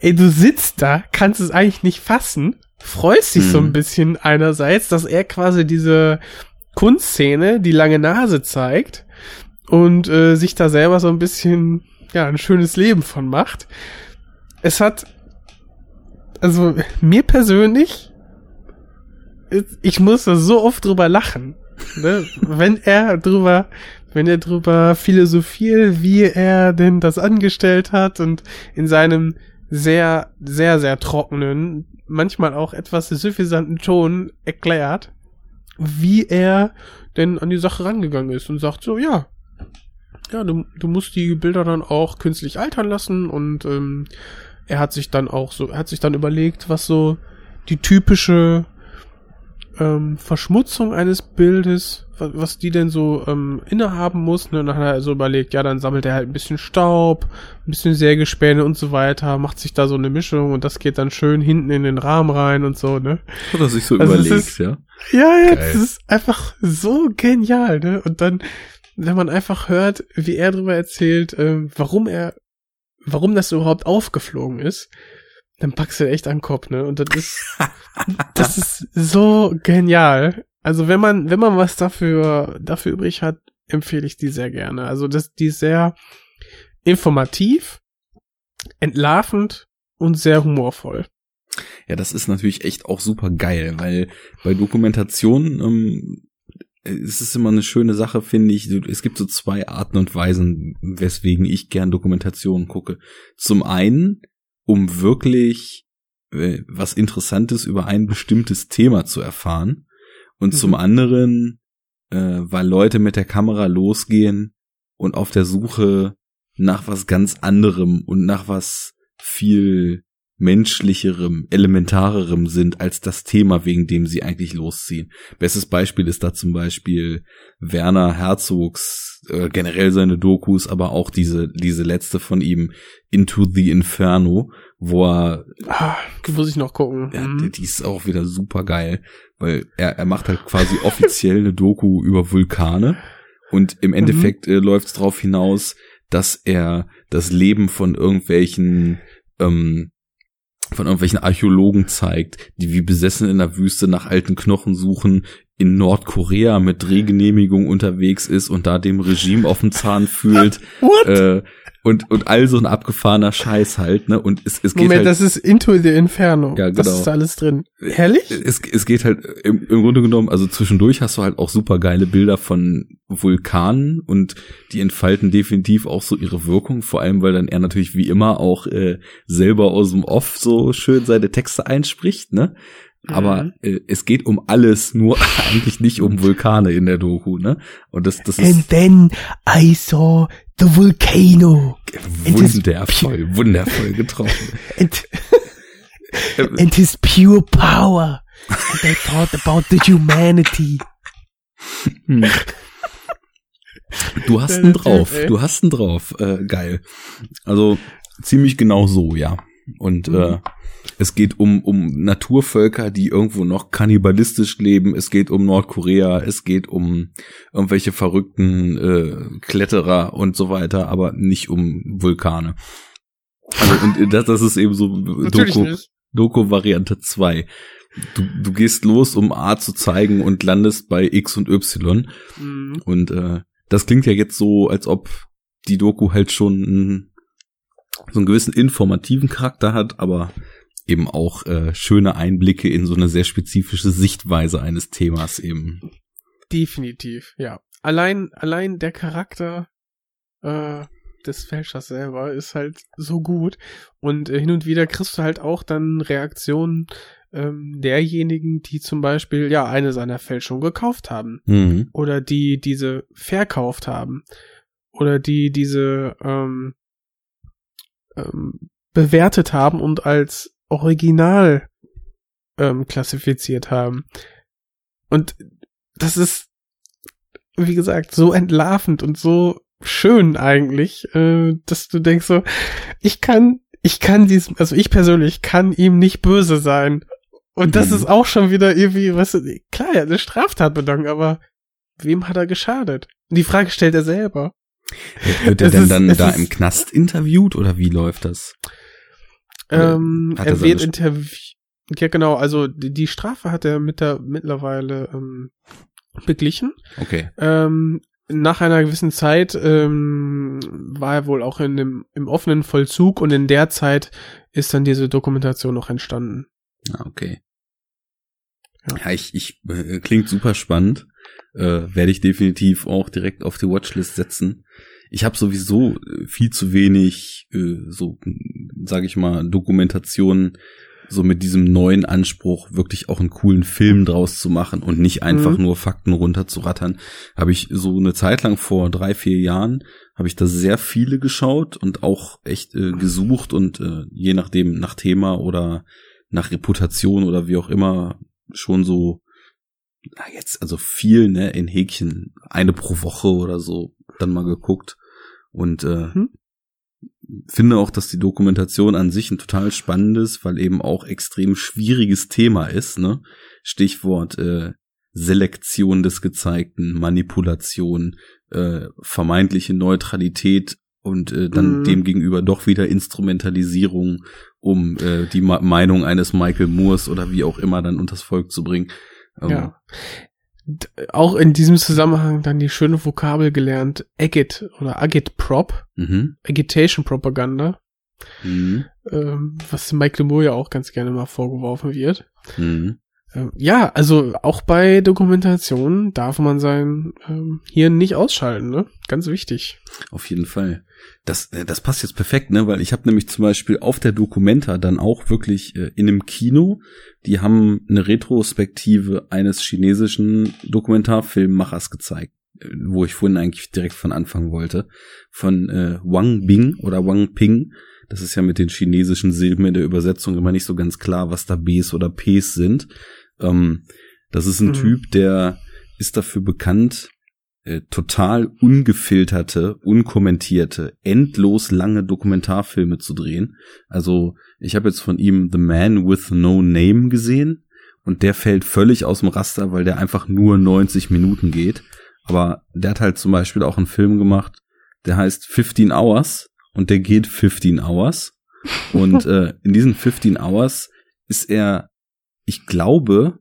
ey, du sitzt da, kannst es eigentlich nicht fassen, freust dich so Mhm. ein bisschen einerseits, dass er quasi diese Kunstszene, die lange Nase zeigt und äh, sich da selber so ein bisschen, ja, ein schönes Leben von macht. Es hat, also mir persönlich, ich muss da so oft drüber lachen, ne? wenn er drüber, wenn er drüber philosophiert, wie er denn das angestellt hat und in seinem sehr, sehr, sehr trockenen, manchmal auch etwas suffisanten Ton erklärt, wie er denn an die Sache rangegangen ist und sagt so, ja, ja, du, du musst die Bilder dann auch künstlich altern lassen und ähm, er hat sich dann auch so, er hat sich dann überlegt, was so die typische ähm, Verschmutzung eines Bildes, was, was die denn so ähm, innehaben muss. Ne? Und dann hat er so überlegt, ja, dann sammelt er halt ein bisschen Staub, ein bisschen Sägespäne und so weiter, macht sich da so eine Mischung und das geht dann schön hinten in den Rahmen rein und so, ne? Hat er sich so Also überlegt, ist- ja? Ja, ja, Geil. das ist einfach so genial, ne? Und dann, wenn man einfach hört, wie er darüber erzählt, ähm, warum er, warum das überhaupt aufgeflogen ist, dann packst du echt an den Kopf, ne? Und das ist, das ist so genial. Also wenn man, wenn man was dafür, dafür übrig hat, empfehle ich die sehr gerne. Also das, die ist sehr informativ, entlarvend und sehr humorvoll. Ja, das ist natürlich echt auch super geil, weil bei Dokumentation ähm, es ist immer eine schöne Sache, finde ich. Es gibt so zwei Arten und Weisen, weswegen ich gern Dokumentationen gucke. Zum einen, um wirklich äh, was Interessantes über ein bestimmtes Thema zu erfahren. Und Mhm. zum anderen, äh, weil Leute mit der Kamera losgehen und auf der Suche nach was ganz anderem und nach was viel menschlicherem, elementarerem sind als das Thema, wegen dem sie eigentlich losziehen. Bestes Beispiel ist da zum Beispiel Werner Herzogs, äh, generell seine Dokus, aber auch diese, diese letzte von ihm, Into the Inferno, wo er Ah, die muss ich noch gucken. ja, Mhm. die, ist auch wieder super geil, weil er, er macht halt quasi offiziell eine Doku über Vulkane und im Endeffekt äh, läuft es darauf hinaus, dass er das Leben von irgendwelchen ähm, von irgendwelchen Archäologen zeigt, die wie besessen in der Wüste nach alten Knochen suchen, in Nordkorea mit Drehgenehmigung unterwegs ist und da dem Regime auf den Zahn fühlt What? äh, und und all so ein abgefahrener Scheiß halt, ne? Und es, es geht Moment, halt das ist Into the Inferno. Ja, Das genau. ist da alles drin. Herrlich? es, es geht halt im, im Grunde genommen, also zwischendurch hast du halt auch super geile Bilder von Vulkanen und die entfalten definitiv auch so ihre Wirkung, vor allem weil dann er natürlich wie immer auch äh, selber aus dem Off so schön seine Texte einspricht, ne? Aber Mhm. äh, es geht um alles, nur eigentlich nicht um Vulkane in der Doku, ne? Und das, das ist And then I saw the volcano. wundervoll, wundervoll getroffen. And, and his pure power. And I thought about the humanity. Hm. Du hast Typ, drauf, du hast ihn drauf, äh, geil. Also ziemlich genau so, ja. Und Mhm. äh, es geht um um Naturvölker, die irgendwo noch kannibalistisch leben. Es geht um Nordkorea, es geht um irgendwelche verrückten äh, Kletterer und so weiter, aber nicht um Vulkane. Also und das, das ist eben so Doku, nicht. Doku Variante 2. Du, du gehst los, um A zu zeigen und landest bei X und Y. Mhm. Und äh, das klingt ja jetzt so, als ob die Doku halt schon einen, so einen gewissen informativen Charakter hat, aber eben auch äh, schöne Einblicke in so eine sehr spezifische Sichtweise eines Themas eben. Definitiv, ja. Allein, allein der Charakter äh, des Fälschers selber ist halt so gut. Und äh, hin und wieder kriegst du halt auch dann Reaktionen ähm, derjenigen, die zum Beispiel ja eine seiner Fälschungen gekauft haben. Mhm. oder die diese verkauft haben. oder die diese ähm, ähm, bewertet haben und als Original ähm, klassifiziert haben. Und das ist, wie gesagt, so entlarvend und so schön eigentlich, äh, dass du denkst so, ich kann, ich kann diesem, also ich persönlich kann ihm nicht böse sein. Und das mhm. ist auch schon wieder irgendwie, was, klar, er hat eine Straftat begangen, aber wem hat er geschadet? Und die Frage stellt er selber. Wird er denn ist, dann da im Knast interviewt oder wie läuft das? Ähm, er, wird interviewt. Ja, genau, also die, die, Strafe hat er mit der, mittlerweile ähm, beglichen. Okay. Ähm, nach einer gewissen Zeit ähm, war er wohl auch in dem, im offenen Vollzug und in der Zeit ist dann diese Dokumentation noch entstanden. Ah, okay. Ja, ja ich, ich äh, klingt super spannend. Äh, Werde ich definitiv auch direkt auf die Watchlist setzen. Ich habe sowieso äh, viel zu wenig, äh, so sage ich mal, Dokumentationen so mit diesem neuen Anspruch, wirklich auch einen coolen Film draus zu machen und nicht einfach mhm. nur Fakten runterzurattern, habe ich so eine Zeit lang vor drei, vier Jahren, habe ich da sehr viele geschaut und auch echt äh, gesucht und äh, je nachdem nach Thema oder nach Reputation oder wie auch immer schon so, na jetzt also viel, ne, in Häkchen, eine pro Woche oder so, dann mal geguckt und äh, mhm finde auch, dass die Dokumentation an sich ein total spannendes, weil eben auch extrem schwieriges Thema ist. Ne? Stichwort äh, Selektion des Gezeigten, Manipulation, äh, vermeintliche Neutralität und äh, dann mhm. demgegenüber doch wieder Instrumentalisierung, um äh, die Ma Meinung eines Michael Moores oder wie auch immer dann unters Volk zu bringen. Ähm, ja auch in diesem Zusammenhang dann die schöne Vokabel gelernt, Agit oder Agitprop, mhm. Agitation Propaganda, mhm. ähm, was Michael Moore ja auch ganz gerne mal vorgeworfen wird. Mhm. Ähm, ja, also auch bei Dokumentationen darf man sein ähm, Hirn nicht ausschalten, ne? Ganz wichtig. Auf jeden Fall. Das, äh, das passt jetzt perfekt, ne? Weil ich habe nämlich zum Beispiel auf der Documenta dann auch wirklich äh, in einem Kino, die haben eine Retrospektive eines chinesischen Dokumentarfilmmachers gezeigt, äh, wo ich vorhin eigentlich direkt von anfangen wollte, von äh, Wang Bing oder Wang Ping. Das ist ja mit den chinesischen Silben in der Übersetzung immer nicht so ganz klar, was da Bs oder Ps sind. Ähm, das ist ein mhm. Typ, der ist dafür bekannt, äh, total ungefilterte, unkommentierte, endlos lange Dokumentarfilme zu drehen. Also ich habe jetzt von ihm The Man with No Name gesehen und der fällt völlig aus dem Raster, weil der einfach nur 90 Minuten geht. Aber der hat halt zum Beispiel auch einen Film gemacht, der heißt 15 Hours und der geht 15 Hours. Und äh, in diesen 15 Hours ist er ich glaube,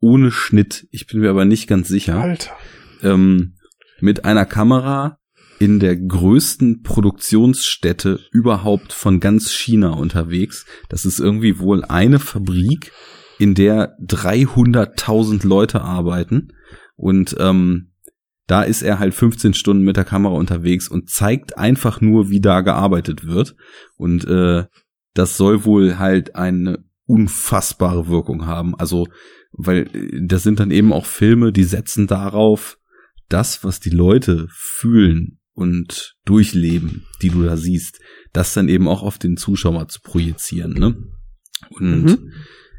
ohne Schnitt, ich bin mir aber nicht ganz sicher, Alter. Ähm, mit einer Kamera in der größten Produktionsstätte überhaupt von ganz China unterwegs. Das ist irgendwie wohl eine Fabrik, in der 300.000 Leute arbeiten und ähm, da ist er halt 15 Stunden mit der Kamera unterwegs und zeigt einfach nur, wie da gearbeitet wird. Und äh, das soll wohl halt eine unfassbare Wirkung haben. Also, weil äh, das sind dann eben auch Filme, die setzen darauf, das, was die Leute fühlen und durchleben, die du da siehst, das dann eben auch auf den Zuschauer zu projizieren, ne? Und mhm.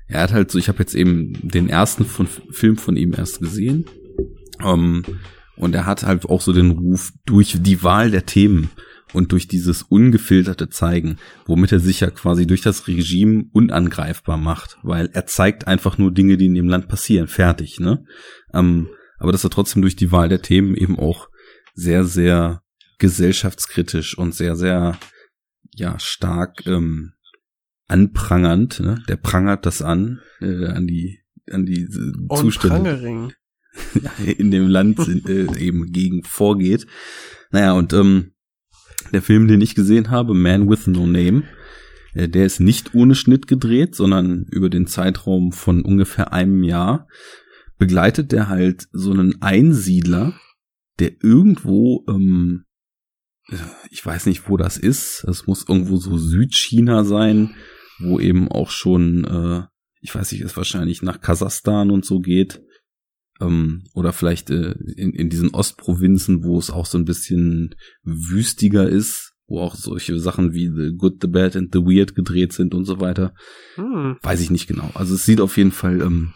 er hat halt so, ich habe jetzt eben den ersten von, Film von ihm erst gesehen. Ähm, und er hat halt auch so den Ruf durch die Wahl der Themen und durch dieses ungefilterte Zeigen, womit er sich ja quasi durch das Regime unangreifbar macht, weil er zeigt einfach nur Dinge, die in dem Land passieren, fertig, ne? Ähm, aber dass er trotzdem durch die Wahl der Themen eben auch sehr, sehr gesellschaftskritisch und sehr, sehr, ja, stark ähm, anprangernd, ne? Der prangert das an, äh, an die, an die äh, Zustände. in dem Land äh, eben gegen vorgeht. Naja, und ähm, der Film, den ich gesehen habe, Man with No Name, äh, der ist nicht ohne Schnitt gedreht, sondern über den Zeitraum von ungefähr einem Jahr begleitet der halt so einen Einsiedler, der irgendwo, ähm, ich weiß nicht, wo das ist, das muss irgendwo so Südchina sein, wo eben auch schon, äh, ich weiß nicht, es wahrscheinlich nach Kasachstan und so geht. Ähm, oder vielleicht äh, in, in diesen Ostprovinzen, wo es auch so ein bisschen wüstiger ist, wo auch solche Sachen wie The Good, The Bad and The Weird gedreht sind und so weiter. Hm. Weiß ich nicht genau. Also es sieht auf jeden Fall ähm,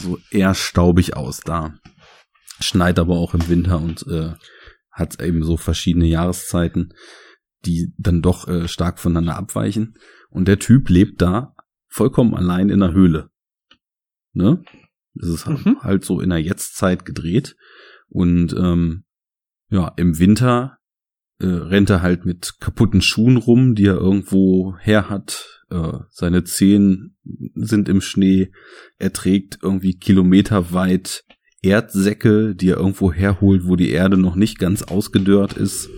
so eher staubig aus da. Schneit aber auch im Winter und äh, hat eben so verschiedene Jahreszeiten, die dann doch äh, stark voneinander abweichen. Und der Typ lebt da vollkommen allein in der Höhle. Ne? Das ist mhm. halt so in der Jetztzeit gedreht. Und ähm, ja, im Winter äh, rennt er halt mit kaputten Schuhen rum, die er irgendwo her hat. Äh, seine Zehen sind im Schnee. Er trägt irgendwie kilometerweit Erdsäcke, die er irgendwo herholt, wo die Erde noch nicht ganz ausgedörrt ist,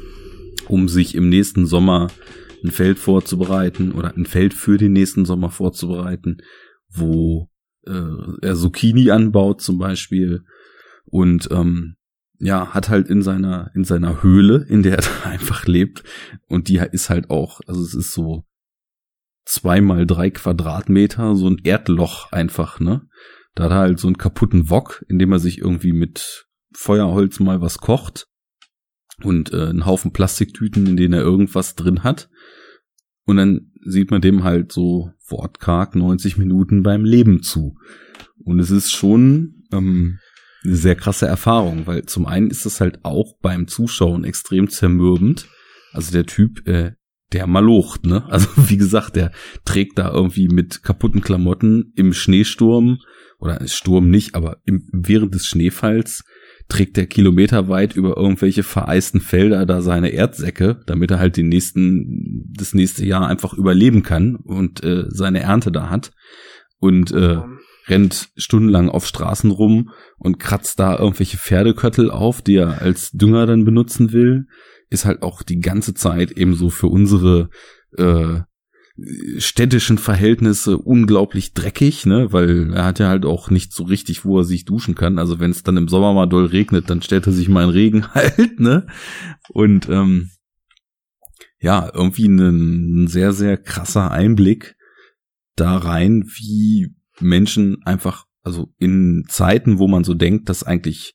um sich im nächsten Sommer ein Feld vorzubereiten oder ein Feld für den nächsten Sommer vorzubereiten, wo äh, er Zucchini anbaut zum Beispiel und ähm, ja, hat halt in seiner, in seiner Höhle, in der er einfach lebt. Und die ist halt auch, also es ist so zwei mal drei Quadratmeter, so ein Erdloch einfach, ne? Da hat er halt so einen kaputten Wok, in dem er sich irgendwie mit Feuerholz mal was kocht. Und äh, einen Haufen Plastiktüten, in denen er irgendwas drin hat. Und dann sieht man dem halt so wortkarg 90 Minuten beim Leben zu. Und es ist schon, ähm, eine sehr krasse Erfahrung, weil zum einen ist das halt auch beim Zuschauen extrem zermürbend. Also der Typ, äh, der malocht, ne? Also wie gesagt, der trägt da irgendwie mit kaputten Klamotten im Schneesturm oder Sturm nicht, aber im, während des Schneefalls trägt der kilometerweit über irgendwelche vereisten Felder da seine Erdsäcke, damit er halt den nächsten, das nächste Jahr einfach überleben kann und äh, seine Ernte da hat. Und äh, rennt stundenlang auf Straßen rum und kratzt da irgendwelche Pferdeköttel auf, die er als Dünger dann benutzen will, ist halt auch die ganze Zeit ebenso für unsere äh, städtischen Verhältnisse unglaublich dreckig, ne, weil er hat ja halt auch nicht so richtig, wo er sich duschen kann. Also wenn es dann im Sommer mal doll regnet, dann stellt er sich mal in Regen halt, ne? Und ähm, ja, irgendwie ein, ein sehr, sehr krasser Einblick da rein, wie Menschen einfach, also in Zeiten, wo man so denkt, dass eigentlich,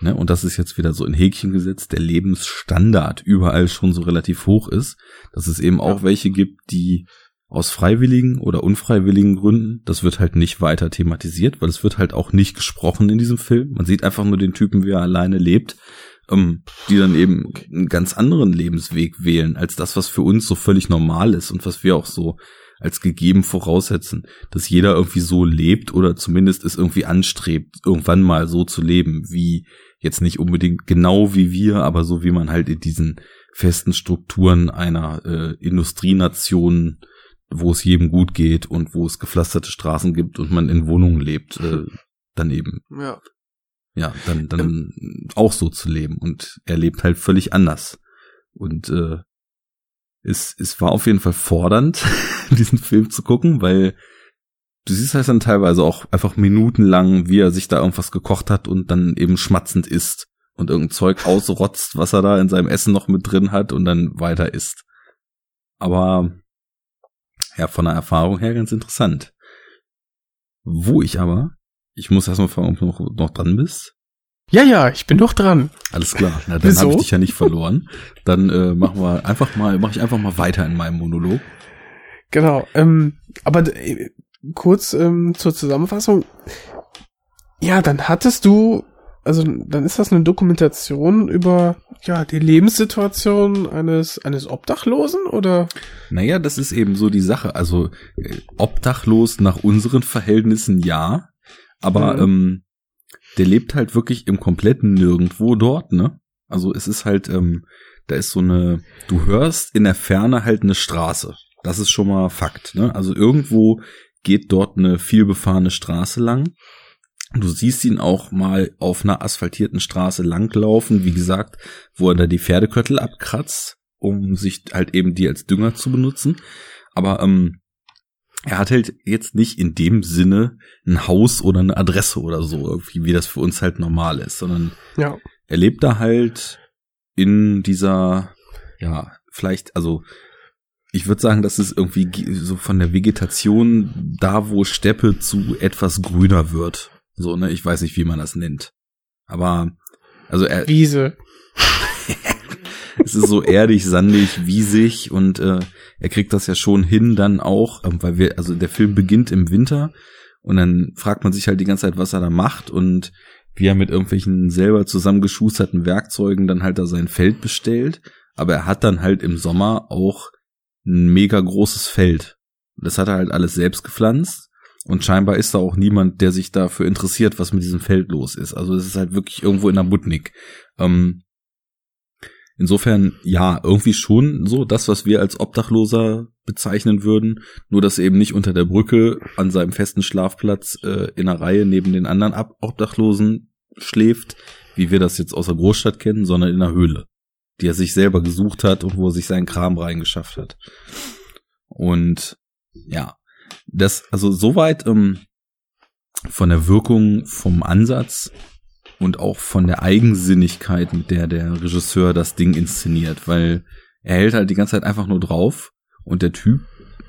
ne, und das ist jetzt wieder so in Häkchen gesetzt, der Lebensstandard überall schon so relativ hoch ist, dass es eben auch welche gibt, die aus freiwilligen oder unfreiwilligen Gründen, das wird halt nicht weiter thematisiert, weil es wird halt auch nicht gesprochen in diesem Film. Man sieht einfach nur den Typen, wie er alleine lebt, ähm, die dann eben einen ganz anderen Lebensweg wählen, als das, was für uns so völlig normal ist und was wir auch so als gegeben voraussetzen, dass jeder irgendwie so lebt oder zumindest es irgendwie anstrebt, irgendwann mal so zu leben, wie jetzt nicht unbedingt genau wie wir, aber so wie man halt in diesen festen Strukturen einer äh, Industrienation, wo es jedem gut geht und wo es gepflasterte Straßen gibt und man in Wohnungen lebt, äh, daneben. Ja. Ja, dann, dann ähm. auch so zu leben. Und er lebt halt völlig anders. Und äh, es, es war auf jeden Fall fordernd, diesen Film zu gucken, weil du siehst halt dann teilweise auch einfach minutenlang, wie er sich da irgendwas gekocht hat und dann eben schmatzend isst und irgendein Zeug ausrotzt, was er da in seinem Essen noch mit drin hat und dann weiter isst. Aber ja, von der Erfahrung her ganz interessant. Wo ich aber, ich muss erstmal fragen, ob du noch, noch dran bist. Ja, ja, ich bin doch dran. Alles klar. Na, dann habe ich dich ja nicht verloren. Dann äh, machen wir einfach mal, mache ich einfach mal weiter in meinem Monolog. Genau. Ähm, aber äh, kurz ähm, zur Zusammenfassung. Ja, dann hattest du, also dann ist das eine Dokumentation über ja die Lebenssituation eines eines Obdachlosen oder? Naja, das ist eben so die Sache. Also äh, obdachlos nach unseren Verhältnissen ja, aber mhm. ähm, der lebt halt wirklich im kompletten Nirgendwo dort, ne? Also es ist halt, ähm, da ist so eine, du hörst in der Ferne halt eine Straße. Das ist schon mal Fakt, ne? Also irgendwo geht dort eine vielbefahrene Straße lang. Du siehst ihn auch mal auf einer asphaltierten Straße langlaufen, wie gesagt, wo er da die Pferdeköttel abkratzt, um sich halt eben die als Dünger zu benutzen. Aber ähm, er hat halt jetzt nicht in dem Sinne ein Haus oder eine Adresse oder so, irgendwie, wie das für uns halt normal ist, sondern ja. er lebt da halt in dieser, ja, vielleicht, also ich würde sagen, dass es irgendwie so von der Vegetation da, wo Steppe zu etwas grüner wird. So, ne, ich weiß nicht, wie man das nennt. Aber, also er. Wiese. es ist so erdig, sandig, wiesig und äh, er kriegt das ja schon hin dann auch, ähm, weil wir, also der Film beginnt im Winter und dann fragt man sich halt die ganze Zeit, was er da macht und wie er mit irgendwelchen selber zusammengeschusterten Werkzeugen dann halt da sein Feld bestellt. Aber er hat dann halt im Sommer auch ein mega großes Feld. Das hat er halt alles selbst gepflanzt. Und scheinbar ist da auch niemand, der sich dafür interessiert, was mit diesem Feld los ist. Also es ist halt wirklich irgendwo in der Butnik. Ähm, insofern, ja, irgendwie schon so das, was wir als Obdachloser bezeichnen würden, nur dass er eben nicht unter der Brücke an seinem festen Schlafplatz äh, in einer Reihe neben den anderen Ab Obdachlosen schläft, wie wir das jetzt aus der Großstadt kennen, sondern in einer Höhle, die er sich selber gesucht hat und wo er sich seinen Kram reingeschafft hat. Und ja, das, also soweit ähm, von der Wirkung, vom Ansatz und auch von der Eigensinnigkeit, mit der der Regisseur das Ding inszeniert, weil er hält halt die ganze Zeit einfach nur drauf und der Typ,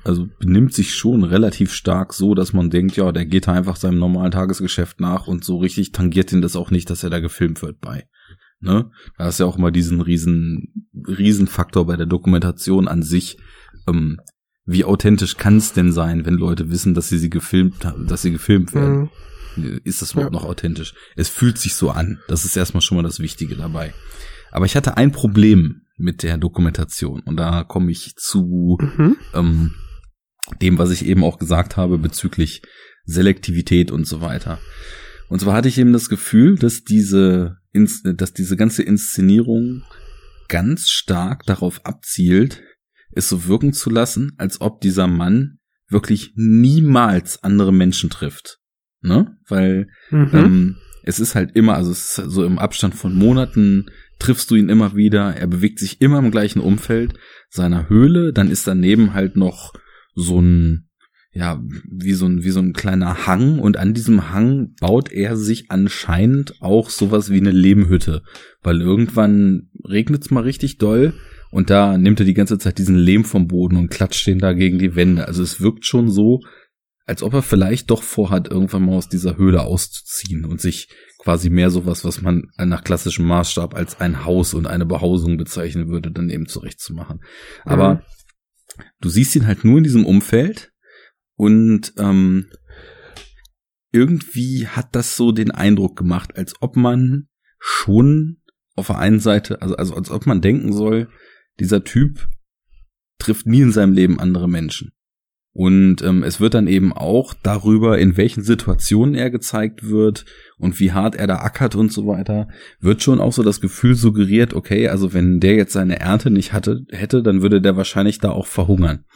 also benimmt sich schon relativ stark so, dass man denkt, ja, der geht einfach seinem normalen Tagesgeschäft nach und so richtig tangiert ihn das auch nicht, dass er da gefilmt wird bei. Ne? Da ist ja auch immer diesen riesen, riesen Faktor bei der Dokumentation an sich, ähm, wie authentisch kann es denn sein, wenn Leute wissen, dass sie sie gefilmt haben, dass sie gefilmt werden? Mhm. Ist das überhaupt ja. noch authentisch? Es fühlt sich so an. Das ist erstmal schon mal das Wichtige dabei. Aber ich hatte ein Problem mit der Dokumentation und da komme ich zu mhm. ähm, dem, was ich eben auch gesagt habe bezüglich Selektivität und so weiter. Und zwar hatte ich eben das Gefühl, dass diese, dass diese ganze Inszenierung ganz stark darauf abzielt, es so wirken zu lassen, als ob dieser Mann wirklich niemals andere Menschen trifft. Ne? Weil mhm. ähm, es ist halt immer, also es ist so im Abstand von Monaten triffst du ihn immer wieder, er bewegt sich immer im gleichen Umfeld seiner Höhle, dann ist daneben halt noch so ein, ja, wie so ein, wie so ein kleiner Hang und an diesem Hang baut er sich anscheinend auch sowas wie eine Lehmhütte, weil irgendwann regnet's mal richtig doll und da nimmt er die ganze Zeit diesen Lehm vom Boden und klatscht den da gegen die Wände. Also es wirkt schon so, als ob er vielleicht doch vorhat, irgendwann mal aus dieser Höhle auszuziehen und sich quasi mehr sowas, was man nach klassischem Maßstab als ein Haus und eine Behausung bezeichnen würde, dann eben zurechtzumachen. Aber mhm. du siehst ihn halt nur in diesem Umfeld und ähm, irgendwie hat das so den Eindruck gemacht, als ob man schon auf der einen Seite, also, also als ob man denken soll, dieser Typ trifft nie in seinem Leben andere Menschen. Und ähm, es wird dann eben auch darüber, in welchen Situationen er gezeigt wird und wie hart er da ackert und so weiter, wird schon auch so das Gefühl suggeriert, okay, also wenn der jetzt seine Ernte nicht hatte, hätte, dann würde der wahrscheinlich da auch verhungern.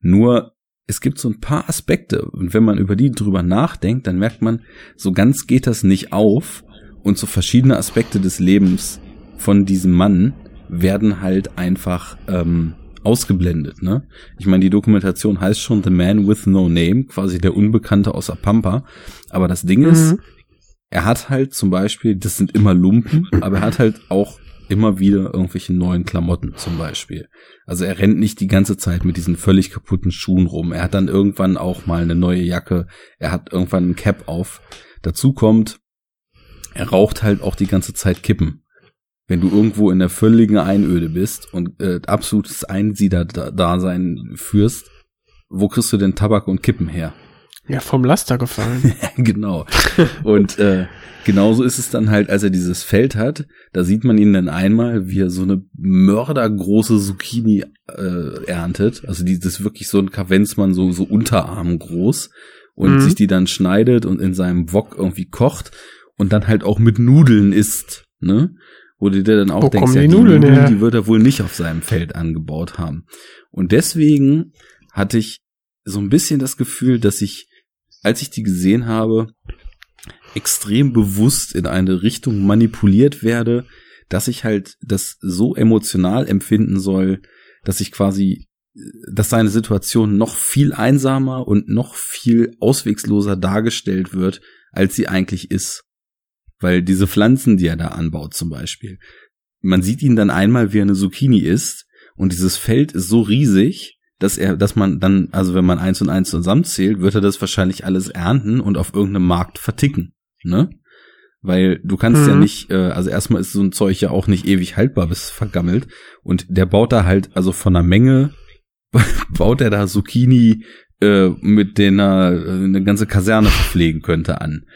Nur es gibt so ein paar Aspekte und wenn man über die drüber nachdenkt, dann merkt man, so ganz geht das nicht auf und so verschiedene Aspekte des Lebens von diesem Mann werden halt einfach ähm, ausgeblendet. Ne? Ich meine, die Dokumentation heißt schon The Man with No Name, quasi der Unbekannte außer Pampa. Aber das Ding mhm. ist, er hat halt zum Beispiel, das sind immer Lumpen, aber er hat halt auch immer wieder irgendwelche neuen Klamotten zum Beispiel. Also er rennt nicht die ganze Zeit mit diesen völlig kaputten Schuhen rum. Er hat dann irgendwann auch mal eine neue Jacke. Er hat irgendwann ein Cap auf. Dazu kommt, er raucht halt auch die ganze Zeit Kippen wenn du irgendwo in der völligen Einöde bist und äh, absolutes Einsieder-Dasein führst, wo kriegst du denn Tabak und Kippen her? Ja, vom Laster gefallen. genau. Und äh, genauso ist es dann halt, als er dieses Feld hat, da sieht man ihn dann einmal, wie er so eine mördergroße Zucchini äh, erntet. Also die, das ist wirklich so ein Kavenzmann, so, so Unterarm groß. Und mhm. sich die dann schneidet und in seinem Wok irgendwie kocht und dann halt auch mit Nudeln isst. Ne? Wo du dir dann auch wo denkst, ja, die, Nudeln, Nudeln die wird er wohl nicht auf seinem Feld angebaut haben. Und deswegen hatte ich so ein bisschen das Gefühl, dass ich, als ich die gesehen habe, extrem bewusst in eine Richtung manipuliert werde, dass ich halt das so emotional empfinden soll, dass ich quasi, dass seine Situation noch viel einsamer und noch viel auswegsloser dargestellt wird, als sie eigentlich ist. Weil diese Pflanzen, die er da anbaut zum Beispiel, man sieht ihn dann einmal, wie er eine Zucchini isst und dieses Feld ist so riesig, dass er, dass man dann, also wenn man eins und eins zusammenzählt, wird er das wahrscheinlich alles ernten und auf irgendeinem Markt verticken. ne? Weil du kannst Mhm. ja nicht, äh, also erstmal ist so ein Zeug ja auch nicht ewig haltbar, bis es vergammelt. Und der baut da halt, also von der Menge, baut er da Zucchini, äh, mit denen er äh, eine ganze Kaserne verpflegen könnte an.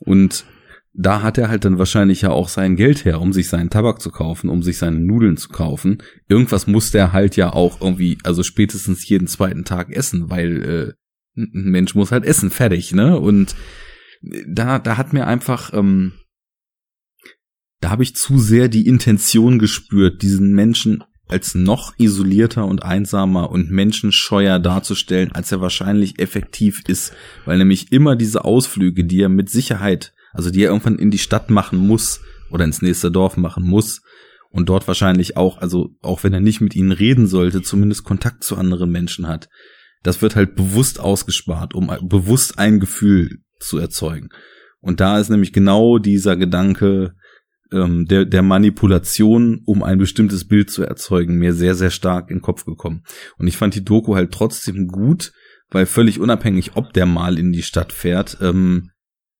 Und da hat er halt dann wahrscheinlich ja auch sein Geld her, um sich seinen Tabak zu kaufen, um sich seine Nudeln zu kaufen. Irgendwas muss der halt ja auch irgendwie, also spätestens jeden zweiten Tag essen, weil äh, ein Mensch muss halt essen, fertig, ne? Und da, da hat mir einfach, ähm, da habe ich zu sehr die Intention gespürt, diesen Menschen als noch isolierter und einsamer und menschenscheuer darzustellen, als er wahrscheinlich effektiv ist, weil nämlich immer diese Ausflüge, die er mit Sicherheit, also die er irgendwann in die Stadt machen muss oder ins nächste Dorf machen muss und dort wahrscheinlich auch, also auch wenn er nicht mit ihnen reden sollte, zumindest Kontakt zu anderen Menschen hat. Das wird halt bewusst ausgespart, um bewusst ein Gefühl zu erzeugen. Und da ist nämlich genau dieser Gedanke ähm, der, der Manipulation, um ein bestimmtes Bild zu erzeugen, mir sehr, sehr stark in den Kopf gekommen. Und ich fand die Doku halt trotzdem gut, weil völlig unabhängig, ob der mal in die Stadt fährt, ähm,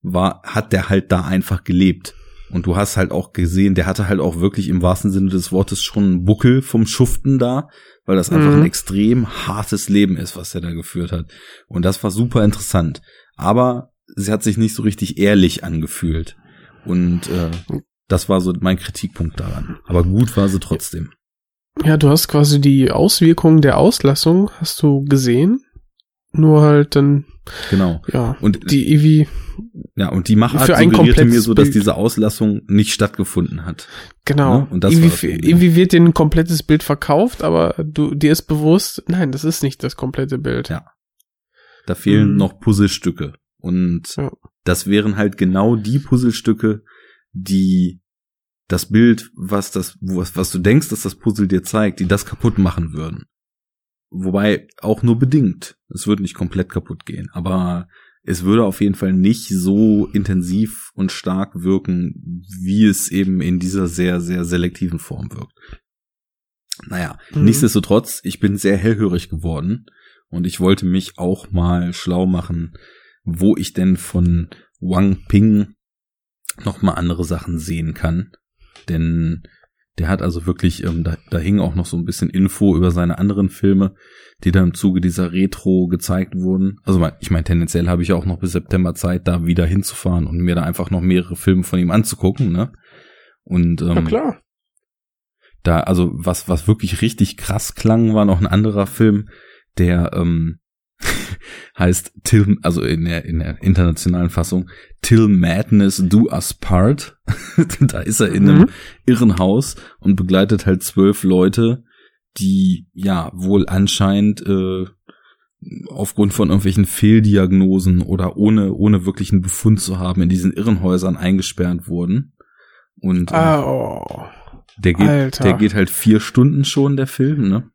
war, hat der halt da einfach gelebt. Und du hast halt auch gesehen, der hatte halt auch wirklich im wahrsten Sinne des Wortes schon einen Buckel vom Schuften da, weil das einfach Mhm. ein extrem hartes Leben ist, was er da geführt hat. Und das war super interessant. Aber sie hat sich nicht so richtig ehrlich angefühlt. Und äh, das war so mein Kritikpunkt daran. Aber gut war sie trotzdem. Ja, du hast quasi die Auswirkungen der Auslassung, hast du gesehen. Nur halt dann, Genau. ja, Und die irgendwie, ja, und die Machart Für ein suggerierte mir so, dass Bild. diese Auslassung nicht stattgefunden hat. genau. Ja, und das Problem. irgendwie wird dir ein komplettes Bild verkauft, aber du, dir ist bewusst, nein, das ist nicht das komplette Bild. Ja. Da fehlen Mhm. noch Puzzlestücke. Und Ja. das wären halt genau die Puzzlestücke, die das Bild, was das, was, was du denkst, dass das Puzzle dir zeigt, die das kaputt machen würden. Wobei auch nur bedingt. Es würde nicht komplett kaputt gehen, aber es würde auf jeden Fall nicht so intensiv und stark wirken, wie es eben in dieser sehr, sehr selektiven Form wirkt. Naja, Mhm. nichtsdestotrotz, ich bin sehr hellhörig geworden und ich wollte mich auch mal schlau machen, wo ich denn von Wang Ping noch mal andere Sachen sehen kann. Denn der hat also wirklich, ähm, da, da hing auch noch so ein bisschen Info über seine anderen Filme, die da im Zuge dieser Retro gezeigt wurden. Also ich meine, tendenziell habe ich auch noch bis September Zeit, da wieder hinzufahren und mir da einfach noch mehrere Filme von ihm anzugucken, ne? Und ähm, Na klar. da, also was, was wirklich richtig krass klang, war noch ein anderer Film, der ähm, heißt Till, also in der, in der internationalen Fassung, Till Madness Do Us Part. da ist er in einem Mhm. Irrenhaus und begleitet halt zwölf Leute, die ja wohl anscheinend äh, aufgrund von irgendwelchen Fehldiagnosen oder ohne ohne wirklichen Befund zu haben in diesen Irrenhäusern eingesperrt wurden. Und äh, oh. der geht, Alter. der geht halt vier Stunden schon, der Film, ne?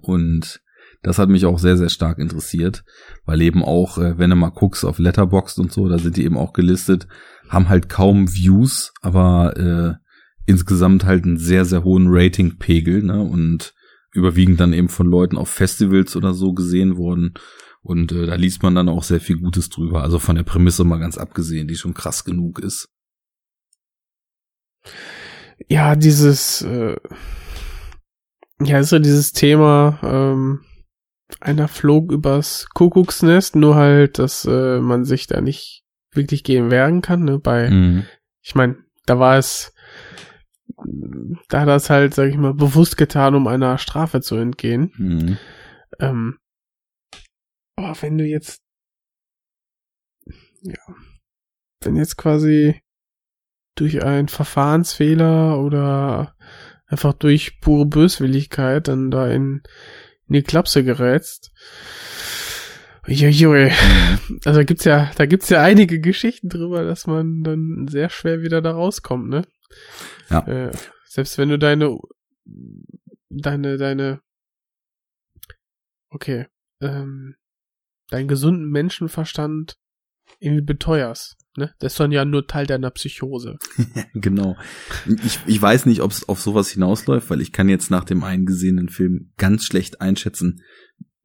Und das hat mich auch sehr, sehr stark interessiert, weil eben auch, äh, wenn du mal guckst auf Letterboxd und so, da sind die eben auch gelistet, haben halt kaum Views, aber äh, insgesamt halt einen sehr, sehr hohen Ratingpegel, ne? Und überwiegend dann eben von Leuten auf Festivals oder so gesehen worden. Und äh, da liest man dann auch sehr viel Gutes drüber. Also von der Prämisse mal ganz abgesehen, die schon krass genug ist. Ja, dieses, äh, ja, ist ja dieses Thema, ähm, einer flog übers Kuckucksnest, nur halt, dass äh, man sich da nicht wirklich gegen wehren kann, ne, bei, Mhm. ich meine, da war es, da hat er es halt, sag ich mal, bewusst getan, um einer Strafe zu entgehen. Mhm. Ähm, aber wenn du jetzt, ja, wenn jetzt quasi durch einen Verfahrensfehler oder einfach durch pure Böswilligkeit dann da in, in die Klapse gerätst. Uiuiui. Mhm. Also da gibt's ja, da gibt's ja einige Geschichten drüber, dass man dann sehr schwer wieder da rauskommt, ne? Ja. Äh, selbst wenn du deine, deine, deine, okay, ähm, deinen gesunden Menschenverstand irgendwie beteuerst, ne? Das ist dann ja nur Teil deiner Psychose. Genau. Ich, ich weiß nicht, ob es auf sowas hinausläuft, weil ich kann jetzt nach dem eingesehenen Film ganz schlecht einschätzen,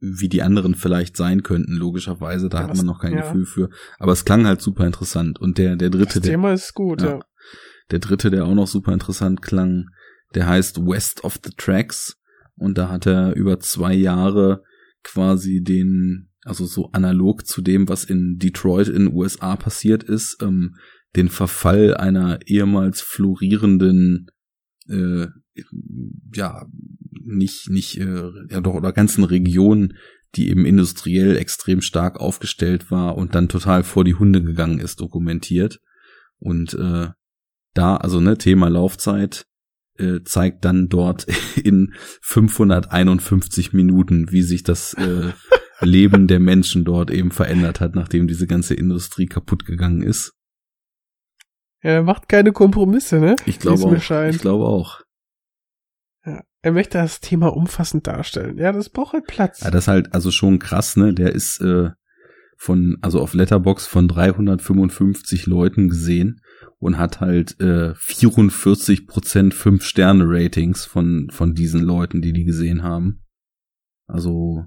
wie die anderen vielleicht sein könnten, logischerweise. Da Ja, hat man noch kein ja. Gefühl für. Aber es klang halt super interessant. Und der, der dritte, Das der, Thema ist gut, Ja. ja. der dritte, der auch noch super interessant klang, der heißt West of the Tracks. Und da hat er über zwei Jahre quasi den, also so analog zu dem, was in Detroit in den USA passiert ist, ähm, den Verfall einer ehemals florierenden, äh, ja, nicht, nicht, äh, ja doch, oder ganzen Region, die eben industriell extrem stark aufgestellt war und dann total vor die Hunde gegangen ist, dokumentiert. Und äh, da, also ne, Thema Laufzeit, äh, zeigt dann dort in 551 Minuten, wie sich das äh, Leben der Menschen dort eben verändert hat, nachdem diese ganze Industrie kaputt gegangen ist. Ja, er macht keine Kompromisse, ne? Ich glaube auch. Ich glaube auch. Ja. Er möchte das Thema umfassend darstellen. Ja, das braucht halt Platz. Ja, das ist halt also schon krass, ne? Der ist äh, von, also auf Letterbox von 355 Leuten gesehen und hat halt äh, 44 Prozent 5 Sterne Ratings von von diesen Leuten, die die gesehen haben. Also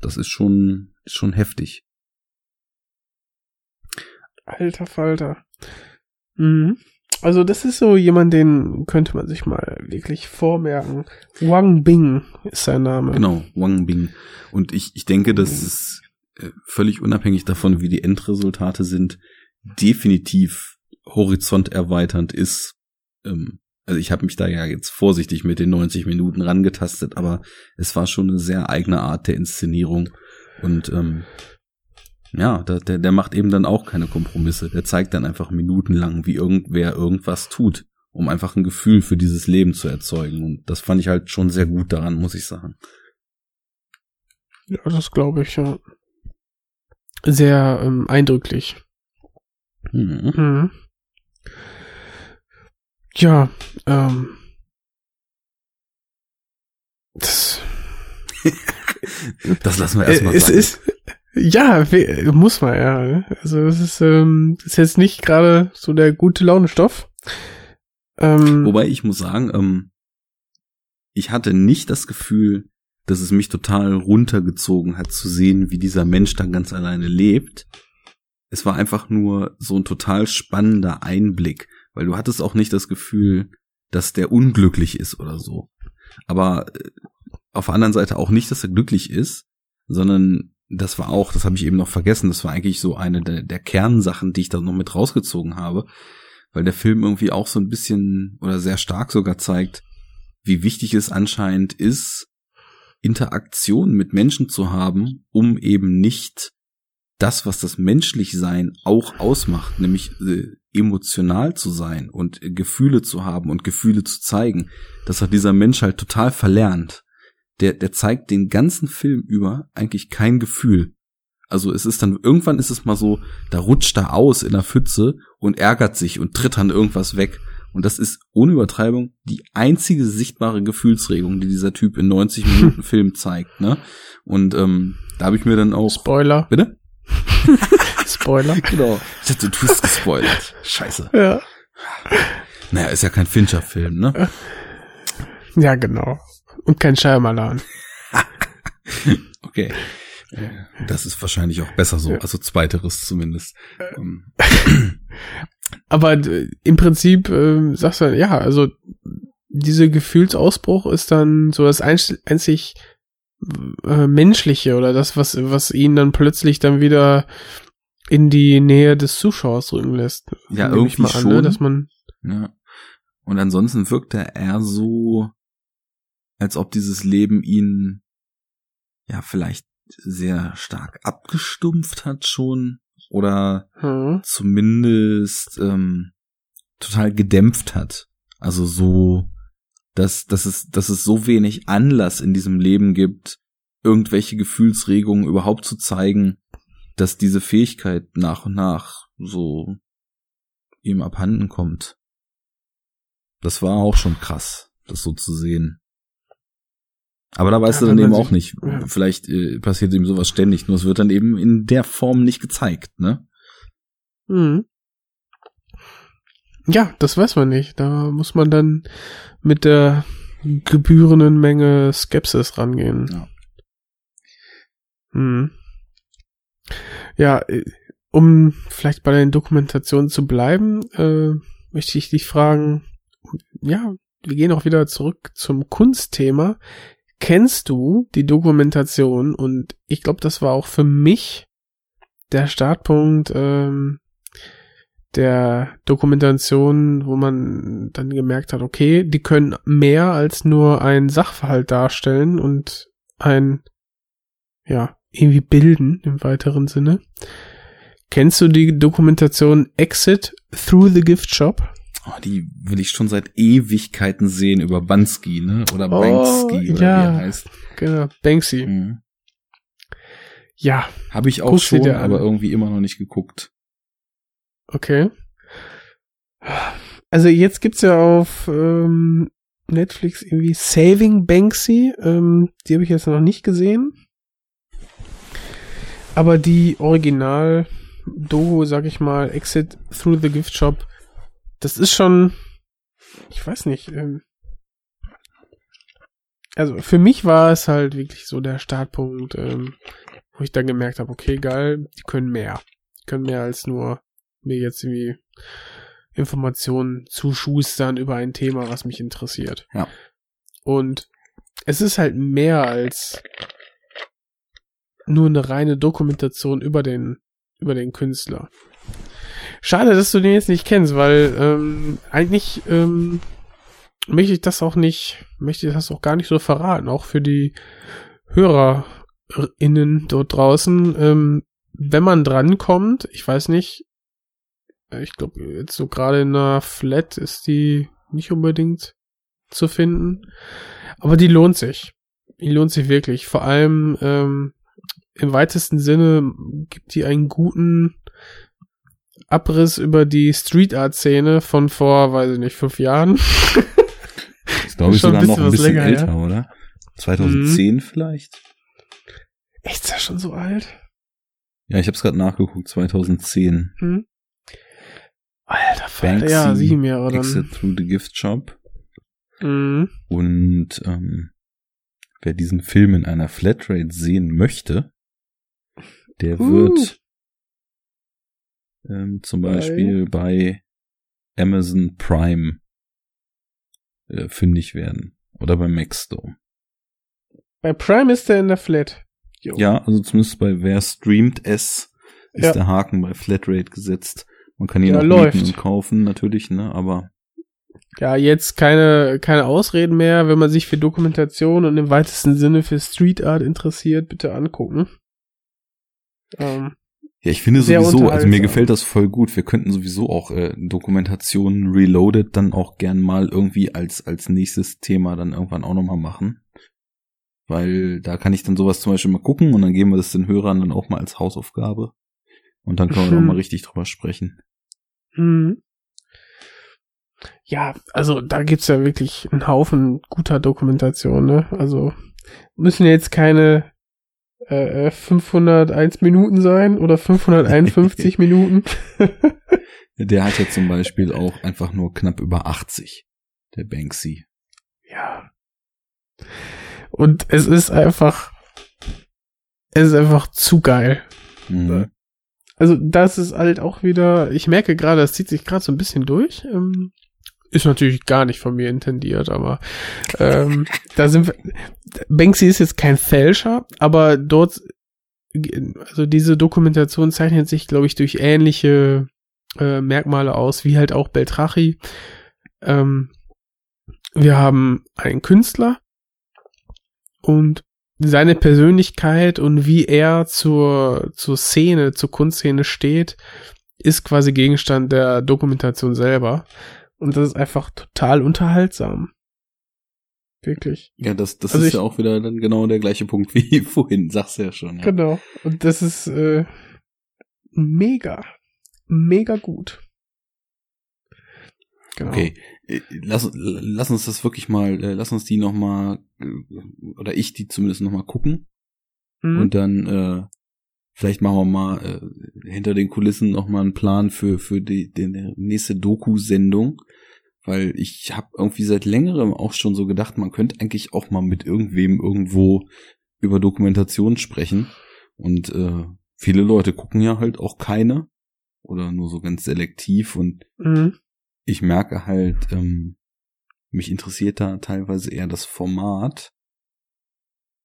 das ist schon ist schon heftig. Alter Falter. Mhm. Also das ist so jemand, den könnte man sich mal wirklich vormerken. Wang Bing ist sein Name. Genau, Wang Bing. Und ich ich denke, dass es äh, völlig unabhängig davon, wie die Endresultate sind, definitiv horizonterweiternd ist. Ähm, also ich habe mich da ja jetzt vorsichtig mit den 90 Minuten rangetastet, aber es war schon eine sehr eigene Art der Inszenierung. Und ähm, ja, der, der macht eben dann auch keine Kompromisse. Der zeigt dann einfach minutenlang, wie irgendwer irgendwas tut, um einfach ein Gefühl für dieses Leben zu erzeugen. Und das fand ich halt schon sehr gut daran, muss ich sagen. Ja, das glaube ich, ja. Sehr ähm, eindrücklich. Mhm. Mhm. Ja, ähm. Das, Das lassen wir erstmal es sein. ist, ja, muss man, ja. Also, es ist, ähm, ist jetzt nicht gerade so der gute Laune-Stoff. Ähm, Wobei ich muss sagen, ähm, ich hatte nicht das Gefühl, dass es mich total runtergezogen hat zu sehen, wie dieser Mensch dann ganz alleine lebt. Es war einfach nur so ein total spannender Einblick, weil du hattest auch nicht das Gefühl, dass der unglücklich ist oder so. Aber äh, auf der anderen Seite auch nicht, dass er glücklich ist, sondern das war auch, das habe ich eben noch vergessen, das war eigentlich so eine der, der Kernsachen, die ich da noch mit rausgezogen habe, weil der Film irgendwie auch so ein bisschen oder sehr stark sogar zeigt, wie wichtig es anscheinend ist, Interaktion mit Menschen zu haben, um eben nicht das, was das Menschlichsein auch ausmacht, nämlich äh, emotional zu sein und Gefühle zu haben und Gefühle zu zeigen, das hat dieser Mensch halt total verlernt. Der, der zeigt den ganzen Film über eigentlich kein Gefühl. Also es ist dann, irgendwann ist es mal so, da rutscht er aus in der Pfütze und ärgert sich und tritt dann irgendwas weg. Und das ist ohne Übertreibung die einzige sichtbare Gefühlsregung, die dieser Typ in 90 Minuten Film zeigt. Ne? Und ähm, da habe ich mir dann auch. Spoiler. Bitte? Spoiler. Genau. Ich dachte, du hast gespoilert. Scheiße. Ja. Naja, ist ja kein Fincher-Film, ne? Ja, genau. Und kein Shyamalan. Okay. Das ist wahrscheinlich auch besser so, also zweiteres zumindest. Ähm, Aber äh, im Prinzip ähm, sagst du, ja, also dieser Gefühlsausbruch ist dann so das einz- einzig äh, menschliche oder das, was, was ihn dann plötzlich dann wieder in die Nähe des Zuschauers rücken lässt. Ja, irgendwie mal an, schon. ne, dass man Ja. Und ansonsten wirkt er eher so, als ob dieses Leben ihn ja vielleicht sehr stark abgestumpft hat schon oder hm, zumindest ähm, total gedämpft hat. Also so, dass, dass, es, dass es so wenig Anlass in diesem Leben gibt, irgendwelche Gefühlsregungen überhaupt zu zeigen, dass diese Fähigkeit nach und nach so ihm abhanden kommt. Das war auch schon krass, das so zu sehen. Aber da weißt Ja, du dann eben auch nicht. ja. Vielleicht äh, passiert ihm sowas ständig, nur es wird dann eben in der Form nicht gezeigt, ne? hm. Ja, das weiß man nicht. Da muss man dann mit der gebührenden Menge Skepsis rangehen. Hm. Ja, äh, um vielleicht bei den Dokumentationen zu bleiben, äh, möchte ich dich fragen, ja, wir gehen auch wieder zurück zum Kunstthema. Kennst du die Dokumentation? Und ich glaube, das war auch für mich der Startpunkt ähm, der Dokumentation, wo man dann gemerkt hat, okay, die können mehr als nur ein Sachverhalt darstellen und ein, ja, irgendwie bilden im weiteren Sinne. Kennst du die Dokumentation Exit Through the Gift Shop? Oh, die will ich schon seit Ewigkeiten sehen über Bansky, ne? Oder Oh, Banksky, oder ja. wie er heißt. Genau, Banksy. Mhm. Ja, Habe ich auch Guck schon, aber irgendwie immer noch nicht geguckt. okay. Also jetzt gibt's ja auf ähm, Netflix irgendwie Saving Banksy. Ähm, die habe ich jetzt noch nicht gesehen. Aber die Original Doho, sag ich mal, Exit Through the Gift Shop, das ist schon, ich weiß nicht, ähm, also für mich war es halt wirklich so der Startpunkt, ähm, wo ich dann gemerkt habe, okay, geil, die können mehr. Die können mehr als nur mir jetzt irgendwie Informationen zuschustern über ein Thema, was mich interessiert. Ja. Und es ist halt mehr als nur eine reine Dokumentation über den, über den Künstler. Schade, dass du den jetzt nicht kennst, weil ähm, eigentlich ähm, möchte ich das auch nicht, möchte ich das auch gar nicht so verraten, auch für die HörerInnen dort draußen. Ähm, wenn man drankommt, ich weiß nicht, äh, ich glaube, jetzt so gerade in einer Flat ist die nicht unbedingt zu finden. Aber die lohnt sich. Die lohnt sich wirklich. Vor allem ähm, im weitesten Sinne gibt die einen guten Abriss über die Street Art Szene von vor, weiß ich nicht, fünf Jahren. Ist glaube ich Schon ein sogar noch bisschen ein bisschen länger, älter, ja. oder? 2010 vielleicht? Echt, ist das schon so alt? Ja, ich habe es gerade nachgeguckt, 2010. Hm? Alter, Vater, ja, sieben Jahre dann. Exit Through the Gift Shop. Mhm. Und ähm, wer diesen Film in einer Flatrate sehen möchte, der Uh. wird ähm, zum Bei? Beispiel bei Amazon Prime äh, fündig werden. Oder bei Maxdome. Bei Prime ist der in der Flat. Jo. Ja, also zumindest bei Wer streamt es ist Ja. der Haken bei Flatrate gesetzt. Man kann ihn Ja, auch läuft. mieten und kaufen, natürlich, ne? Aber Ja, jetzt keine, keine Ausreden mehr. Wenn man sich für Dokumentation und im weitesten Sinne für Street Art interessiert, bitte angucken. Ähm, Ja, ich finde sowieso, also mir gefällt das voll gut. Wir könnten sowieso auch äh, Dokumentationen Reloaded dann auch gern mal irgendwie als als nächstes Thema dann irgendwann auch nochmal machen. Weil da kann ich dann sowas zum Beispiel mal gucken und dann geben wir das den Hörern dann auch mal als Hausaufgabe. Und dann können wir Mhm. noch mal richtig drüber sprechen. Mhm. Ja, also da gibt's ja wirklich einen Haufen guter Dokumentation, ne? Also müssen jetzt keine äh, 501 Minuten sein oder 551 Minuten. Der hat ja zum Beispiel auch einfach nur knapp über 80. Der Banksy. ja. Und es ist einfach, es ist einfach zu geil. Mhm. Also das ist halt auch wieder, ich merke gerade, das zieht sich gerade so ein bisschen durch. Ähm, ist natürlich gar nicht von mir intendiert, aber ähm, da sind wir. Banksy ist jetzt kein Fälscher, aber dort, also diese Dokumentation zeichnet sich, glaube ich, durch ähnliche äh, Merkmale aus, wie halt auch Beltrachi. Ähm, wir haben einen Künstler und seine Persönlichkeit und wie er zur, zur Szene, zur Kunstszene steht, ist quasi Gegenstand der Dokumentation selber. Und das ist einfach total unterhaltsam. Wirklich. Ja, das, das Also ist ich- ja auch wieder dann genau der gleiche Punkt wie vorhin, sagst du ja schon. Ja. Genau. Und das ist äh, mega, mega gut. Genau. Okay, äh, lass, lass uns das wirklich mal, äh, lass uns die noch mal äh, oder ich die zumindest noch mal gucken Mhm. und dann äh, vielleicht machen wir mal äh, hinter den Kulissen noch mal einen Plan für für die, die nächste Doku-Sendung, weil ich habe irgendwie seit längerem auch schon so gedacht, man könnte eigentlich auch mal mit irgendwem irgendwo über Dokumentation sprechen. Und äh, viele Leute gucken ja halt auch keine oder nur so ganz selektiv. Und Mhm. ich merke halt, ähm, mich interessiert da teilweise eher das Format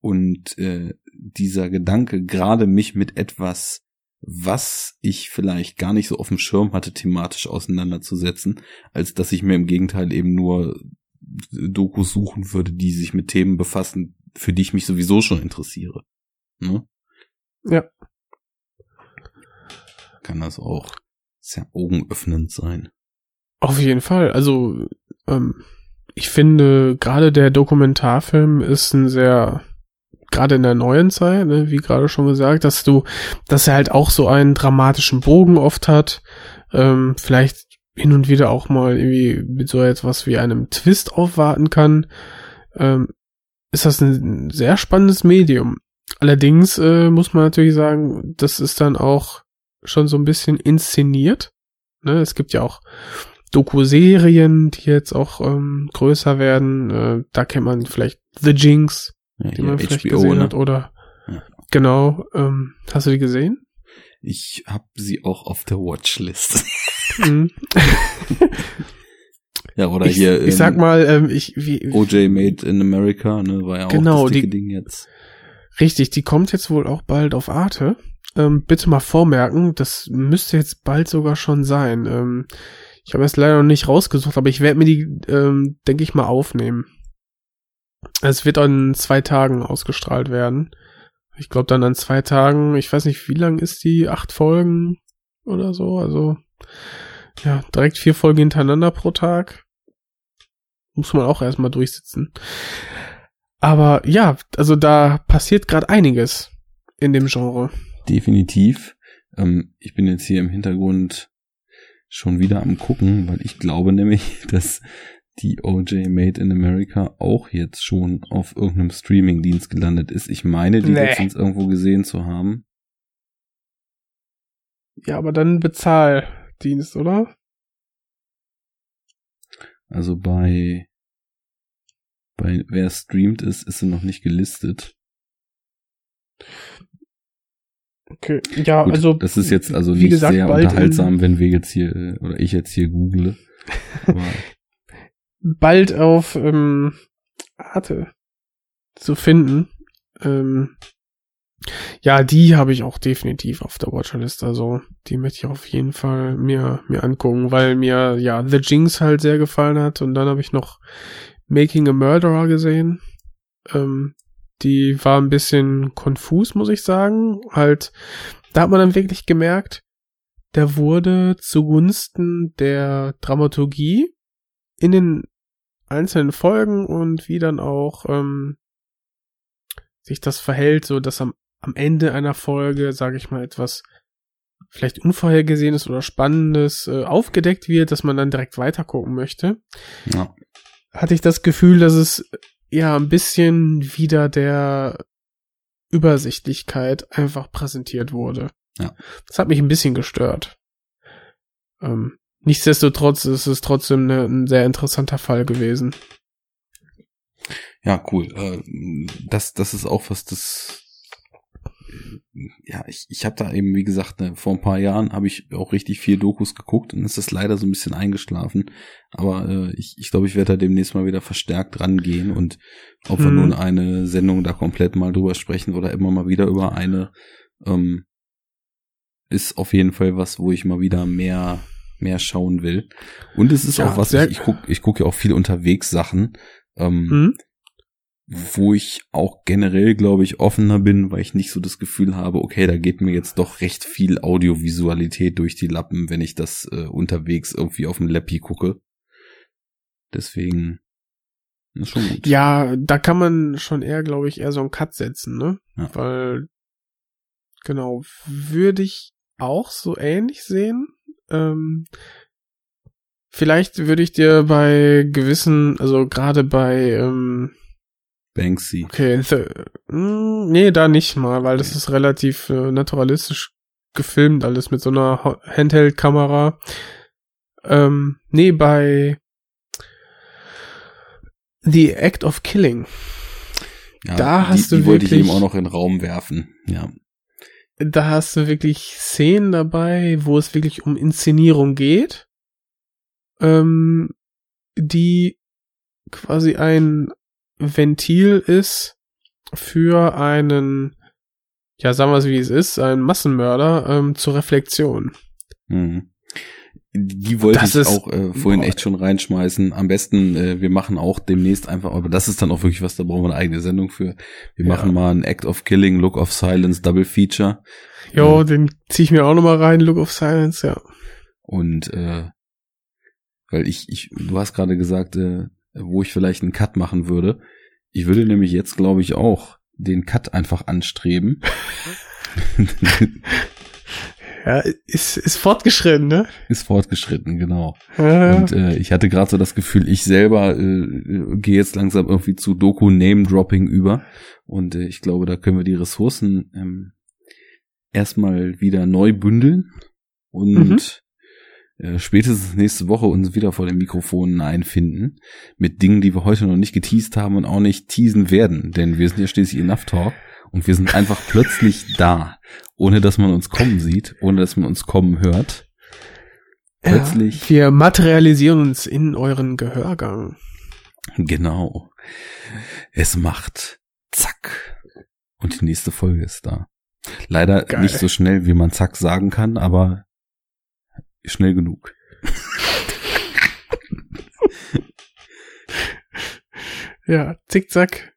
und äh, dieser Gedanke, gerade mich mit etwas, was ich vielleicht gar nicht so auf dem Schirm hatte, thematisch auseinanderzusetzen, als dass ich mir im Gegenteil eben nur Dokus suchen würde, die sich mit Themen befassen, für die ich mich sowieso schon interessiere. Ne? Ja. Kann das auch sehr augenöffnend sein. Auf jeden Fall. Also, ähm, ich finde, gerade der Dokumentarfilm ist ein sehr, gerade in der neuen Zeit, ne, wie gerade schon gesagt, dass du, dass er halt auch so einen dramatischen Bogen oft hat, ähm, vielleicht hin und wieder auch mal irgendwie mit so etwas wie einem Twist aufwarten kann, ähm, ist das ein sehr spannendes Medium. Allerdings äh, muss man natürlich sagen, das ist dann auch schon so ein bisschen inszeniert. Ne? Es gibt ja auch Doku-Serien, die jetzt auch ähm, größer werden. Äh, da kennt man vielleicht The Jinx, Ja, die man vielleicht gesehen hat, oder Ja. genau. Ähm, hast du die gesehen? Ich habe sie auch auf der Watchlist. Mhm. ja, oder ich, hier ich sag mal, ähm, ich wie OJ Made in America, ne, war ja auch Genau, das dicke die- Ding jetzt. richtig, die kommt jetzt wohl auch bald auf Arte. Ähm, bitte mal vormerken, das müsste jetzt bald sogar schon sein. Ähm, ich habe es leider noch nicht rausgesucht, aber ich werde mir die, ähm, denke ich mal, aufnehmen. Es wird an zwei Tagen ausgestrahlt werden. Ich glaube dann an zwei Tagen, ich weiß nicht, wie lang ist die? Acht Folgen oder so. Also ja, direkt vier Folgen hintereinander pro Tag. Muss man auch erstmal durchsitzen. Aber ja, also da passiert gerade einiges in dem Genre. Definitiv. Ähm, ich bin jetzt hier im Hintergrund schon wieder am gucken, weil ich glaube nämlich, dass die OJ Made in America auch jetzt schon auf irgendeinem Streamingdienst gelandet ist. Ich meine, die Nee. letztens irgendwo gesehen zu haben. Ja, aber dann Bezahldienst, oder? Also bei, bei wer streamt ist, ist sie noch nicht gelistet. Okay. Ja, Gut, also das ist jetzt also nicht gesagt, sehr unterhaltsam, wenn wir jetzt hier, äh, oder ich jetzt hier google. Aber bald auf ähm, Arte zu finden. Ähm, ja, die habe ich auch definitiv auf der Watcherlist. Also die möchte ich auf jeden Fall mir mir angucken, weil mir ja The Jinx halt sehr gefallen hat und dann habe ich noch Making a Murderer gesehen. Ähm, die war ein bisschen konfus, muss ich sagen. Halt, da hat man dann wirklich gemerkt, der wurde zugunsten der Dramaturgie in den einzelnen Folgen und wie dann auch ähm, sich das verhält, so dass am, am Ende einer Folge, sage ich mal, etwas vielleicht Unvorhergesehenes oder Spannendes äh, aufgedeckt wird, dass man dann direkt weitergucken möchte, ja, hatte ich das Gefühl, dass es äh, ja ein bisschen wieder der Übersichtlichkeit einfach präsentiert wurde. Ja. Das hat mich ein bisschen gestört. Ähm, nichtsdestotrotz ist es trotzdem ne, ein sehr interessanter Fall gewesen. ja, cool. Äh, das, das ist auch was, das ja, ich, ich habe da eben, wie gesagt, ne, vor ein paar Jahren habe ich auch richtig viel Dokus geguckt und ist das leider so ein bisschen eingeschlafen. Aber äh, ich, ich glaube, ich werde da demnächst mal wieder verstärkt rangehen und ob wir Hm. nun eine Sendung da komplett mal drüber sprechen oder immer mal wieder über eine, ähm, ist auf jeden Fall was, wo ich mal wieder mehr mehr schauen will. Und es ist Ja, auch was, ich, ich gucke ich guck ja auch viel unterwegs Sachen. Ähm, Hm? wo ich auch generell, glaube ich, offener bin, weil ich nicht so das Gefühl habe, okay, da geht mir jetzt doch recht viel Audiovisualität durch die Lappen, wenn ich das äh, unterwegs irgendwie auf dem Lappi gucke. Deswegen ist schon gut. Ja, da kann man schon eher, glaube ich, eher so einen Cut setzen, ne? Ja. Weil, genau, würde ich auch so ähnlich sehen. Ähm, vielleicht würde ich dir bei gewissen, also gerade bei, ähm, Banksy. okay, the, mh, nee, da nicht mal, weil das ist relativ äh, naturalistisch gefilmt, alles mit so einer Handheld-Kamera. Ähm, nee, bei The Act of Killing. Ja, Da hast die, du die wollte ich wirklich- eben auch noch in den Raum werfen. Ja. Da hast du wirklich Szenen dabei, wo es wirklich um Inszenierung geht, ähm, die quasi ein Ventil ist für einen, ja, sagen wir es wie es ist, einen Massenmörder ähm, zur Reflexion. Mhm. Die wollte Das ich auch äh, vorhin boah. echt schon reinschmeißen. Am besten, äh, wir machen auch demnächst einfach, aber das ist dann auch wirklich was, da brauchen wir eine eigene Sendung für. Wir Ja. machen mal ein Act of Killing, Look of Silence, Double Feature. Jo, den zieh ich mir auch nochmal rein, Look of Silence, ja. Und äh, weil ich, ich, du hast gerade gesagt, äh, wo ich vielleicht einen Cut machen würde. Ich würde nämlich jetzt, glaube ich, auch den Cut einfach anstreben. Ja, ist, ist fortgeschritten, ne? ist fortgeschritten, genau. Äh, Und äh, ich hatte gerade so das Gefühl, ich selber äh, gehe jetzt langsam irgendwie zu Doku-Name-Dropping über. Und äh, ich glaube, da können wir die Ressourcen ähm, erstmal wieder neu bündeln und äh, spätestens nächste Woche uns wieder vor den Mikrofonen einfinden mit Dingen, die wir heute noch nicht geteased haben und auch nicht teasen werden. Denn wir sind ja schließlich Enough Talk und wir sind einfach plötzlich da, ohne dass man uns kommen sieht, ohne dass man uns kommen hört. Plötzlich. Ja, wir materialisieren uns in euren Gehörgang. Genau. Es macht zack. Und die nächste Folge ist da. Leider Geil. nicht so schnell, wie man zack sagen kann, aber schnell genug. Ja, zickzack,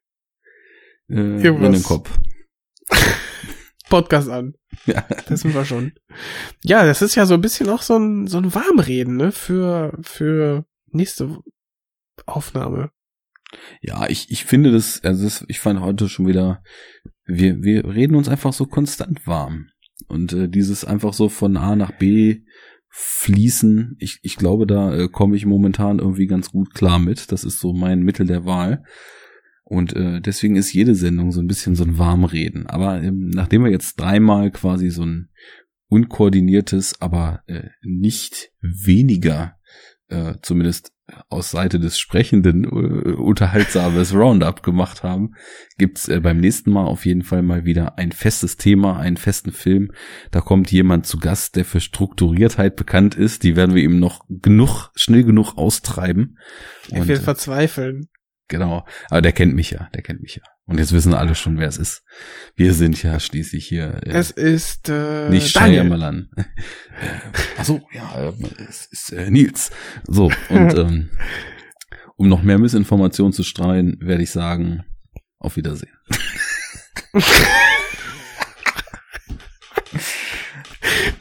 Äh, Irgendwas. in den Kopf. Podcast an. Ja. Das sind wir schon. Ja, das ist ja so ein bisschen auch so ein, so ein Warmreden, ne, für, für nächste Aufnahme. Ja, ich, ich finde das, also das, ich fand heute schon wieder, wir, wir reden uns einfach so konstant warm. Und äh, dieses einfach so von A nach B fließen, ich, ich glaube, da äh, komme ich momentan irgendwie ganz gut klar mit. Das ist so mein Mittel der Wahl. Und äh, deswegen ist jede Sendung so ein bisschen so ein Warmreden. Aber ähm, nachdem wir jetzt dreimal quasi so ein unkoordiniertes, aber äh, nicht weniger, äh, zumindest aus Seite des Sprechenden, äh, unterhaltsames Roundup gemacht haben, gibt's äh, beim nächsten Mal auf jeden Fall mal wieder ein festes Thema, einen festen Film. Da kommt jemand zu Gast, der für Strukturiertheit bekannt ist. Die werden wir ihm noch genug, schnell genug austreiben. Ich Und, will äh, verzweifeln. Genau. Aber der kennt mich ja, der kennt mich ja. Und jetzt wissen alle schon, wer es ist. Wir sind ja schließlich hier. Äh, Es ist äh, nicht Daniel. Shyamalan. äh, ach so, ja, äh, es ist äh, Nils. So, und ähm, um noch mehr Missinformationen zu streuen, werde ich sagen, auf Wiedersehen.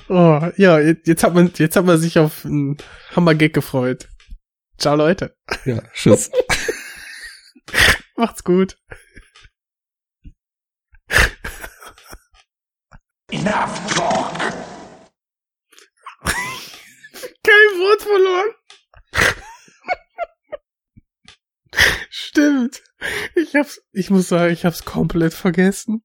Oh, ja, jetzt jetzt hat man, jetzt hat man sich auf einen Hammer-Gag gefreut. Ciao, Leute. Ja, tschüss. Macht's gut. Enough talk. Kein Wort verloren. Stimmt. Ich hab's, ich muss sagen, ich hab's komplett vergessen.